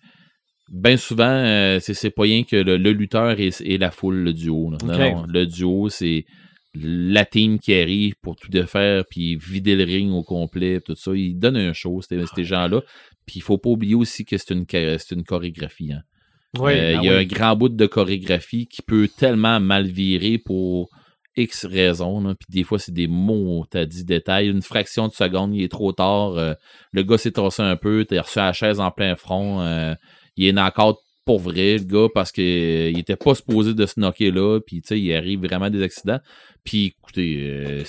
ben souvent, euh, c'est, pas rien que le, le lutteur et, et la foule, le duo. là. Non, non, le duo, c'est la team qui arrive pour tout défaire, puis vider le ring au complet, tout ça. Ils donnent un show, ces, ces gens-là. Puis, il faut pas oublier aussi que c'est une, une chorégraphie. Hein. Oui, Euh, ben il y a oui. un grand bout de chorégraphie qui peut tellement mal virer pour X raisons. là. Puis des fois, c'est des mots, t'as dit détails. Une fraction de seconde, il est trop tard. euh, le gars s'est tassé un peu, t'as reçu la chaise en plein front. euh, il est encore pour vrai, le gars, parce qu'il était pas supposé de se knocker là. Puis tu sais, il arrive vraiment des accidents. Puis écoutez,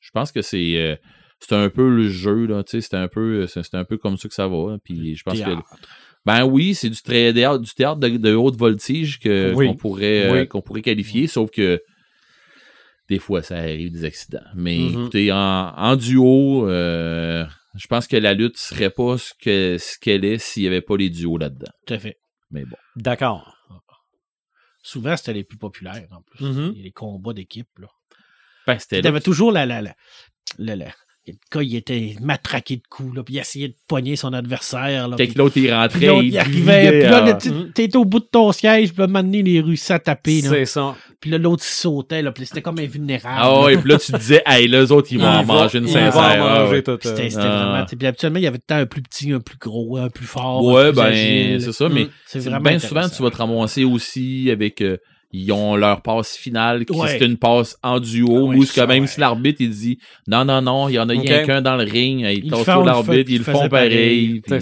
je pense que c'est. c'est un peu le jeu, là, tu sais, c'est un peu, un peu comme ça que ça va. hein. Puis je pense que. Ben oui, c'est du, théâtre- du théâtre de, de haute voltige que, Oui. qu'on pourrait, euh, qu'on pourrait qualifier, sauf que des fois, ça arrive des accidents. Mais Mhm. écoutez, en, en duo, euh, je pense que la lutte serait pas ce que ce qu'elle est s'il n'y avait pas les duos là-dedans. Tout à fait. Mais bon. D'accord. Souvent, c'était les plus populaires, en plus. Mhm. Les combats d'équipe, là. Ben, c'était là. avait toujours la, la, la, la, la- le gars, il était matraqué de coups, là, puis il essayait de pogner son adversaire. Là, Fait puis- que l'autre, il rentrait. puis il il arrivait, puis là, ah. là, tu- t'étais au bout de ton siège, puis là, m'amener les Russes à taper, là. C'est ça. Puis là, l'autre, il sautait, là, puis c'était comme invulnérable. Ah là. ouais, puis là, tu disais, hey, les autres, ils vont en manger une sincère. Ah, manger ouais. C'était c'était Ah. vraiment. tu sais, Puis habituellement, il y avait temps un plus petit, un plus gros, un plus fort. Ouais, un plus ben, c'est ça, mais Mm. c'est C'est vraiment. bien souvent, tu vas te ramasser aussi avec. euh, ils ont leur passe finale, qui Ouais. c'est une passe en duo, Ouais, où que ça, même ouais. si l'arbitre il dit non, non, non, il y en a Ok. rien qu'un dans le ring, ils Ils tassent font- sur ils l'arbitre, font- ils le font pareil. C'est. Hey,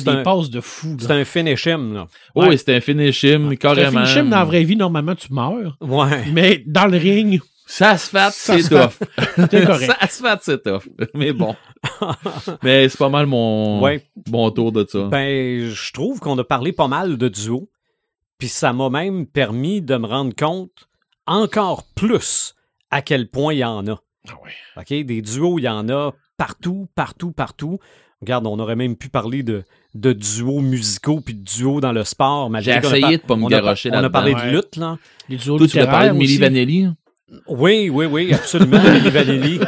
C'est des un, passes de fou. c'est un finish him, là. Oh, Ouais. oui, c'était un finish him, Un carrément. finish him, dans la vraie vie, normalement, tu meurs. Ouais. Mais dans le ring, Ça se fait, c'est tough. c'est correct. ça se fait, c'est tough. Mais bon. Mais c'est pas mal mon, Ouais. mon tour de ça. Ben, je trouve qu'on a parlé pas mal de duo. Puis ça m'a même permis de me rendre compte encore plus à quel point il y en a. Ah. OK? Des duos, il y en a partout, partout, partout. Regarde, on aurait même pu parler de, de duos musicaux puis de duos dans le sport. J'ai essayé par- de pas me on a- garocher On a parlé de Ouais. lutte, là. Les duos Toi, tu voulais parler de littéraires Milli. Vanelli? Oui, oui, oui, absolument. Milli Vanilli.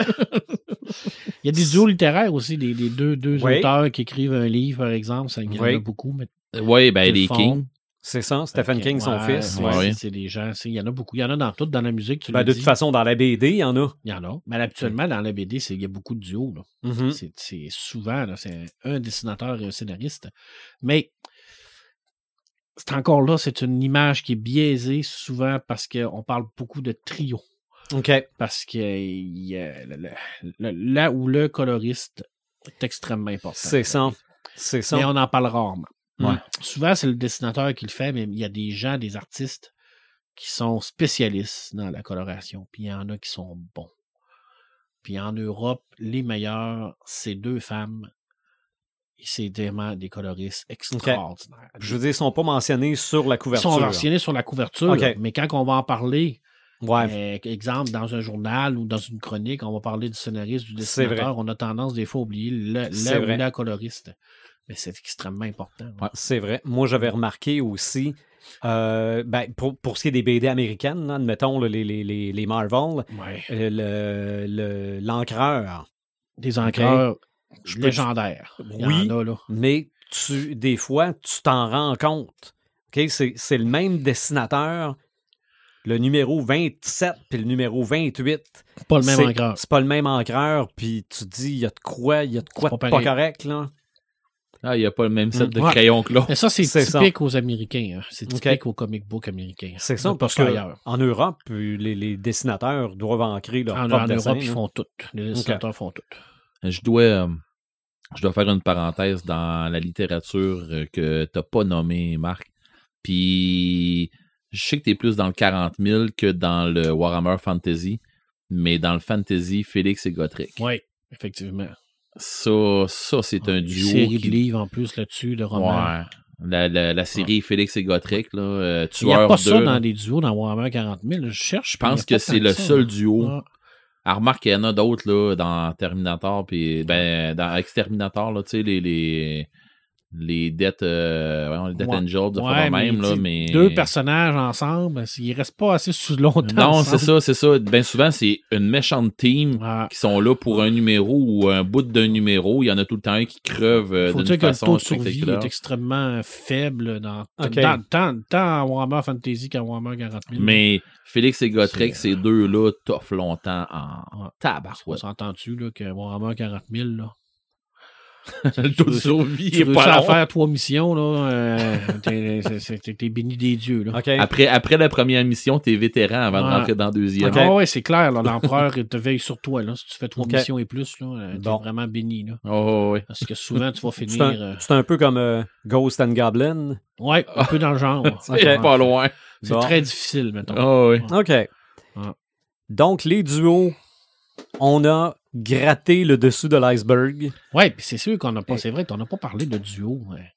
Il y a des duos littéraires aussi, des, des deux, deux Oui. auteurs qui écrivent un livre, par exemple. Ça, il y en Oui. a beaucoup. Mais Oui, ben les font. C'est ça, Stephen King, son fils. ouais, ouais. ouais. c'est- des gens, il y en a beaucoup. Il y en a dans tout, dans la musique, tu Ben, de toute façon, dans la BD, il y en a. Il y en a. Mais habituellement, dans la BD, il y a beaucoup de duos. Mhm. C'est- souvent, c'est un dessinateur et un scénariste. Mais c'est encore là, c'est une image qui est biaisée souvent parce qu'on parle beaucoup de trio. OK. Parce que il y a le- le- le- là où le coloriste est extrêmement important. C'est ça. C'est ça. Mais on en parle rarement. Ouais. Souvent, c'est le dessinateur qui le fait, mais il y a des gens, des artistes qui sont spécialistes dans la coloration. Puis il y en a qui sont bons. Puis en Europe, les meilleurs, c'est deux femmes. Et c'est vraiment des coloristes extraordinaires. Je veux dire, ils sont pas mentionnés sur la Ils couverture. sont mentionnés sur la couverture, mais quand on va en parler, Ouais. euh, exemple, dans un journal ou dans une chronique, on va parler du scénariste, du dessinateur, on a tendance des fois à oublier le, ou la coloriste. Mais c'est extrêmement important. Ouais, c'est vrai. Moi, j'avais remarqué aussi, euh, ben, pour, pour ce qui est des BD américaines, là, admettons les, les, les, les Marvel, Ouais. euh, le- le- l'encreur, Des encreurs légendaires. Il y Oui. en a, là. mais tu, des fois, tu t'en rends compte. OK? C'est, le même dessinateur, le numéro 27 puis le numéro 28. Pas le même encreur. C'est pas le même encreur, puis tu te dis, il y a de quoi, il y a de quoi pas pas, correct, là. Ah, il n'y a pas le même set Mm. de Ouais. crayons que là. Mais ça, c'est ça. typique aux Américains. hein. C'est typique aux comic books américains. C'est ça, parce ça que ailleurs. en Europe, les, les dessinateurs doivent ancrer leur En, propre en dessin, Europe, ils font tout. Les dessinateurs font tout. Je dois, euh, je dois faire une parenthèse dans la littérature euh, que t'as pas nommé, Marc. Puis, je sais que t'es plus dans le 40 000 que dans le Warhammer Fantasy, mais dans le Fantasy, Félix et Gotrek. Oui, effectivement. Ça, ça c'est un Une duo. série qui- de livres en plus là-dessus, de romans. Ouais. La, la, la série Félix et Gotrek, là, euh, Il n'y a pas 2, ça dans les duos dans Warhammer 40 000. Je cherche. Je pense que c'est le seul duo. Ouais. Ah, remarque qu'il y en a d'autres là, dans Terminator, puis ben, dans Exterminator, là, tu sais, les, les, les Death, euh, les Death Ouais. Angels, de Ouais, mais même, là, mais. Deux personnages ensemble, ils restent pas assez sous longtemps. Non, c'est ça, c'est ça. Ben souvent, c'est une méchante team Ouais. qui sont là pour un numéro ou un bout d'un numéro. Il y en a tout le temps un qui creuve euh, faut d'une dire que le façon taux de survie est extrêmement faible dans, Ok. dans- tant, tant en Warhammer Fantasy qu'en Warhammer 40 000. Mais Félix et Gotrek, ces deux-là, toffent longtemps en Ouais. On tabarouette. s'entend-tu là, que Warhammer 40 000, là, le taux de survie tu est pas à faire trois missions, là, euh, t'es, t'es béni des dieux. Là. Après, après la première mission, t'es vétéran avant de Ouais. rentrer dans la deuxième. Ok. Ah ouais, c'est clair, l'empereur il te veille sur toi. Là, si tu fais trois missions et plus, là, euh, t'es Bon. vraiment béni. Là, Oh, ouais. parce que souvent, tu vas C'est finir. un, euh, c'est un peu comme euh, Ghost and Goblin. ouais, un peu dans le genre. C'est pas loin. C'est Bon. très difficile, mettons. Oh, ouais. OK. Donc, les duos, on a gratté le dessous de l'iceberg. Ouais, puis c'est sûr qu'on n'a pas. C'est vrai qu'on n'a pas parlé de duo. ouais.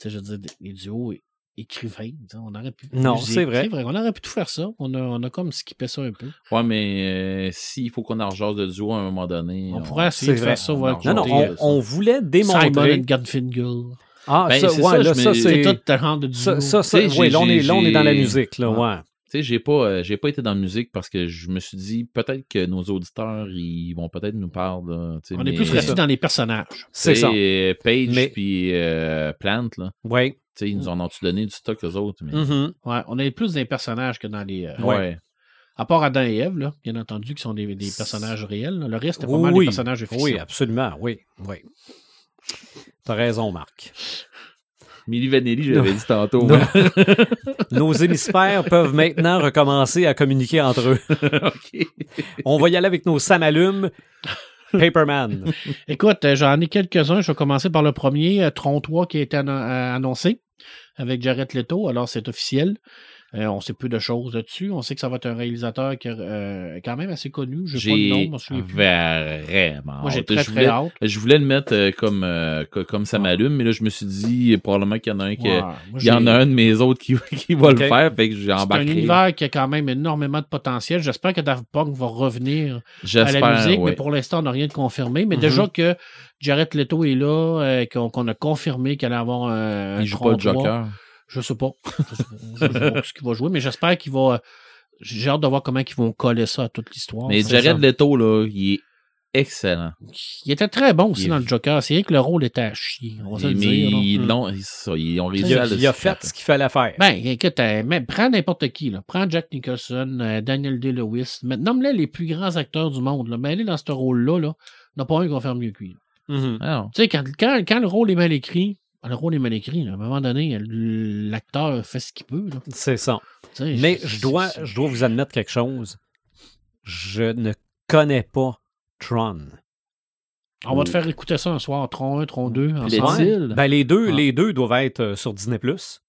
Tu sais, je veux dire, les duos écrivains. tu sais, On aurait pu. Non, c'est vrai. C'est vrai, on aurait pu tout faire ça. On a, on a comme skippé ça un peu. Ouais, mais euh, s'il faut qu'on en rejase de duo à un moment donné. On pourrait essayer de vrai. faire ça. On ouais, Non, non, côté, on, euh, on voulait Simon démontrer. and Garfunkel. Ah, Ben, ça, c'est ouais, ça, là, ça, C'est c'est. tout le genre de duo. Ça, ça, j'ai- là, on est, là, on est dans la musique, là, Ouais. Tu sais, j'ai pas, euh, j'ai pas été dans la musique parce que je me suis dit peut-être que nos auditeurs ils vont peut-être nous parler. Là, on est plus resté dans les personnages. C'est ça. Page Mais- puis euh, Plant, là. Oui. Tu sais, ils nous en ont-tu donné du stock aux autres? Mais... Mhm. Ouais, on est plus dans les personnages que dans les. euh, Ouais. À part Adam et Ève, là, bien entendu, qui sont des, des personnages réels. là. Le reste, c'est pas mal des personnages de fiction. oui, absolument, oui, oui. T'as raison, Marc. Milli Vanilli, j'avais dit tantôt. Nos hémisphères peuvent maintenant recommencer à communiquer entre eux. OK. On va y aller avec nos samalumes. Paperman. Écoute, euh, j'en ai quelques-uns. Je vais commencer par le premier, euh, Tron 3, qui a été euh, annoncé avec Jared Leto. Alors, c'est officiel. Euh, on sait peu de choses là-dessus. On sait que ça va être un réalisateur qui est euh, quand même assez connu. Je pas le nom, J'ai je vraiment. Moi, j'ai très, je, très voulais, hâte. je voulais le mettre euh, comme, co- comme ça Ouais. m'allume, mais là, je me suis dit probablement qu'il y en a un qui. Ouais, moi, Il y en a un de mes autres qui, qui va le faire, fait que j'ai C'est un embarqué. univers qui a quand même énormément de potentiel. J'espère que Daft Punk va revenir à la musique, ouais. mais pour l'instant, on n'a rien de confirmé. Mais Mhm. déjà que Jared Leto est là, qu'on a confirmé qu'il allait avoir un, Il joue pas le 3. Joker. Je sais pas. Je sais pas, je sais pas ce qu'il va jouer, mais j'espère qu'il va. J'ai hâte de voir comment ils vont coller ça à toute l'histoire. Mais Jared. Leto, là, il est excellent. Il était très bon aussi Il dans le Joker. C'est vrai que le rôle était à chier. On va se mais le dire. là. ils, ont réussi Il à a, le il a fait ce qu'il fallait faire. Ben, écoute, euh, mais prends n'importe qui. Là. Prends Jack Nicholson, euh, Daniel Day-Lewis. mais Nomme-les les plus grands acteurs du monde. Là. Mais aller dans ce rôle-là, là, il n'y en a pas un qui va faire mieux que lui. Mhm. Ah. Tu sais, quand, quand, quand le rôle est mal écrit, le rôle est mal écrit. là. À un moment donné, l'acteur fait ce qu'il peut. C'est ça. Tu Mais je dois, je dois vous admettre quelque chose. Je ne connais pas Tron. On va te faire écouter ça un soir. Tron 1, Tron 2. Puis ensemble. Est-il? Ben, les deux, Ah. les deux doivent être euh, sur Disney+.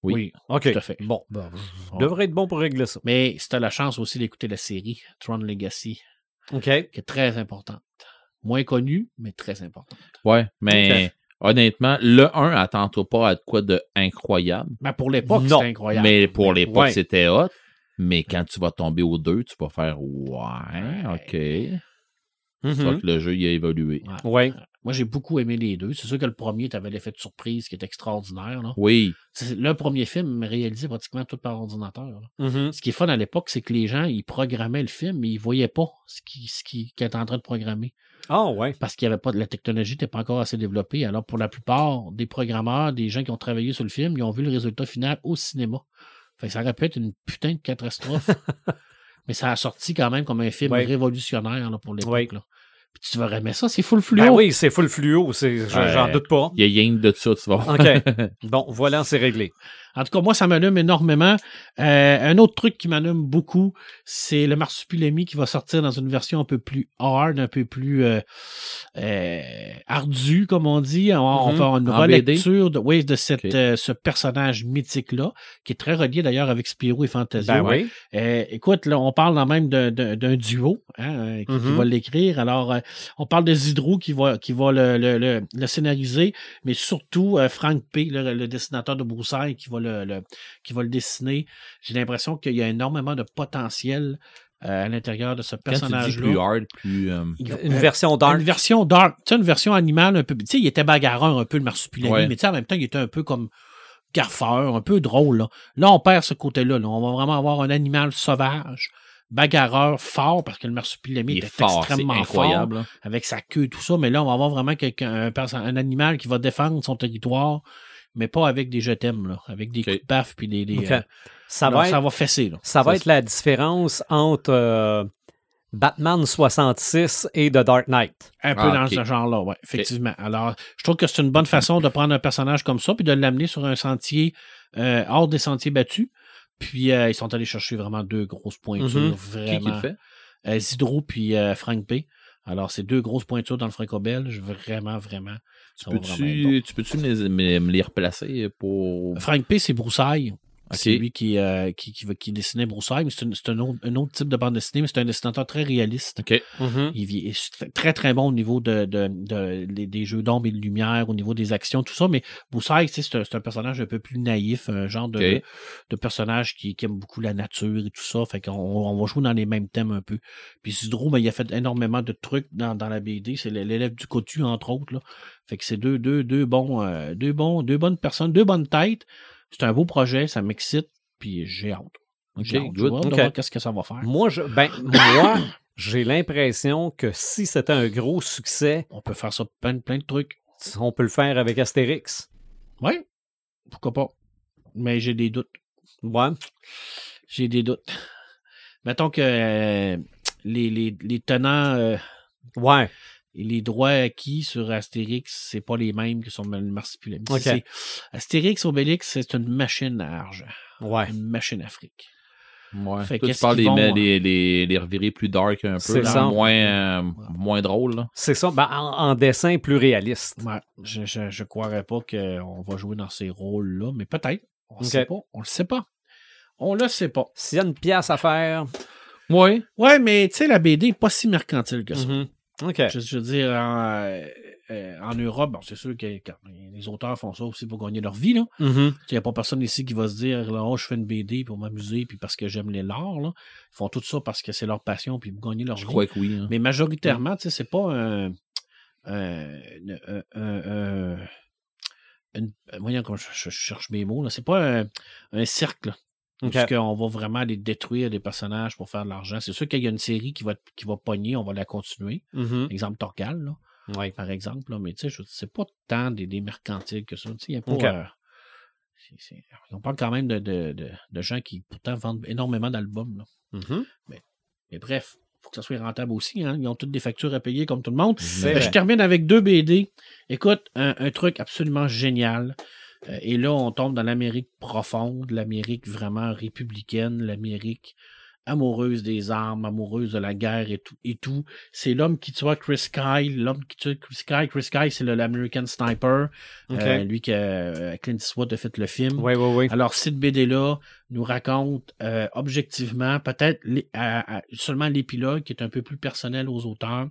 Oui. OK. Tout à fait. Bon, ben, Ah. devrait être bon pour régler ça. Mais si t'as la chance aussi d'écouter la série Tron Legacy, OK. qui est très importante. Moins connue, mais très importante. Ouais, mais honnêtement, le 1, attends-toi pas à quoi de incroyable. Ben, pour l'époque, Non, c'était incroyable. Mais pour l'époque, Ouais. c'était hot. Mais quand tu vas tomber au 2, tu vas faire Ouais, ok. Vois Mhm. que le jeu il a évolué. Ouais. Ouais. Moi, j'ai beaucoup aimé les deux. C'est sûr que le premier, tu avais l'effet de surprise qui est extraordinaire. là. Oui. C'est le premier film réalisé pratiquement tout par ordinateur. là. Mhm. Ce qui est fun à l'époque, c'est que les gens, ils programmaient le film, mais ils voyaient pas ce qu'ils ce qui, qu'ils étaient en train de programmer. Ah, ouais. Parce qu'il y avait pas de la technologie n'était pas encore assez développée. Alors, pour la plupart des programmeurs, des gens qui ont travaillé sur le film, ils ont vu le résultat final au cinéma. Fait que ça aurait pu être une putain de catastrophe. mais ça a sorti quand même comme un film Ouais. révolutionnaire là, pour l'époque. Ouais. là. Puis tu vas aimer ça, c'est full fluo. Ben oui, c'est full fluo, Ouais. j'en doute pas. Il y a rien de ça, tu vas voir. OK. Bon, voilà, c'est réglé. En tout cas, moi, ça m'allume énormément. Euh, un autre truc qui m'allume beaucoup, c'est le marsupilami qui va sortir dans une version un peu plus hard, un peu plus euh, euh, ardue, comme on dit. On, on Mhm. fait une En BD? relecture de, oui, de cette, euh, ce personnage mythique-là, qui est très relié d'ailleurs avec Spirou et Fantasio. Ben oui. Euh, écoute, là, on parle quand même d'un- duo hein, euh, qui, qui Mhm. va l'écrire. Alors, euh, on parle de Zidrou qui va, qui va le, le, le, le scénariser, mais surtout euh, Frank P., le, le dessinateur de Broussailles, qui va le, le- qui va le dessiner. J'ai l'impression qu'il y a énormément de potentiel euh, à l'intérieur de ce personnage-là. plus hard, plus. euh, Une euh, version dark. une version dark, tu sais, une version animale un peu. Tu sais, il était bagarreur un peu le marsupilami, Ouais. mais tu sais, en même temps, il était un peu comme garfeur, un peu drôle. Là, Là, on perd ce côté-là. là. On va vraiment avoir un animal sauvage, bagarreur, fort, parce que le marsupilami est fort, c'est extrêmement incroyable. fort, là. avec sa queue et tout ça. Mais là, on va avoir vraiment quelqu'un, un, perso- un animal qui va défendre son territoire, mais pas avec des je t'aime, là, avec des Ok. coups de baffe puis des. euh, Ça, non, va être, ça va fesser. Là. ça va Ça- être la différence entre euh, Batman 66 et The Dark Knight. Un peu Ah, dans ce genre-là, ouais, effectivement. Alors, je trouve que c'est une bonne façon de prendre un personnage comme ça puis de l'amener sur un sentier euh, hors des sentiers battus. Puis euh, ils sont allés chercher vraiment deux grosses pointures, Mhm. Qui, vraiment. qui le fait? Euh, Zidro puis euh, Frank P. Alors, c'est deux grosses pointures dans le franco-belge. Vraiment, vraiment. Tu peux-tu tu peux-tu me, les- me- me les replacer pour. Frank P, c'est Broussailles. Ok. C'est lui qui, euh, qui, qui, va- qui dessinait Broussailles, mais c'est un, autre, un autre type de bande dessinée, mais c'est un dessinateur très réaliste. OK. Il est très très bon au niveau de, de, de- des- des jeux d'ombre et de lumière, au niveau des actions, tout ça. Mais Broussailles, c'est un, personnage un peu plus naïf, un genre de, de personnage qui, aime beaucoup la nature et tout ça. Fait qu'on on va jouer dans les mêmes thèmes un peu. Puis Zidrou, ben, il a fait énormément de trucs dans, dans la BD. C'est l'élève du Cotu, entre autres. Là. Fait que c'est deux, deux, deux bons, euh, deux bons, deux bonnes personnes, deux bonnes têtes. C'est un beau projet, ça m'excite. Puis j'ai hâte. J'ai hâte, de voir qu'est-ce que ça va faire. Moi, je, ben, moi, j'ai l'impression que si c'était un gros succès, On peut faire ça plein, plein de trucs. on peut le faire avec Astérix. Oui, pourquoi pas. Mais j'ai des doutes. Ouais. J'ai des doutes. Mettons que euh, les, les, les tenants euh, Ouais. Et les droits acquis sur Astérix, c'est pas les mêmes que sur le. C'est- Astérix Obélix, c'est une machine à argent. Ouais. Une machine à fric. Ouais. Fait Toi, tu parles des, vont, euh, les, les, les revirer plus dark un peu. C'est là, ça. Moins, euh, moins drôle. Là. C'est ça. Ben, en, en dessin plus réaliste. Ouais, je, je, je croirais pas qu'on va jouer dans ces rôles-là, mais peut-être. On Ok. sait pas. On le sait pas. On le sait pas. S'il y a une pièce à faire. Oui. Ouais, mais tu sais, la BD n'est pas si mercantile que ça. Mhm. Je, je veux dire, en, euh, euh, en Europe, bon, c'est sûr que les auteurs font ça aussi pour gagner leur vie. là. Mhm. Il n'y a pas personne ici qui va se dire là, oh, je fais une BD pour m'amuser puis parce que j'aime les l'art. là. Ils font tout ça parce que c'est leur passion puis pour gagner leur Je vie. crois que oui. hein. Mais majoritairement, tu sais, c'est pas un. un, un, un- une- voyons je, je cherche mes mots. là. C'est pas un, un cercle. OK. Parce qu'on va vraiment aller détruire des personnages pour faire de l'argent. C'est sûr qu'il y a une série qui va, qui va pogner, on va la continuer. Mhm. Exemple Torgal, là, Ouais. par exemple. là. Mais tu sais, c'est pas tant des, des mercantiles que ça. Tu sais, il y a pas, euh, on parle quand même de, de, de, de gens qui pourtant vendent énormément d'albums. là. Mhm. Mais bref, faut que ça soit rentable aussi. Hein. Ils ont toutes des factures à payer comme tout le monde. Ben, je termine avec deux BD. Écoute, un, un truc absolument génial. Euh, et là, on tombe dans l'Amérique profonde, l'Amérique vraiment républicaine, l'Amérique amoureuse des armes, amoureuse de la guerre et tout. Et tout. C'est l'homme qui tue Chris Kyle. L'homme qui tue Chris Kyle. Chris Kyle, c'est l'American Sniper. OK. Euh, lui que euh, Clint Eastwood a fait le film. Oui, oui, oui. Alors, cette BD-là nous raconte euh, objectivement, peut-être seulement l'épilogue qui est un peu plus personnel aux auteurs,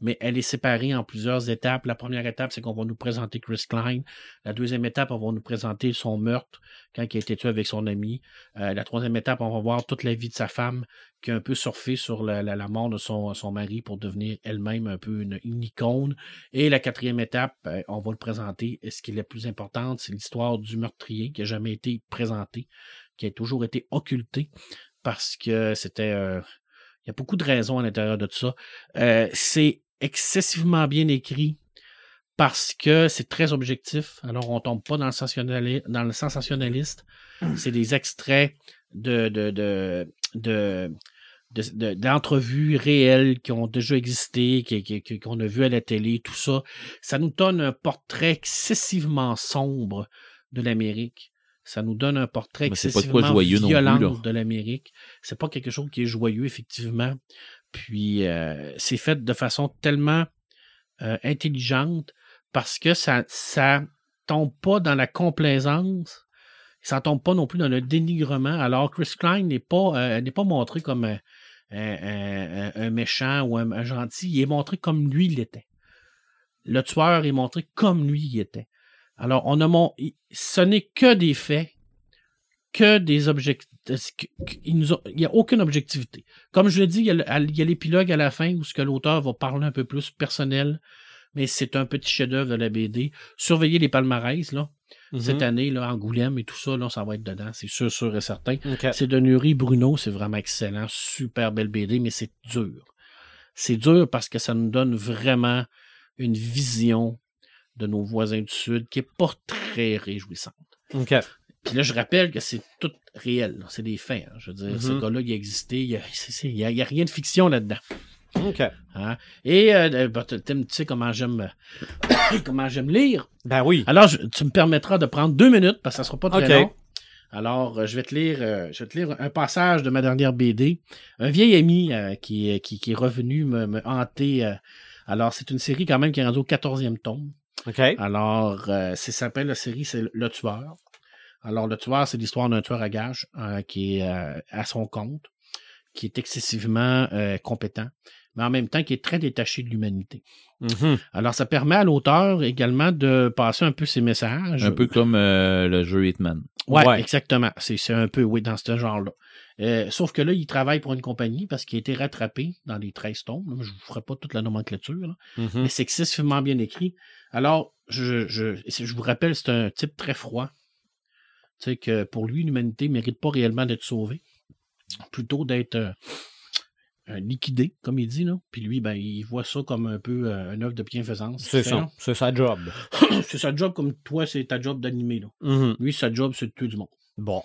mais elle est séparée en plusieurs étapes. La première étape, c'est qu'on va nous présenter Chris Klein. La deuxième étape, on va nous présenter son meurtre quand il a été tué avec son ami. Euh, la troisième étape, on va voir toute la vie de sa femme qui a un peu surfé sur la, mort de son, mari pour devenir elle-même un peu une, icône. Et la quatrième étape, euh, on va le présenter. Ce qui est la plus importante, c'est l'histoire du meurtrier qui n'a jamais été présenté, qui a toujours été occulté parce que c'était. euh, il y a beaucoup de raisons à l'intérieur de tout ça. Euh, c'est excessivement bien écrit parce que c'est très objectif. Alors, on tombe pas dans le, sensationnali- dans le sensationnaliste. C'est des extraits de, de, de, de, de- de- d'entrevues réelles qui ont déjà existé, qui, qui- qui- qu'on a vu à la télé, tout ça. Ça nous donne un portrait excessivement sombre de l'Amérique. Ça nous donne un portrait pas excessivement non plus, violent de l'Amérique. C'est pas quelque chose qui est joyeux, effectivement. Puis, euh, c'est fait de façon tellement euh, intelligente parce que ça, ça tombe pas dans la complaisance. Ça tombe pas non plus dans le dénigrement. Alors, Chris Klein n'est pas, euh, n'est pas montré comme un, un- un- un méchant ou un, un gentil. Il est montré comme lui l'était. Le tueur est montré comme lui il était. Alors, on a mon, ce n'est que des faits, que des objectifs. Il n'y a aucune objectivité. Comme je l'ai dit, il y a l'épilogue à la fin où ce que l'auteur va parler un peu plus personnel, mais c'est un petit chef-d'œuvre de la BD. Surveillez les palmarès, là. Mhm. Cette année, là, Angoulême et tout ça, là, ça va être dedans, c'est sûr, sûr et certain. C'est de Nuri Bruno, c'est vraiment excellent, super belle BD, mais c'est dur. C'est dur parce que ça nous donne vraiment une vision de nos voisins du Sud qui est pas très réjouissante. OK. Puis là, je rappelle que c'est tout réel, c'est des faits. hein. Je veux dire, ce Mhm. gars-là, il a existé, il y a, rien de fiction là-dedans. OK. hein? Et euh, bah, tu sais comment j'aime comment j'aime lire? Ben oui. Alors, je- tu me permettras de prendre deux minutes parce que ça sera pas très OK. long. Alors, euh, je vais te lire, euh, je vais te lire un passage de ma dernière BD. Un vieil ami qui, est- qui, qui est revenu me, me hanter. alors, c'est une série quand même qui est rendue au 14e tome. Alors, euh, c'est ça s'appelle la série, c'est Le Tueur. Alors, Le Tueur, c'est l'histoire d'un tueur à gages euh, qui est euh, à son compte, qui est excessivement euh, compétent, mais en même temps qui est très détaché de l'humanité. Mhm. Alors, ça permet à l'auteur également de passer un peu ses messages. Un peu comme euh, le jeu Hitman. Ouais, Ouais. exactement. C'est un peu, oui, dans ce genre-là. Euh, sauf que là, il travaille pour une compagnie parce qu'il a été rattrapé dans les 13 tomes. Je ne vous ferai pas toute la nomenclature, là. Mhm. mais c'est excessivement bien écrit. Alors, je, je, je vous rappelle, c'est un type très froid. Tu sais que pour lui, l'humanité ne mérite pas réellement d'être sauvée. Plutôt d'être euh, euh, liquidé, comme il dit. Là. Puis lui, ben, il voit ça comme un peu euh, une œuvre de bienfaisance. C'est ça. C'est sa job. c'est sa job comme toi, c'est ta job d'animer. là. Mhm. Lui, sa job, c'est de tuer du monde. Bon.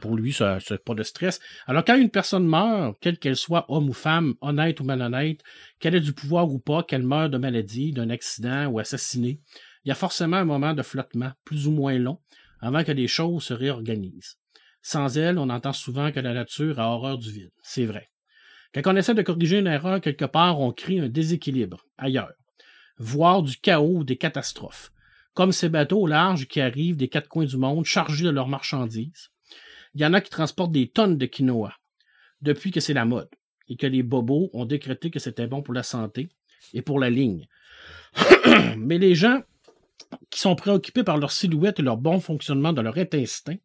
Pour lui, ça c'est pas de stress. Alors, quand une personne meurt, quelle qu'elle soit, homme ou femme, honnête ou malhonnête, qu'elle ait du pouvoir ou pas, qu'elle meure de maladie, d'un accident ou assassinée, il y a forcément un moment de flottement, plus ou moins long, avant que les choses se réorganisent. Sans elle, on entend souvent que la nature a horreur du vide. C'est vrai. Quand on essaie de corriger une erreur quelque part, on crée un déséquilibre ailleurs, voire du chaos ou des catastrophes, comme ces bateaux au large qui arrivent des quatre coins du monde chargés de leurs marchandises. Il y en a qui transportent des tonnes de quinoa depuis que c'est la mode et que les bobos ont décrété que c'était bon pour la santé et pour la ligne. Mais les gens qui sont préoccupés par leur silhouette et leur bon fonctionnement de leur intestin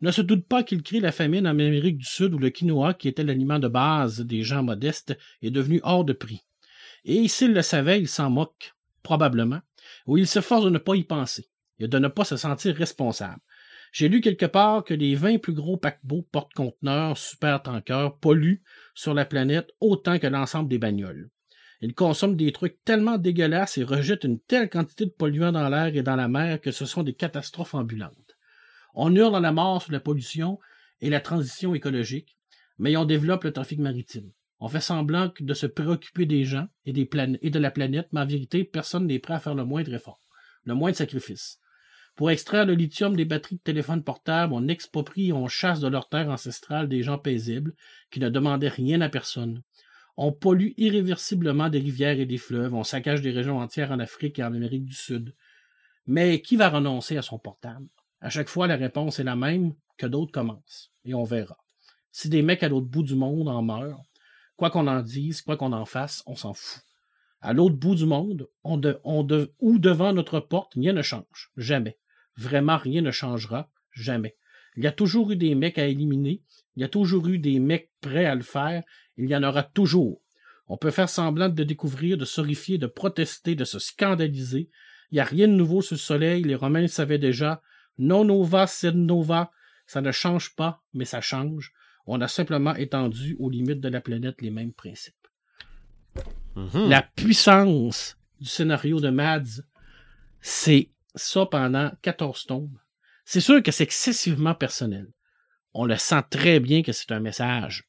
ne se doutent pas qu'ils créent la famine en Amérique du Sud où le quinoa, qui était l'aliment de base des gens modestes, est devenu hors de prix. Et s'ils le savaient, ils s'en moquent, probablement, ou ils s'efforcent de ne pas y penser et de ne pas se sentir responsable. J'ai lu quelque part que les 20 plus gros paquebots porte-conteneurs super-tankers polluent sur la planète autant que l'ensemble des bagnoles. Ils consomment des trucs tellement dégueulasses et rejettent une telle quantité de polluants dans l'air et dans la mer que ce sont des catastrophes ambulantes. On hurle à la mort sur la pollution et la transition écologique, mais on développe le trafic maritime. On fait semblant de se préoccuper des gens et de la planète, mais en vérité, personne n'est prêt à faire le moindre effort, le moindre sacrifice. Pour extraire le lithium des batteries de téléphone portable, on exproprie et on chasse de leur terre ancestrale des gens paisibles qui ne demandaient rien à personne. On pollue irréversiblement des rivières et des fleuves, on saccage des régions entières en Afrique et en Amérique du Sud. Mais qui va renoncer à son portable? À chaque fois, la réponse est la même, que d'autres commencent. Et on verra. Si des mecs à l'autre bout du monde en meurent, quoi qu'on en dise, quoi qu'on en fasse, on s'en fout. À l'autre bout du monde, on de, ou devant notre porte, rien ne change. Jamais. Vraiment, rien ne changera. Jamais. Il y a toujours eu des mecs à éliminer. Il y a toujours eu des mecs prêts à le faire. Il y en aura toujours. On peut faire semblant de découvrir, de s'horrifier, de protester, de se scandaliser. Il n'y a rien de nouveau sous le soleil. Les Romains le savaient déjà. Non nova sed nova. Ça ne change pas, mais ça change. On a simplement étendu aux limites de la planète les mêmes principes. Mhm. La puissance du scénario de Mads, c'est ça pendant 14 tomes. C'est sûr que c'est excessivement personnel. On le sent très bien que c'est un message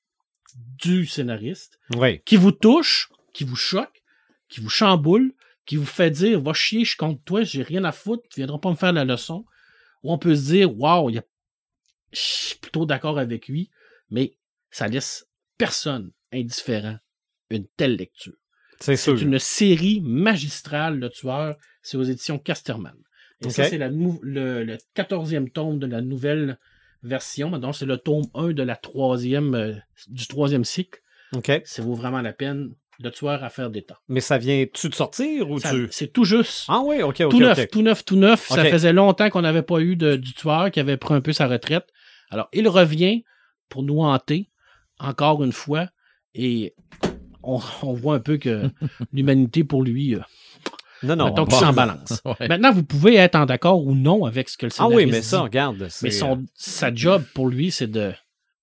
du scénariste Oui. qui vous touche, qui vous choque, qui vous chamboule, qui vous fait dire va chier, je compte toi, j'ai rien à foutre, tu viendras pas me faire la leçon. Ou on peut se dire waouh, je suis plutôt d'accord avec lui, mais ça laisse personne indifférent une telle lecture. C'est sûr. C'est une série magistrale, Le Tueur. C'est aux éditions Casterman. Et ça, c'est le, le 14e tome de la nouvelle version. Donc, c'est le tome 1 de la troisième, euh, du troisième cycle. OK. Ça vaut vraiment la peine. Le Tueur à faire des temps. Mais ça vient-tu de sortir ou Ça- tu. C'est tout juste. Ah oui, OK, OK. tout neuf, tout neuf, tout neuf. Ça faisait longtemps qu'on n'avait pas eu de, du tueur qui avait pris un peu sa retraite. Alors, il revient pour nous hanter, encore une fois, et on, on voit un peu que l'humanité, pour lui, euh, Non, non. bon. qu'il s'en balance. Ouais. Maintenant, vous pouvez être en accord ou non avec ce que le Ah scénariste oui, mais dit. ça, regarde. c'est- Mais son, sa job pour lui, c'est de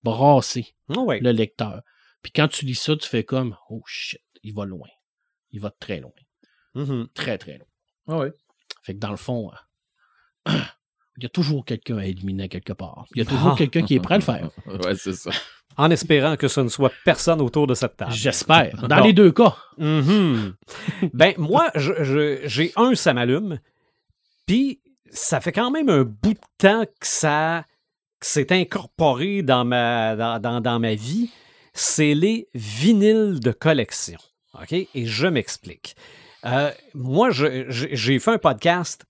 brasser Ah oui. le lecteur. Puis quand tu lis ça, tu fais comme Oh shit, il va loin. Il va très loin. Mhm. Très, très loin. Ah ouais. Fait que dans le fond, euh, il y a toujours quelqu'un à éliminer quelque part. Il y a toujours Ah. quelqu'un qui est prêt à le faire. Ouais, c'est ça. En espérant que ce ne soit personne autour de cette table. J'espère. Dans Bon. les deux cas. Mhm. Ben, moi, j'ai un, ça m'allume. Puis, ça fait quand même un bout de temps que ça c'est incorporé dans ma, dans, dans- dans ma vie. C'est les vinyles de collection. OK? Et je m'explique. Euh, moi, j'ai fait un podcast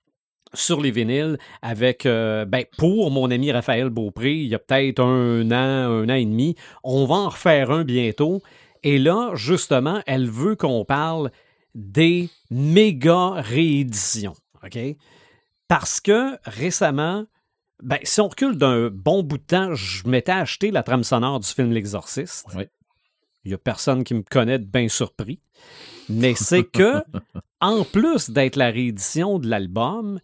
sur les vinyles avec, euh, ben, pour mon ami Raphaël Beaupré, il y a peut-être un an, un an et demi. On va en refaire un bientôt. Et là, justement, elle veut qu'on parle des méga rééditions. OK? Parce que récemment, ben, si on recule d'un bon bout de temps, je m'étais acheté la trame sonore du film L'Exorciste. Oui. Il n'y a personne qui me connaît de bien surpris. Mais c'est que, en plus d'être la réédition de l'album,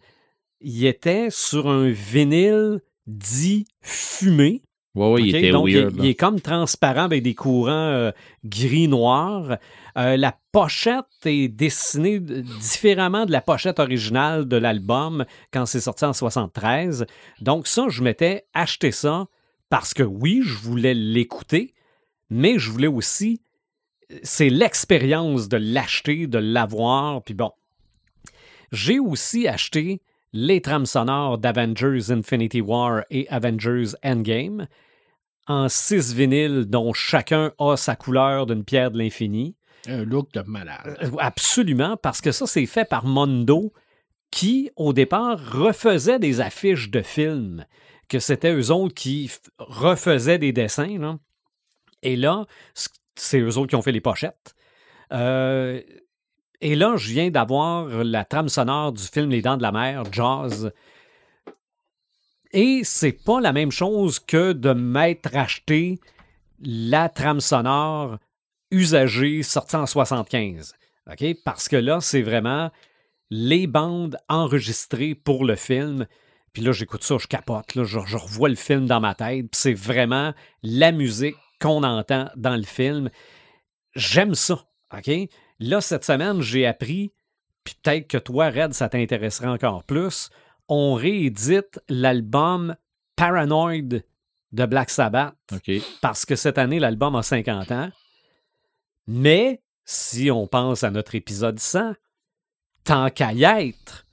il était sur un vinyle dit fumé. Ouais, ouais, il était Donc, weird. il, est comme transparent avec des courants euh, gris-noirs. Euh, la pochette est dessinée différemment de la pochette originale de l'album quand c'est sorti en 73. Donc ça, je m'étais acheté ça parce que oui, je voulais l'écouter, mais je voulais aussi... C'est l'expérience de l'acheter, de l'avoir, puis bon. J'ai aussi acheté les trames sonores d'Avengers Infinity War et Avengers Endgame en six vinyles dont chacun a sa couleur d'une pierre de l'infini. Un look de malade. Euh, Absolument, parce que ça, c'est fait par Mondo, qui, au départ, refaisait des affiches de films, que c'était eux autres qui refaisaient des dessins. là. Et là, c'est eux autres qui ont fait les pochettes. Euh, et là, je viens d'avoir la trame sonore du film Les Dents de la Mer, Jaws. Et c'est pas la même chose que de m'être acheté la trame sonore usagée sortie en 75. OK? Parce que là, c'est vraiment les bandes enregistrées pour le film. Puis là, j'écoute ça, je capote. Là, je, je revois le film dans ma tête. C'est vraiment la musique qu'on entend dans le film. J'aime ça. OK? Là, cette semaine, j'ai appris, puis peut-être que toi, Red, ça t'intéresserait encore plus. On réédite l'album Paranoid de Black Sabbath parce que cette année, l'album a 50 ans. Mais si on pense à notre épisode 100, tant qu'à y être,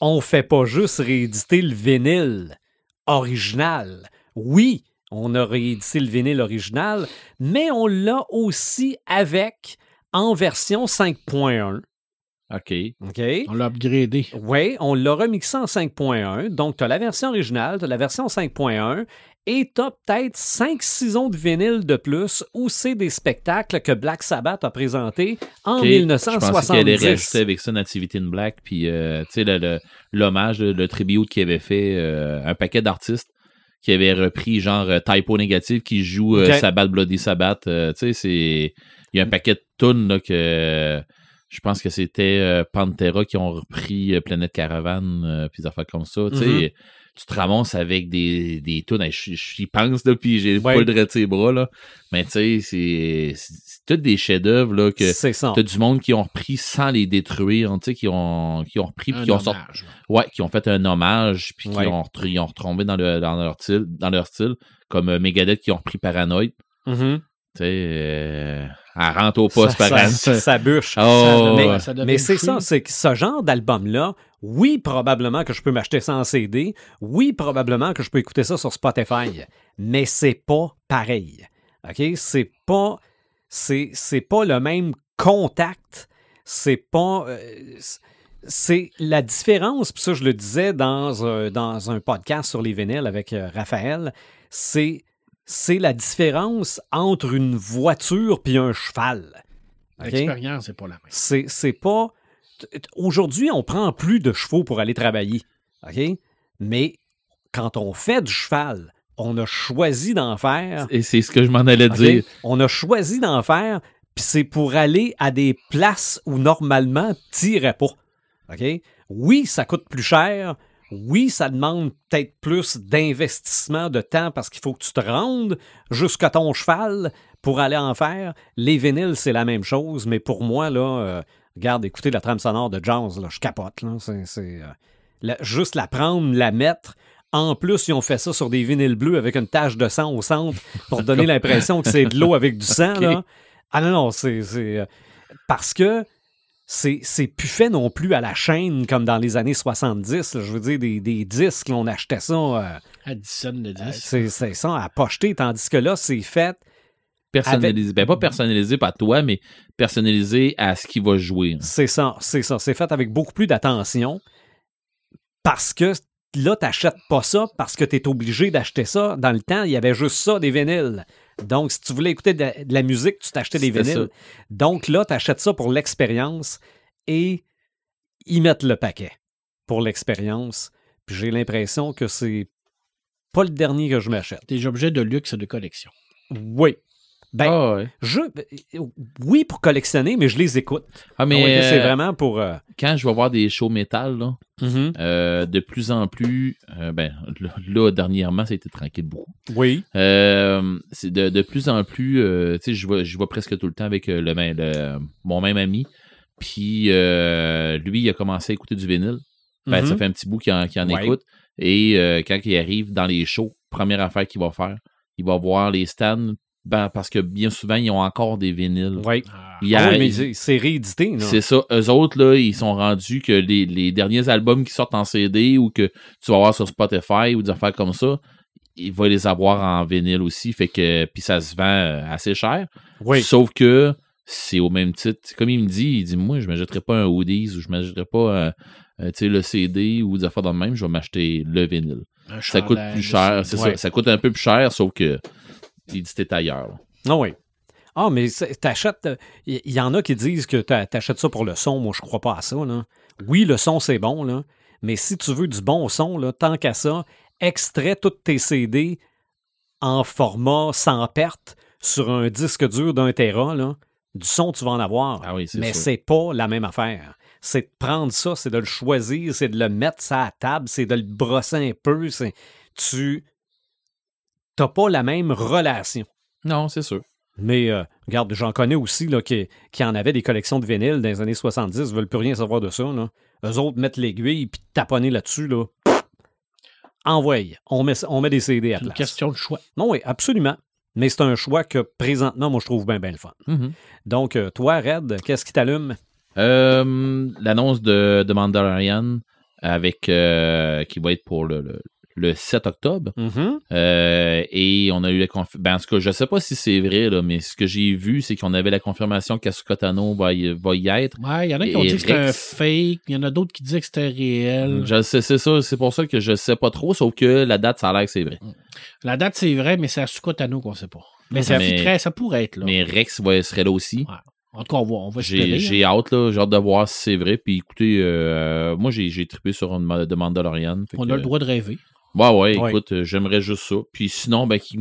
on fait pas juste rééditer le vinyle original. Oui, on a réédité le vinyle original, mais on l'a aussi avec en version 5.1. OK. OK? On l'a upgradé. Oui, on l'a remixé en 5.1. Donc, tu as la version originale, tu as la version 5.1 et tu as peut-être 5 saisons de vinyle de plus où c'est des spectacles que Black Sabbath a présentés en OK. Je pensais qu'elle 1970. rajouter avec ça Nativity in Black, puis euh, tu sais, le- le- l'hommage, le, le tribute qu'il avait fait, euh, un paquet d'artistes qui avaient repris genre euh, Typo Négative qui joue euh. Sabbath Bloody Sabbath. tu sais, c'est. Il y a un paquet de tunes là, que. Je pense que c'était euh, Pantera qui ont repris euh, Planète Caravane, euh, puis des affaires comme ça. Tu Mhm. tu te ramasses avec des, des tunes. j'y pense, là, puis j'ai Ouais. pas le droit de ses bras, là. Mais tu sais, c'est tous des chefs-d'œuvre, là, que C'est ça. T'as du monde qui ont repris sans les détruire, tu sais, qui ont, qui ont repris, puis qui ont, sorti- ouais, qui ont fait un hommage, puis Ouais. qui ont, retr- ils ont retombé dans, le, dans, leur style, dans leur style, comme euh, Megadeth qui ont repris Paranoid. Mhm. Tu sais, euh, elle rentre au poste ça, par ça, ça bûche. Oh, mais ouais. c'est ça, c'est que ce genre d'album-là, oui, probablement que je peux m'acheter ça en CD, oui, probablement que je peux écouter ça sur Spotify, mais c'est pas pareil. OK? C'est pas, c'est, c'est pas le même contact, c'est pas. euh, c'est la différence, puis ça, je le disais dans un, dans un podcast sur les vinyles avec euh, Raphaël, c'est, c'est la différence entre une voiture puis un cheval. L'expérience n'est pas la même. C'est, c'est pas. Aujourd'hui, on prend plus de chevaux pour aller travailler. OK? Mais quand on fait du cheval, on a choisi d'en faire. Et c'est ce que je m'en allais dire. On a choisi d'en faire, puis c'est pour aller à des places où normalement tu n'irais pas. OK? Oui, ça coûte plus cher. Oui, ça demande peut-être plus d'investissement de temps parce qu'il faut que tu te rendes jusqu'à ton cheval pour aller en faire. Les vinyles, c'est la même chose, mais pour moi, là, euh, regarde, écoutez la trame sonore de Jazz, là, je capote. Là, c'est, c'est, euh, la- juste la prendre, la mettre. En plus, ils ont fait ça sur des vinyles bleus avec une tache de sang au centre pour donner l'impression que c'est de l'eau avec du sang. Là. Ah non, non, c'est. c'est, euh, parce que c'est, c'est plus fait non plus à la chaîne comme dans les années 70. là. Je veux dire, des, des disques, là, on achetait ça. euh, À 10 cents de 10. c'est, c'est ça, à pocheter, tandis que là, c'est fait. Personnalisé. Ben, pas personnalisé par toi, mais personnalisé à ce qui va jouer. C'est ça, c'est ça. C'est fait avec beaucoup plus d'attention parce que là, tu n'achètes pas ça parce que tu es obligé d'acheter ça. Dans le temps, il y avait juste ça, des vinyles. Donc, si tu voulais écouter de la, de la musique, tu t'achetais des vinyles. Donc là, tu achètes ça pour l'expérience et ils mettent le paquet pour l'expérience. Puis j'ai l'impression que c'est pas le dernier que je m'achète. Des objets de luxe de collection. Oui. Ben, Ah, ouais. je, oui, pour collectionner, mais je les écoute. Ah, mais Ah ouais, c'est euh, vraiment pour. euh, quand je vais voir des shows métal, là, mhm. euh, de plus en plus, euh, ben, là, dernièrement, ça a été tranquille beaucoup. Oui. C'est de, de plus en plus, tu sais, je vois, je vois presque tout le temps avec le, même- le- mon même ami. Puis lui, il a commencé à écouter du vinyle. Ben, Mhm. Ça fait un petit bout qu'il en, qu'il en Ouais. écoute. Et quand il arrive dans les shows, première affaire qu'il va faire, il va voir les stands. Ben, parce que bien souvent, ils ont encore des vinyles. Oui. Ah, Il y Ah a- oui, mais c'est- c'est réédité. c'est ça. Eux autres, là, ils sont rendus que les, les derniers albums qui sortent en CD ou que tu vas voir sur Spotify ou des affaires comme ça, il va les avoir en vinyle aussi. Fait que, puis ça se vend euh, assez cher. Oui. Sauf que c'est au même titre. Comme il me dit, il dit, moi, je ne m'achèterai pas un Hoodies ou je ne m'achèterai pas euh, euh, tu sais, le CD ou des affaires dans le même. Je vais m'acheter le vinyle. un Ça coûte plus cher. C'est Ouais. ça. Ça coûte un peu plus cher, sauf que il dit t'es ailleurs. Ah oui. Ah, mais t'achètes. Il y, y en a qui disent que t'a- t'achètes ça pour le son. Moi, je crois pas à ça. Là. Oui, le son, c'est bon, là. Mais si tu veux du bon son, là, tant qu'à ça, extrait tous tes CD en format sans perte sur un disque dur d'un Tera, là. Du son, tu vas en avoir. Ah oui, mais c'est pas la même affaire. C'est de prendre ça, c'est de le choisir, c'est de le mettre ça à table, c'est de le brosser un peu. c'est- Tu n'as pas la même relation. Non, c'est sûr. Mais euh, regarde, j'en connais aussi là, qui, qui en avaient des collections de vinyles dans les années 70, ne veulent plus rien savoir de ça. Là. Eux autres mettent l'aiguille puis taponner là-dessus. Là. Envoyez. On met, on met des CD à C'est une place. question de choix. Non, oui, absolument. Mais c'est un choix que présentement, moi, je trouve bien, bien le fun. Mhm. Donc, euh, toi, Red, qu'est-ce qui t'allume? Euh, L'annonce de, de Mandalorian avec euh, qui va être pour le, le, le 7 octobre. Mhm. Euh, et on a eu la confirmation. Ben, en tout cas, je sais pas si c'est vrai, là, mais ce que j'ai vu, c'est qu'on avait la confirmation qu'Asuka Tano va y, va y être. Ouais, il y en a qui ont dit que c'était un fake, il y en a d'autres qui disaient que c'était réel. Je sais, c'est ça, c'est pour ça que je sais pas trop, sauf que la date, ça a l'air que c'est vrai. La date, c'est vrai, mais c'est à Sukotano qu'on sait pas. Mais ça, Mais- ça pourrait être là. Mais Rex ouais, serait là aussi. En tout cas, on va, on va J'ai hein. hâte, là. J'ai hâte de voir si c'est vrai. Puis écoutez, euh, moi, j'ai trippé sur une ma- de. Fait On que- a le droit de rêver. Ouais, ouais, Ouais. écoute, euh, j'aimerais juste ça. Puis sinon, ben, qui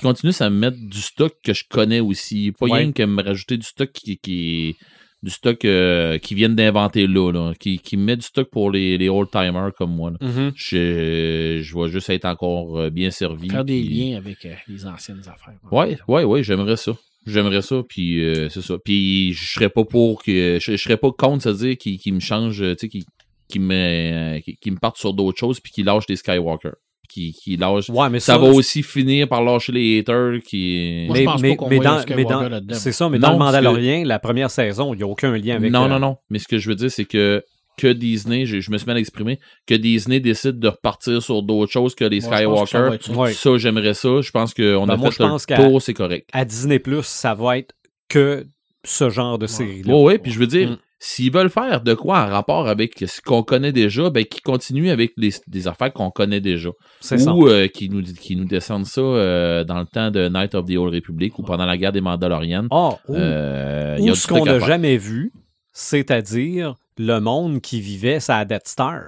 continue à me mettre du stock que je connais aussi. Pas Ouais. rien que me rajouter du stock qui, qui du stock euh, qui viennent d'inventer là, là. Qui, qui me met du stock pour les, les old-timers comme moi. Mhm. Je, je vais juste être encore euh, bien servi. Faire des puis- liens avec euh, les anciennes affaires. Ouais, ouais, ouais, j'aimerais ça. J'aimerais ça, puis euh, c'est ça. Puis je serais pas pour que. Je, je serais pas contre, c'est-à-dire qu'il qu'il me change, euh, tu sais, qu'il qu'il me, qu'il me parte sur d'autres choses, puis qu'il lâche les Skywalker. Qui, qui lâche. Ouais, mais Ça ça, va aussi finir par lâcher les haters qui. Moi, je mais, pense mais- pas qu'on mais voit dans, le mais dans- c'est ça, mais Non, dans le que- Mandalorian, la première saison, il n'y a aucun lien avec. non, euh, non, non. Mais ce que je veux dire, c'est que que Disney, je, je me suis mal exprimé, que Disney décide de repartir sur d'autres choses que les que ça Skywalker. ça. Ouais. Ça, j'aimerais ça. Je pense qu'on Ben, a moi, fait je pense le qu'à- tour, c'est correct. À Disney, ça va être que ce genre de série-là. Ouais, ouais, puis je veux dire, Mm. S'ils veulent faire de quoi en rapport avec ce qu'on connaît déjà, ben qu'ils continuent avec les, des affaires qu'on connaît déjà. C'est ça. Ou euh, qu'ils nous, qu'ils nous descendent ça euh, dans le temps de Night of the Old Republic ou pendant la guerre des Mandalorians. Ah, ou, Euh, y a ce qu'on n'a jamais vu, c'est-à-dire le monde qui vivait sa Death Star.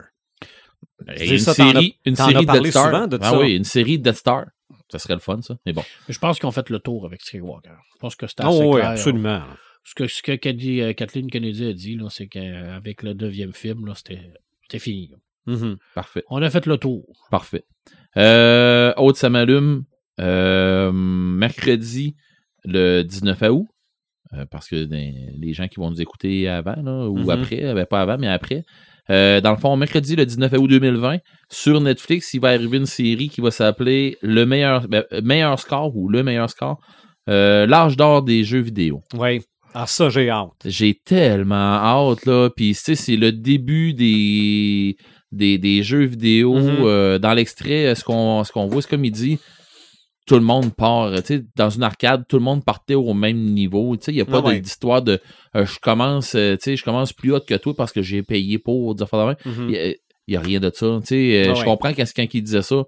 Et dis une ça, t'en as- série, une Death Star. de ah ça. oui, une série de Death Star. Ça serait le fun, ça. Mais bon. Je pense qu'ils ont fait le tour avec Skywalker. Je pense que c'était Ah assez oui, clair. absolument. Ce que, ce que Kennedy- euh, Kathleen Kennedy a dit, c'est qu'avec le neuvième film, c'était fini. Mhm. Parfait. On a fait le tour. Parfait. Euh, autre, ça m'allume. Euh, mercredi, le 19 août. euh, parce que ben, les gens qui vont nous écouter avant là, ou Mhm. après, ben, pas avant, mais après. Euh, dans le fond, mercredi, le 19 août 2020, sur Netflix, il va arriver une série qui va s'appeler Le meilleur, ben, meilleur score ou Le meilleur score. euh, L'âge d'or des jeux vidéo. Oui. Ah, ça, j'ai hâte. J'ai tellement hâte, là. Puis, tu sais, c'est le début des, des, des jeux vidéo. Mhm. Euh, dans l'extrait, ce qu'on ce qu'on voit, c'est comme il dit, tout le monde part. Tu sais, dans une arcade, tout le monde partait au même niveau. Tu sais, il n'y a pas Ah ouais. de- d'histoire de euh, je commence, euh, tu sais, je commence plus haut que toi parce que j'ai payé pour dire Mhm. Il n'y a, rien de ça. Tu sais, euh, Ah je ouais. comprends qu'est-ce quand il disait ça.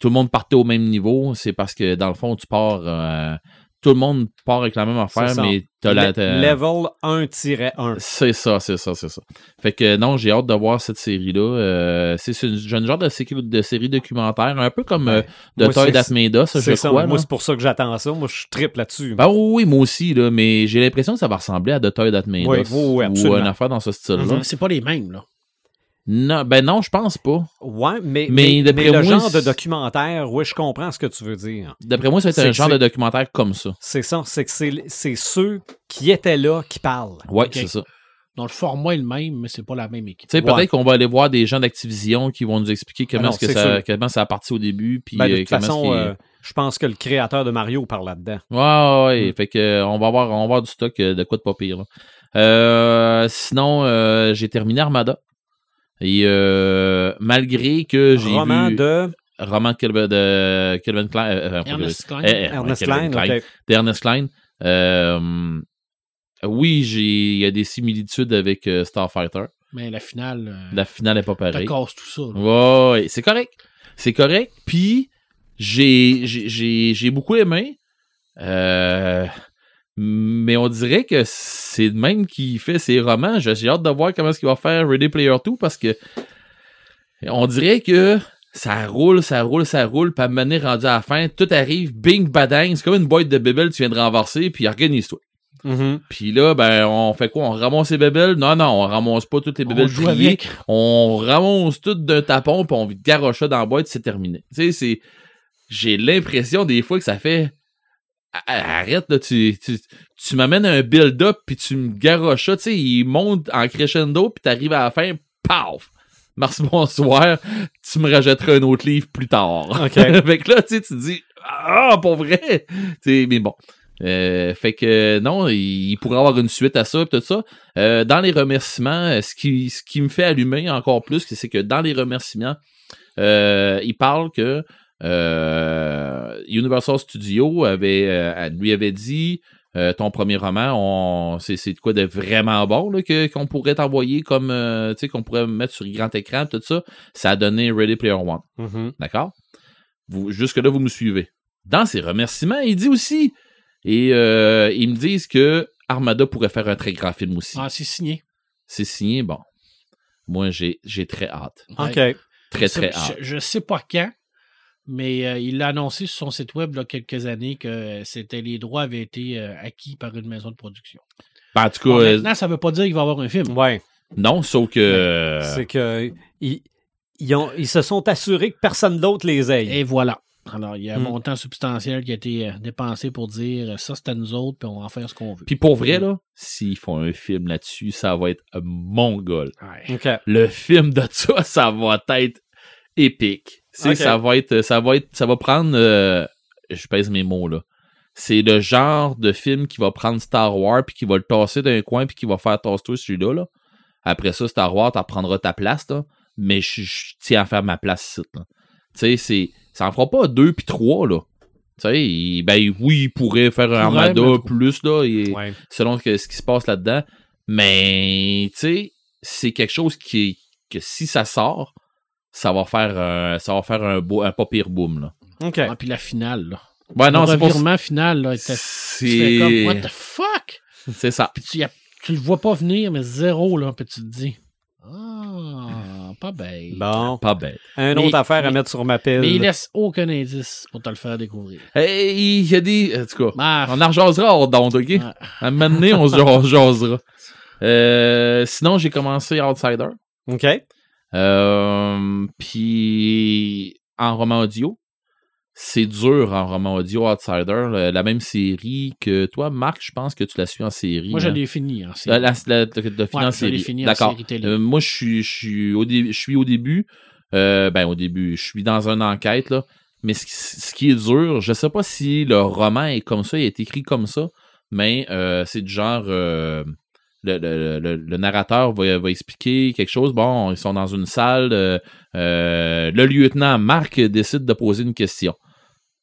Tout le monde partait au même niveau. C'est parce que, dans le fond, tu pars. euh, tout le monde part avec la même affaire, ça. mais t'as la. Level 1-1. c'est ça, c'est ça, c'est ça. Fait que non, j'ai hâte de voir cette série-là. Euh, c'est c'est une- un genre de, série- de série documentaire, un peu comme euh, Moi, The Toy Made Us, je ça. crois. Moi, là. c'est pour ça que j'attends ça. Moi, je triple là-dessus. Ben oui, oui, moi aussi, là, mais j'ai l'impression que ça va ressembler à The Toy That Made Oui, oui, ou une affaire dans ce style-là. C'est pas les mêmes, là. Non, ben non, je pense pas. Ouais, mais, Mais mais, mais le moi, genre de documentaire, oui, je comprends ce que tu veux dire. D'après moi, ça va être C'est- un genre de documentaire comme ça. C'est ça, c'est que c'est c'est ceux qui étaient là qui parlent. Ouais, c'est ça. Donc, le format est le même, mais c'est pas la même équipe. Tu sais, Ouais. peut-être qu'on va aller voir des gens d'Activision qui vont nous expliquer comment, Ah est-ce que ça, sûr. comment ça a parti au début. Puis, Ben, de euh, toute façon, euh, je pense que le créateur de Mario parle là-dedans. Ouais, ouais, ouais. Mm. Fait que euh, on va avoir, on va avoir du stock de quoi de pas pire. là. Euh, sinon, euh, j'ai terminé Armada. Et euh, malgré que j'ai Roman vu de roman de Kelvin, Klein, euh, euh, Ernest Klein. eh, eh, Ernest Klein. Klein. Euh, oui, j'ai, il y a des similitudes avec euh, Starfighter. Mais la finale, euh, La finale est pas pareille. casse tout ça. là. Ouais, c'est correct. C'est correct. Puis, j'ai, j'ai, j'ai, j'ai beaucoup aimé. Mais on dirait que c'est le même qui fait ses romans. J'ai hâte de voir comment est-ce qu'il va faire Ready Player 2 parce que on dirait que ça roule, ça roule, ça roule, puis à un moment donné, rendu à la fin, tout arrive, bing, badang, c'est comme une boîte de bébel que tu viens de renverser, puis organise-toi. Mhm. Puis là, ben, on fait quoi? On ramasse les bébelles? Non, non, on ramasse pas toutes les On bébelles joue triées. avec. On ramasse toutes d'un tapon, puis on garoche ça dans la boîte, c'est terminé. Tu sais, c'est... J'ai l'impression des fois que ça fait... Arrête, là, tu, tu, tu m'amènes un build-up, puis tu me garoches ça, tu sais, il monte en crescendo, puis t'arrives à la fin, paf! Merci, bonsoir, tu me rajouteras un autre livre plus tard. OK. fait que là, tu sais, tu te dis, ah, pour vrai! Tu sais, mais bon. Euh, fait que non, il, il pourrait avoir une suite à ça, tout ça. Euh, dans les remerciements, euh, ce qui, ce qui me fait allumer encore plus, c'est que dans les remerciements, euh, il parle que Universal Studios avait, euh, lui avait dit euh, ton premier roman, on, c'est, de quoi de vraiment bon là, que, qu'on pourrait t'envoyer comme, euh, tu sais, qu'on pourrait mettre sur grand écran, tout ça. Ça a donné Ready Player One. Mhm. D'accord? Vous, jusque-là, vous me suivez. Dans ses remerciements, il dit aussi, et euh, ils me disent que Armada pourrait faire un très grand film aussi. Ah, c'est signé. C'est signé, bon. Moi, j'ai, j'ai très hâte. OK. Très, Je- très je, hâte. je sais pas quand, mais euh, il l'a annoncé sur son site web il y a quelques années que euh, c'était les droits avaient été euh, acquis par une maison de production. Ben, en tout cas, Bon, maintenant, ça veut pas dire qu'il va y avoir un film. Ouais. non, sauf que. C'est que ils, ils ont, ils se sont assurés que personne d'autre les aille. Et voilà. Alors, il y a un Hmm. montant substantiel qui a été dépensé pour dire ça, c'est à nous autres, puis on va en faire ce qu'on veut. Puis pour vrai, là, s'ils font un film là-dessus, ça va être mongol. Ouais. OK. Le film de ça, ça va être épique. C'est ça va être ça va être ça va prendre euh, je pèse mes mots là. C'est le genre de film qui va prendre Star Wars puis qui va le tasser d'un coin puis qui va faire tasse-toi celui-là là. Après ça Star Wars t'en prendras ta place là, mais je, je tiens à faire ma place ici là. Tu sais c'est ça en fera pas deux puis trois là. Tu sais, ben oui, il pourrait faire un Armada plus là, et- Ouais. selon que- ce qui se passe là-dedans. Mais, tu sais, c'est quelque chose qui, que si ça sort, ça va faire un, ça va faire un, beau, un pas pire boom, là. OK. Ah, puis la finale, là. Ouais, non, le c'est pour revirement final, là, fais comme, what C'est, the fuck? c'est ça. Puis tu, a- tu le vois pas venir, mais zéro, là, puis tu te dis, ah, pas bête. Bon. Pas bête. Un Mais- autre affaire à mais- mettre sur ma pile. Mais il laisse aucun indice pour te le faire découvrir. Hey, il y a des, en tout cas, Ah, on en rejasera hors d'onde, ok? Ouais. À un moment donné, on se on se jasera. Euh, sinon, j'ai commencé Outsider. OK. Euh, puis en roman audio, c'est dur en roman audio Outsider, la, la même série que toi, Marc, je pense que tu l'as su en série. Moi, je hein? l'ai fini. Hein, c'est- La, la, la- Ouais, en série. fini en D'accord. série télé. Euh, moi, je suis, je suis au début, je suis au début. euh, ben au début, je suis dans une enquête là. Mais ce, qui- ce qui est dur, je sais pas si le roman est comme ça, il est écrit comme ça, mais euh, c'est du genre euh, le, le- le- le narrateur va, va expliquer quelque chose. Bon, ils sont dans une salle. euh, euh, le lieutenant Marc décide de poser une question.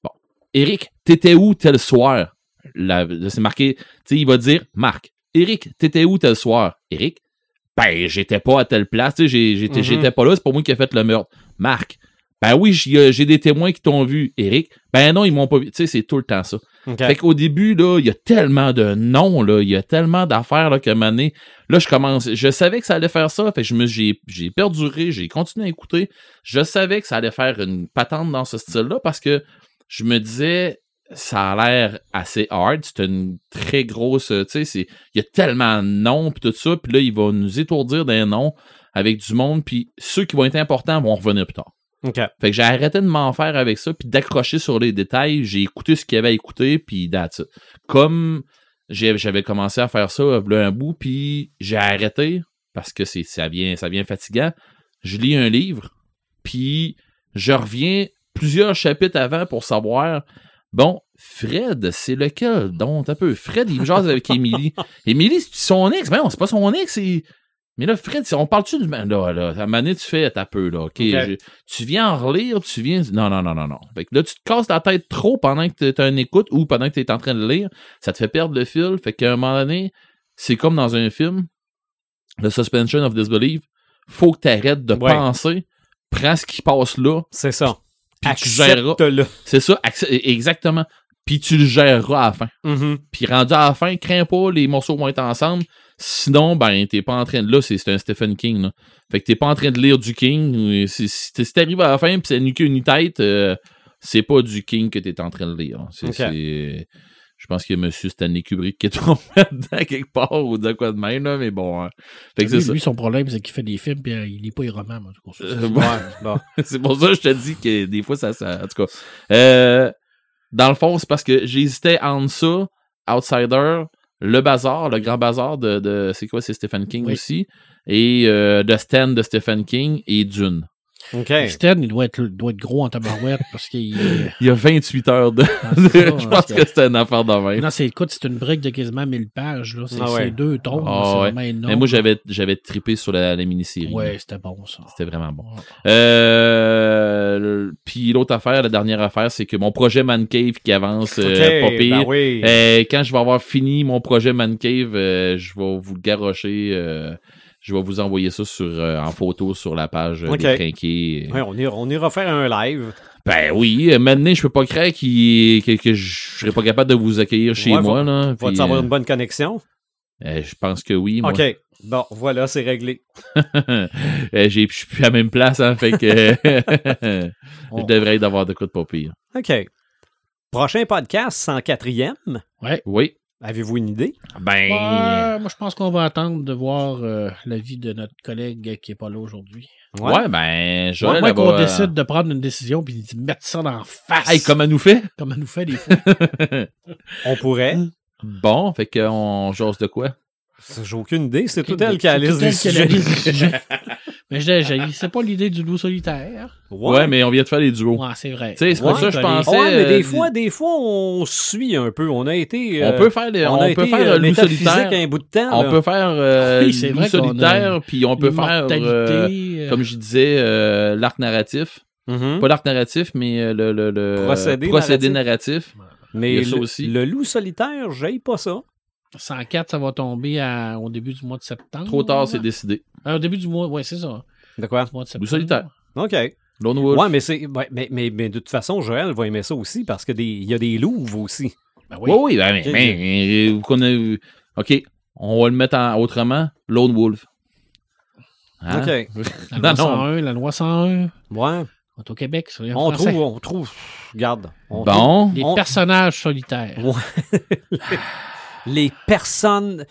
Bon, Eric, t'étais où tel soir? C'est marqué, tu sais, il va dire Marc, Eric, t'étais où tel soir? Eric, ben, j'étais pas à telle place, tu sais, j'ai- j'étais j'étais pas là, c'est pas moi qui ai fait le meurtre. Marc, ben oui, j'ai des témoins qui t'ont vu. Eric, ben non, ils m'ont pas vu. Tu sais, c'est tout le temps ça. Fait qu'au début, là, il y a tellement de noms, là, il y a tellement d'affaires, là, moment donné, là, je commence, je savais que ça allait faire ça, fait que je me, j'ai, j'ai perduré, j'ai continué à écouter. Je savais que ça allait faire une patente dans ce style-là parce que je me disais, ça a l'air assez hard, c'est une très grosse, tu sais, c'est, il y a tellement de noms, puis tout ça, puis là, il va nous étourdir des noms avec du monde, puis ceux qui vont être importants vont revenir plus tard. Fait que j'ai arrêté de m'en faire avec ça, puis d'accrocher sur les détails. J'ai écouté ce qu'il y avait à écouter, puis that's it. Comme j'avais commencé à faire ça, là, un bout, puis j'ai arrêté, parce que c'est ça vient, ça vient fatigant. Je lis un livre, puis je reviens plusieurs chapitres avant pour savoir, bon, Fred, c'est lequel donc un peu? Fred, il me jase avec Émilie. Émilie, c'est son ex. Ben non, c'est pas son ex, c'est... Mais là, Fred, si on parle-tu du... Là, là, à un moment donné, tu fais ta peu, là, OK? je- tu viens en relire, tu viens... Non, non, non, non, non. Fait que là, tu te casses la tête trop pendant que tu as une écoute ou pendant que tu es en train de lire. Ça te fait perdre le fil. Fait qu'à un moment donné, c'est comme dans un film, le suspension of disbelief. Faut que tu arrêtes de Ouais. penser, prends ce qui passe là, C'est ça. puis tu géreras. C'est ça, exactement. Puis tu le géreras à la fin. Mhm. Puis rendu à la fin, crains pas, les morceaux vont être ensemble. Sinon, ben, t'es pas en train de. Là, c'est un Stephen King, là. Fait que t'es pas en train de lire du King. Si, t'arrives à la fin pis c'est ni queue ni tête, euh, c'est pas du King que t'es en train de lire. C'est. Je pense qu'il y a M. Stanley Kubrick qui est tombé dedans quelque part ou de quoi de même, là, mais bon. hein. Fait que Lui, ça. lui, son problème, c'est qu'il fait des films puis euh, il est pas roman, en tout cas. Euh, bon. c'est pour ça que je te dis que des fois, ça. ça en tout cas. Euh, dans le fond, c'est parce que j'hésitais entre ça, Outsider, Le Bazar, le grand bazar de. de c'est quoi? C'est Stephen King Oui. aussi. Et euh, The Stand de Stephen King et Dune. OK. Stan, il doit être, doit être gros en tabarouette parce qu'il. Il y a 28 heures de. Ah, je pense que c'était une affaire de même. Non, c'est, écoute, c'est une brique de quasiment 1000 pages. Là. C'est, Ah ouais. deux tomes. Ah c'est ouais. vraiment énorme. Mais moi, j'avais, j'avais trippé sur la, la mini-série. Ouais, c'était bon, ça. C'était vraiment bon. Euh, puis l'autre affaire, la dernière affaire, c'est que mon projet Man Cave qui avance euh, OK, pas pire. ben oui. Euh, quand je vais avoir fini mon projet Man Cave, euh, je vais vous le garrocher. Euh, je vais vous envoyer ça sur, euh, en photo sur la page euh, OK. des Trinqués. Ouais, on, ira, on ira faire un live. Ben oui, euh, maintenant, je peux pas croire qu'il- que, que je serais pas capable de vous accueillir chez Ouais, moi. Là, Vas-tu puis, avoir euh, une bonne connexion? euh, je pense que oui. Moi. OK. Bon, voilà, c'est réglé. Euh, j'ai- Je suis plus à la même place, hein, fait que je devrais d'avoir de quoi de pas pire. OK. Prochain podcast, 104e. Oui. Avez-vous une idée? Ben, Ouais, moi, je pense qu'on va attendre de voir euh, l'avis de notre collègue qui est pas là aujourd'hui. ouais, ben, Joël, Moi, qu'on va- décide de prendre une décision puis de mettre ça dans la face. Hey, comme elle nous fait. Comme elle nous fait des fois. On pourrait. Bon, fait qu'on jase de quoi? J'ai aucune idée. C'est tout elle qui a la tout liste elle du qui a la sujet. liste du sujet. Mais je c'est pas l'idée du loup solitaire. Ouais, mais on vient de faire les duos. Ouais, c'est vrai. Tu sais, c'est pour Ouais, ça que je pensais. Ouais, mais euh, des fois, des fois, on suit un peu. On a été. on euh, peut faire, les- on on a peut été, faire euh, euh, loup solitaire. un bout de temps. On là. peut faire euh, Oui, loup vrai qu'on a solitaire, puis on peut faire, euh, euh, comme je disais, euh, l'arc narratif. Mhm. Pas l'arc narratif, mais euh, le, le, le Procédé procédé narratif. Mais il y a ça le, aussi. le loup solitaire, j'aille pas ça. 104, ça va tomber à- au début du mois de septembre. Trop tard, c'est décidé. Euh, au début du mois, ouais, c'est ça. De quoi? Du mois de septembre. Solitaire. OK. Lone Wolf. Ouais, mais, c'est, ouais, mais, mais, mais de toute façon, Joël va aimer ça aussi parce qu'il y a des louves aussi. Ben Oui, oui, ben, mais, Ok. mais, euh, vous connaissez- OK, on va le mettre en- autrement. Lone Wolf. Hein? OK. La loi Non, non. 101, la loi 101. Ouais. On est au Québec, On français. trouve, on trouve. Regarde. on Bon. Des on- personnages solitaires. les personnes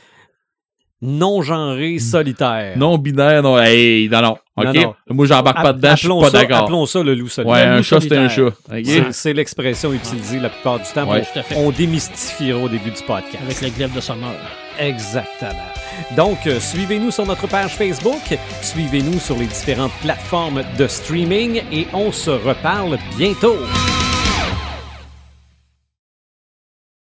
non genrées solitaires. Non binaire, non. Hey, non, non. OK? Non, non. Moi, j'embarque pas dedans, je suis appelons pas ça- d'accord. Appelons ça le loup Ouais, solitaire. un loup chat, c'est un chat. C'est- l'expression utilisée la plupart du temps. Ouais. pour- Tout à fait. On démystifiera au début du podcast. Avec le glaive de sonneur. Exactement. Donc, euh, suivez-nous sur notre page Facebook, suivez-nous sur les différentes plateformes de streaming et on se reparle bientôt.